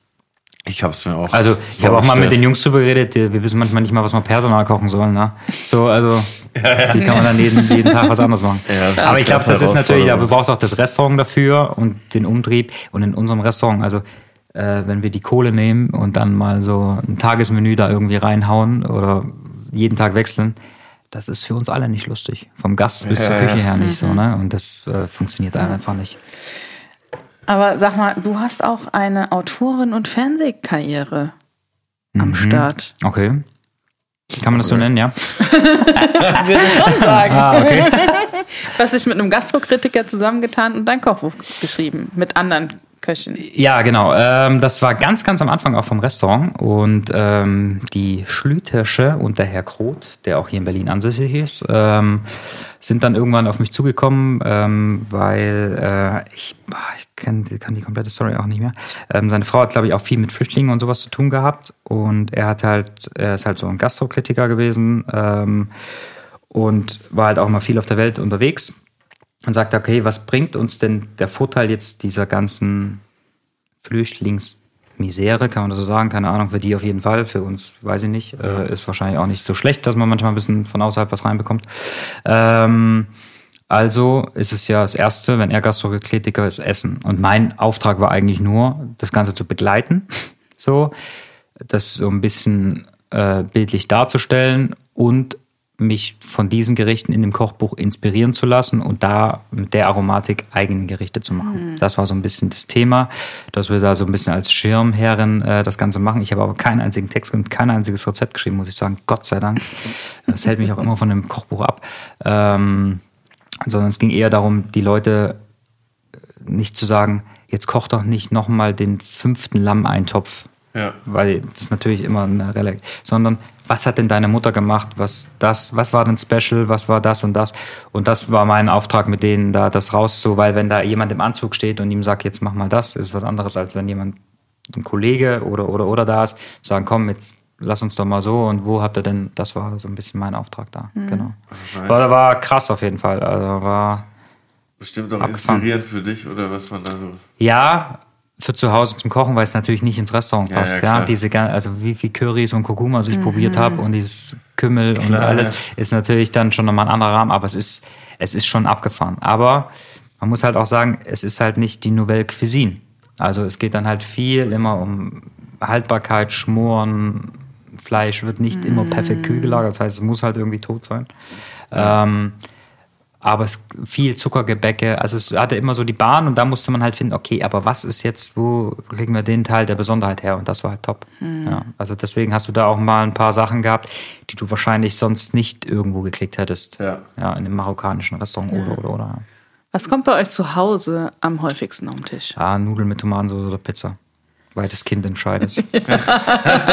[SPEAKER 1] Ich habe es mir auch.
[SPEAKER 3] Also, ich habe auch mal mit den Jungs drüber geredet, die- wir wissen manchmal nicht mal, was wir Personal kochen sollen. Ne? So, also, wie kann man dann jeden, jeden Tag was anderes machen?
[SPEAKER 1] Ja,
[SPEAKER 3] Aber ich glaube, das ist natürlich, aber du brauchst auch das Restaurant dafür und den Umtrieb. Und in unserem Restaurant, also, äh, wenn wir die Kohle nehmen und dann mal so ein Tagesmenü da irgendwie reinhauen oder jeden Tag wechseln, das ist für uns alle nicht lustig. Vom Gast bis zur
[SPEAKER 1] Ja, ja.
[SPEAKER 3] Küche her nicht so, ne? Und das äh, funktioniert einfach nicht.
[SPEAKER 2] Aber sag mal, du hast auch eine Autorin- und Fernsehkarriere
[SPEAKER 3] Mhm.
[SPEAKER 2] am Start.
[SPEAKER 3] Okay. Kann man das so nennen, ja?
[SPEAKER 2] Würde ich schon sagen.
[SPEAKER 3] Ah, okay.
[SPEAKER 2] Du hast dich mit einem Gastrokritiker zusammengetan und dein Kochbuch geschrieben. Mit anderen Köchen.
[SPEAKER 3] Ja, genau. Ähm, das war ganz, ganz am Anfang auch vom Restaurant. Und ähm, die Schlütersche und der Herr Kroth, der auch hier in Berlin ansässig ist, ähm, sind dann irgendwann auf mich zugekommen, ähm, weil äh, ich, ah, ich kann, kann die komplette Story auch nicht mehr. Ähm, seine Frau hat, glaube ich, auch viel mit Flüchtlingen und sowas zu tun gehabt. Und er hat halt, er ist halt so ein Gastrokritiker gewesen ähm, und war halt auch mal viel auf der Welt unterwegs und sagt, okay, was bringt uns denn der Vorteil jetzt dieser ganzen Flüchtlingsmisere, kann man das so sagen, keine Ahnung, für die auf jeden Fall, für uns weiß ich nicht, äh, ist wahrscheinlich auch nicht so schlecht, dass man manchmal ein bisschen von außerhalb was reinbekommt. Ähm, also ist es ja das Erste, wenn er Gastrokritiker ist, Essen. Und mein Auftrag war eigentlich nur, das Ganze zu begleiten, so, das so ein bisschen äh, bildlich darzustellen und mich von diesen Gerichten in dem Kochbuch inspirieren zu lassen und da mit der Aromatik eigene Gerichte zu machen. Das war so ein bisschen das Thema, dass wir da so ein bisschen als Schirmherren äh, das Ganze machen. Ich habe aber keinen einzigen Text und kein einziges Rezept geschrieben, muss ich sagen. Gott sei Dank. Das hält mich auch immer von dem Kochbuch ab. Ähm, sondern es ging eher darum, die Leute nicht zu sagen, jetzt koch doch nicht nochmal den fünften Lammeintopf,
[SPEAKER 1] Ja.
[SPEAKER 3] weil das ist natürlich immer eine Relic, sondern was hat denn deine Mutter gemacht, was das, was war denn special, was war das und das und das war mein Auftrag mit denen da, das raus so, weil wenn da jemand im Anzug steht und ihm sagt, jetzt mach mal das, ist was anderes, als wenn jemand, ein Kollege oder, oder, oder da ist, sagen, komm, jetzt lass uns doch mal so und wo habt ihr denn, das war so ein bisschen mein Auftrag da, genau. War, war krass auf jeden Fall, also war,
[SPEAKER 1] Bestimmt auch
[SPEAKER 3] Abgefahren.
[SPEAKER 1] inspirierend für dich oder was man da so.
[SPEAKER 3] Ja, für zu Hause zum Kochen, weil es natürlich nicht ins Restaurant
[SPEAKER 1] Ja,
[SPEAKER 3] passt.
[SPEAKER 1] ja,
[SPEAKER 3] Ja,
[SPEAKER 1] klar.
[SPEAKER 3] diese also wie viel Currys und Kurkuma ich probiert habe und dieses Kümmel und
[SPEAKER 1] Klar,
[SPEAKER 3] alles
[SPEAKER 1] ja.
[SPEAKER 3] ist natürlich dann schon nochmal ein anderer Rahmen, aber es ist es ist schon abgefahren. Aber man muss halt auch sagen, es ist halt nicht die Nouvelle Cuisine. Also es geht dann halt viel immer um Haltbarkeit, Schmoren, Fleisch wird nicht immer perfekt kühl gelagert, das heißt, es muss halt irgendwie tot sein. Ähm, aber es viel Zuckergebäcke. Also es hatte immer so die Bahn und da musste man halt finden, okay, aber was ist jetzt, wo kriegen wir den Teil der Besonderheit her? Und das war halt top. Ja, also deswegen hast du da auch mal ein paar Sachen gehabt, die du wahrscheinlich sonst nicht irgendwo geklickt hättest.
[SPEAKER 1] Ja.
[SPEAKER 3] Ja, in einem marokkanischen Restaurant oder, oder, oder.
[SPEAKER 2] Was kommt bei euch zu Hause am häufigsten auf den Tisch?
[SPEAKER 3] Ja, Nudeln mit Tomatensauce oder Pizza. Das Kind entscheidet.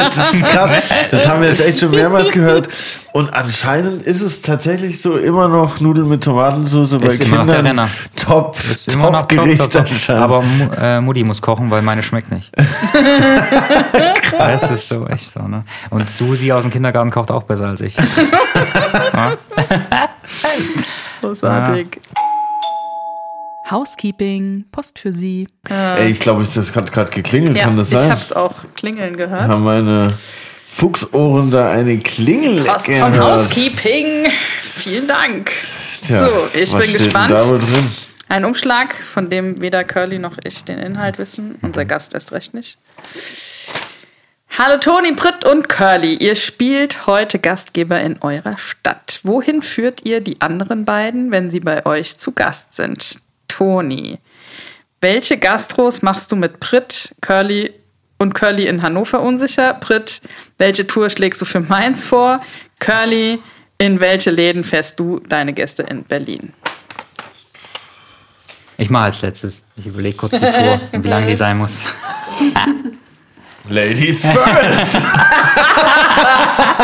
[SPEAKER 1] Das ist krass. Das haben wir jetzt echt schon mehrmals gehört. Und anscheinend ist es tatsächlich so immer noch Nudeln mit Tomatensauce bei
[SPEAKER 3] Ist immer noch der
[SPEAKER 1] Kindern. Top,
[SPEAKER 3] Ist immer noch
[SPEAKER 1] top
[SPEAKER 3] top,
[SPEAKER 1] Gericht
[SPEAKER 3] top, top.
[SPEAKER 1] anscheinend.
[SPEAKER 3] Aber äh, Mutti muss kochen, weil meine schmeckt nicht. das ist so echt so, ne? Und Susi aus dem Kindergarten kocht auch besser als ich.
[SPEAKER 2] Großartig. Housekeeping, Post für Sie.
[SPEAKER 1] Ey, ich glaube, das hat gerade geklingelt,
[SPEAKER 2] Ja,
[SPEAKER 1] kann das
[SPEAKER 2] ich
[SPEAKER 1] sein?
[SPEAKER 2] hab's auch klingeln gehört.
[SPEAKER 1] Haben meine Fuchsohren da eine Klingel
[SPEAKER 2] Post von
[SPEAKER 1] gehört?
[SPEAKER 2] Housekeeping. Vielen Dank.
[SPEAKER 1] Tja,
[SPEAKER 2] so, ich
[SPEAKER 1] was
[SPEAKER 2] bin
[SPEAKER 1] steht
[SPEAKER 2] gespannt.
[SPEAKER 1] Denn da wohl drin?
[SPEAKER 2] Ein Umschlag, von dem weder Curly noch ich den Inhalt wissen. Unser Gast erst recht nicht. Hallo Toni, Britt und Curly. Ihr spielt heute Gastgeber in eurer Stadt. Wohin führt ihr die anderen beiden, wenn sie bei euch zu Gast sind? Toni, welche Gastros machst du mit Britt, Curly und Curly in Hannover unsicher? Britt, welche Tour schlägst du für Mainz vor? Curly, in welche Läden fährst du deine Gäste in Berlin?
[SPEAKER 3] Ich mache als letztes. Ich überlege kurz die Tour, wie lang die sein muss.
[SPEAKER 1] Ladies first!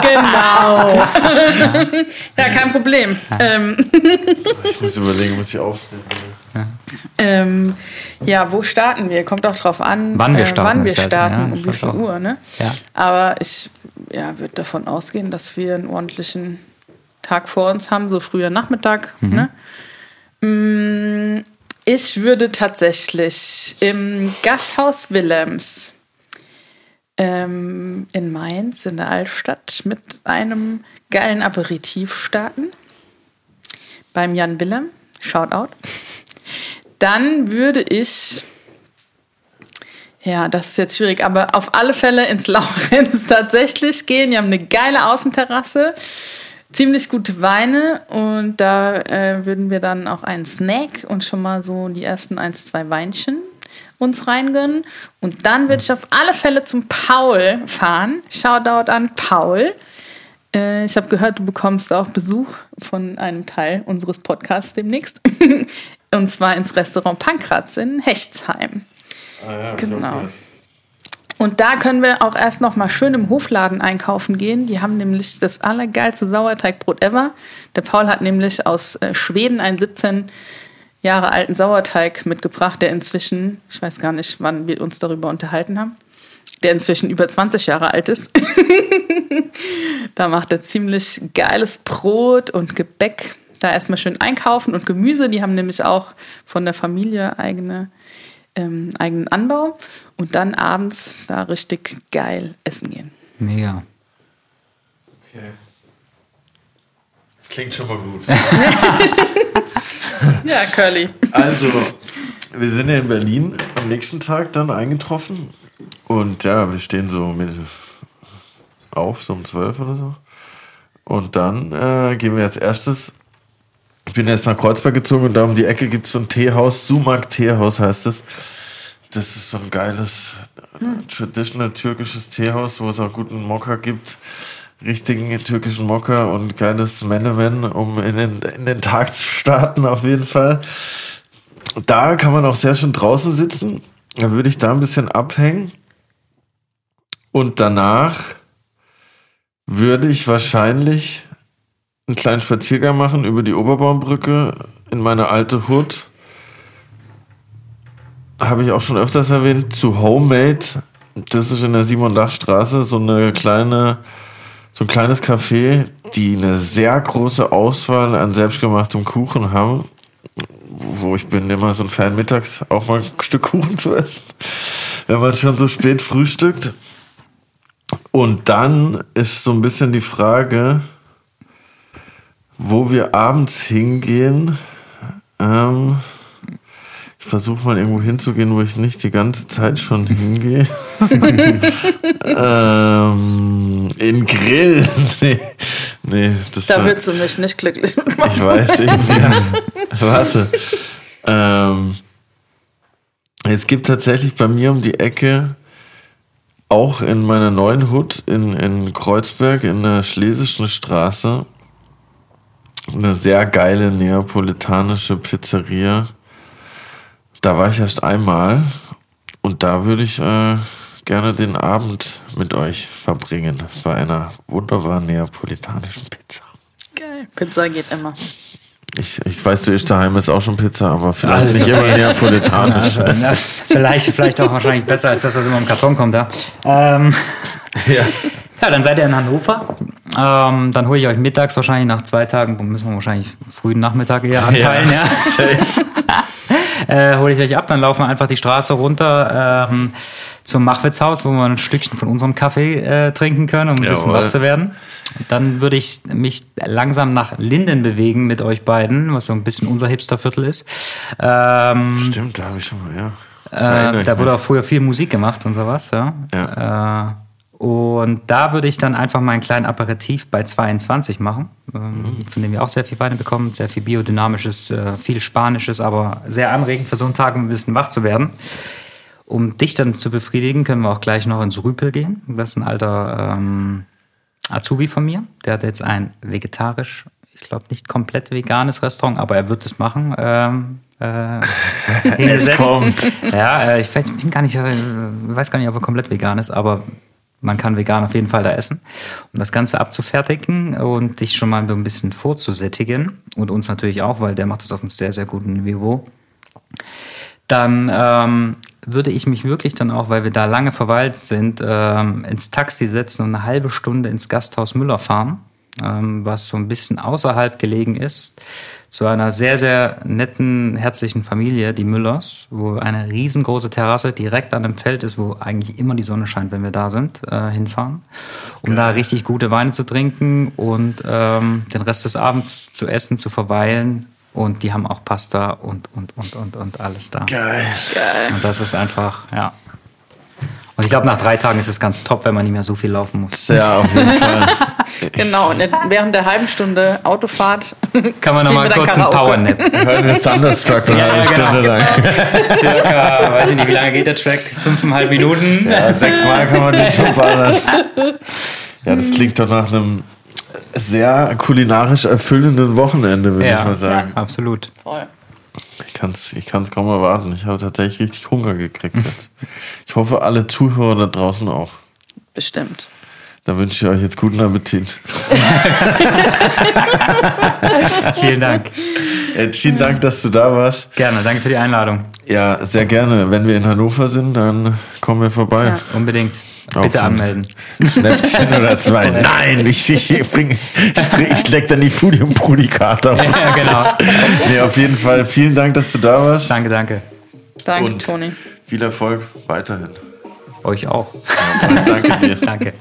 [SPEAKER 2] Genau. ja, kein Problem. Ähm,
[SPEAKER 1] ich muss überlegen, was ich aufstelle.
[SPEAKER 2] ähm, ja, wo starten wir? Kommt auch drauf an,
[SPEAKER 3] Wann wir
[SPEAKER 2] äh,
[SPEAKER 3] starten
[SPEAKER 2] wann wir
[SPEAKER 3] halt,
[SPEAKER 2] starten
[SPEAKER 3] ja,
[SPEAKER 2] um
[SPEAKER 3] das
[SPEAKER 2] wie viel
[SPEAKER 3] auch.
[SPEAKER 2] Uhr. Ne?
[SPEAKER 3] Ja.
[SPEAKER 2] Aber ich ja, würde davon ausgehen, dass wir einen ordentlichen Tag vor uns haben, so früher Nachmittag.
[SPEAKER 3] Mhm.
[SPEAKER 2] Ne? Mm, Ich würde tatsächlich im Gasthaus Willems ähm, in Mainz, in der Altstadt, mit einem geilen Aperitif starten. Beim Jan Willem. Shoutout. Dann würde ich. Ja, das ist jetzt schwierig, aber auf alle Fälle ins Laurenz tatsächlich gehen. Die haben eine geile Außenterrasse, ziemlich gute Weine und da äh, würden wir dann auch einen Snack und schon mal so die ersten ein, zwei Weinchen uns reingönnen. Und dann würde ich auf alle Fälle zum Paul fahren. Shoutout an Paul. Äh, ich habe gehört, du bekommst auch Besuch von einem Teil unseres Podcasts demnächst. und zwar ins Restaurant Pankratz in Hechtsheim. Genau. Und da können wir auch erst noch mal schön im Hofladen einkaufen gehen. Die haben nämlich das allergeilste Sauerteigbrot ever. Der Paul hat nämlich aus äh, Schweden einen 17 Jahre alten Sauerteig mitgebracht, der inzwischen, ich weiß gar nicht, wann wir uns darüber unterhalten haben, der inzwischen über 20 Jahre alt ist. da macht er ziemlich geiles Brot und Gebäck. Da erstmal schön einkaufen und Gemüse. Die haben nämlich auch von der Familie eigene ähm, eigenen Anbau und dann abends da richtig geil essen gehen.
[SPEAKER 3] Mega.
[SPEAKER 1] Okay. Das klingt schon mal gut.
[SPEAKER 2] Ja, Curly.
[SPEAKER 1] Also, wir sind ja in Berlin am nächsten Tag dann eingetroffen. Und ja, wir stehen so mit auf, so um 12 oder so. Und dann äh, gehen wir als erstes. Ich bin jetzt nach Kreuzberg gezogen und da um die Ecke gibt es so ein Teehaus, Sumak Teehaus heißt es. Das ist so ein geiles, äh, traditional türkisches Teehaus, wo es auch guten Mokka gibt. Richtigen türkischen Mokka und geiles Menemen, um in den, in den Tag zu starten, auf jeden Fall. Da kann man auch sehr schön draußen sitzen. Da würde ich da ein bisschen abhängen. Und danach würde ich wahrscheinlich einen kleinen Spaziergang machen über die Oberbaumbrücke in meine alte Hut. Habe ich auch schon öfters erwähnt, zu Homemade. Das ist in der Simon-Dach-Straße so eine kleine, so ein kleines Café, die eine sehr große Auswahl an selbstgemachtem Kuchen haben. Wo ich bin immer so ein Fan, mittags auch mal ein Stück Kuchen zu essen. Wenn man schon so spät frühstückt. Und dann ist so ein bisschen die Frage, wo wir abends hingehen. Ähm, ich versuche mal irgendwo hinzugehen, wo ich nicht die ganze Zeit schon hingehe. ähm, in Grill. nee, Nee, das
[SPEAKER 2] Da willst du mich nicht glücklich mitmachen.
[SPEAKER 1] Ich weiß irgendwie. Warte. Ähm, es gibt tatsächlich bei mir um die Ecke, auch in meiner neuen Hut in, in Kreuzberg, in der Schlesischen Straße, eine sehr geile neapolitanische Pizzeria. Da war ich erst einmal und da würde ich äh, gerne den Abend mit euch verbringen bei einer wunderbaren neapolitanischen Pizza.
[SPEAKER 2] Geil. Pizza geht immer.
[SPEAKER 1] Ich, ich weiß, du isst daheim jetzt auch schon Pizza, aber vielleicht
[SPEAKER 3] Alles
[SPEAKER 1] nicht
[SPEAKER 3] okay.
[SPEAKER 1] immer neapolitanisch.
[SPEAKER 3] Also, na, vielleicht, vielleicht auch wahrscheinlich besser als das, was immer im Karton kommt, ja. Ähm,
[SPEAKER 1] Ja.
[SPEAKER 3] ja, dann seid ihr in Hannover. Ähm, dann hole ich euch mittags wahrscheinlich nach zwei Tagen, müssen wir wahrscheinlich frühen Nachmittag eher anteilen, ja. äh, hole ich euch ab, dann laufen wir einfach die Straße runter ähm, zum Machwitzhaus, wo wir ein Stückchen von unserem Kaffee äh, trinken können, um ein bisschen
[SPEAKER 1] Jawohl.
[SPEAKER 3] wach zu werden. Dann würde ich mich langsam nach Linden bewegen mit euch beiden, was so ein bisschen unser Hipsterviertel ist. Ähm,
[SPEAKER 1] Stimmt, da habe ich schon mal, ja.
[SPEAKER 3] Äh, da wurde auch früher viel Musik gemacht und sowas, ja. Äh, und da würde ich dann einfach mal einen kleinen Aperitif bei 22 machen, ähm, von dem wir auch sehr viel Weine bekommen, sehr viel biodynamisches, äh, viel Spanisches, aber sehr anregend für so einen Tag, um ein bisschen wach zu werden. Um dich dann zu befriedigen, können wir auch gleich noch ins Rüpel gehen. Das ist ein alter ähm, Azubi von mir. Der hat jetzt ein vegetarisch, ich glaube nicht komplett veganes Restaurant, aber er wird es machen. Ähm, äh, hingesetzt.
[SPEAKER 1] kommt.
[SPEAKER 3] Ja, äh, ich weiß, bin gar nicht, äh, weiß gar nicht, ob er komplett vegan ist, aber man kann vegan auf jeden Fall da essen. Um das Ganze abzufertigen und dich schon mal ein bisschen vorzusättigen und uns natürlich auch, weil der macht das auf einem sehr, sehr guten Niveau dann ähm, würde ich mich wirklich dann auch, weil wir da lange verweilt sind, ähm, ins Taxi setzen und eine halbe Stunde ins Gasthaus Müller fahren, was so ein bisschen außerhalb gelegen ist, zu einer sehr, sehr netten, herzlichen Familie, die Müllers, wo eine riesengroße Terrasse direkt an dem Feld ist, wo eigentlich immer die Sonne scheint, wenn wir da sind, äh, hinfahren, um da richtig gute Weine zu trinken und ähm, den Rest des Abends zu essen, zu verweilen. Und die haben auch Pasta und, und, und, und, und alles da.
[SPEAKER 1] Geil.
[SPEAKER 3] Und das ist einfach, ja. Und ich glaube, nach drei Tagen ist es ganz top, wenn man nicht mehr so viel laufen muss.
[SPEAKER 1] Ja, auf jeden Fall.
[SPEAKER 2] Genau, und während der halben Stunde Autofahrt
[SPEAKER 3] Kann man noch mal
[SPEAKER 2] Spielen wir
[SPEAKER 3] kurz einen. Powernap.
[SPEAKER 1] Hören wir Thunderstruck eine
[SPEAKER 3] Ja,
[SPEAKER 1] halbe
[SPEAKER 3] genau.
[SPEAKER 1] Stunde lang.
[SPEAKER 3] Circa, weiß ich nicht, wie lange geht der Track? Fünfeinhalb Minuten?
[SPEAKER 1] Ja, sechsmal kann man den schon ballern. Ja, das klingt doch nach einem sehr kulinarisch erfüllenden Wochenende, würde ich mal sagen.
[SPEAKER 3] absolut.
[SPEAKER 2] voll.
[SPEAKER 1] Ich kann es ich kann's kaum erwarten. Ich habe tatsächlich richtig Hunger gekriegt jetzt. Ich hoffe, alle Zuhörer da draußen auch.
[SPEAKER 2] Bestimmt.
[SPEAKER 1] Da wünsche ich euch jetzt guten Appetit.
[SPEAKER 3] Vielen Dank.
[SPEAKER 1] Äh, vielen Dank, dass du da warst.
[SPEAKER 3] Gerne, danke für die Einladung.
[SPEAKER 1] Ja, sehr gerne. Wenn wir in Hannover sind, dann kommen wir vorbei.
[SPEAKER 2] Ja.
[SPEAKER 3] Unbedingt. Bitte anmelden.
[SPEAKER 1] Schnäppchen oder zwei. Nein, ich, ich, bring, ich, bring, ich leck dann die Fudium-Prudi-Karte auf.
[SPEAKER 3] Ja, genau.
[SPEAKER 1] Nee, auf jeden Fall vielen Dank, dass du da warst.
[SPEAKER 3] Danke, danke.
[SPEAKER 2] Danke,
[SPEAKER 1] Und
[SPEAKER 2] Toni.
[SPEAKER 1] viel Erfolg weiterhin.
[SPEAKER 3] Euch auch.
[SPEAKER 1] Danke dir.
[SPEAKER 3] Danke.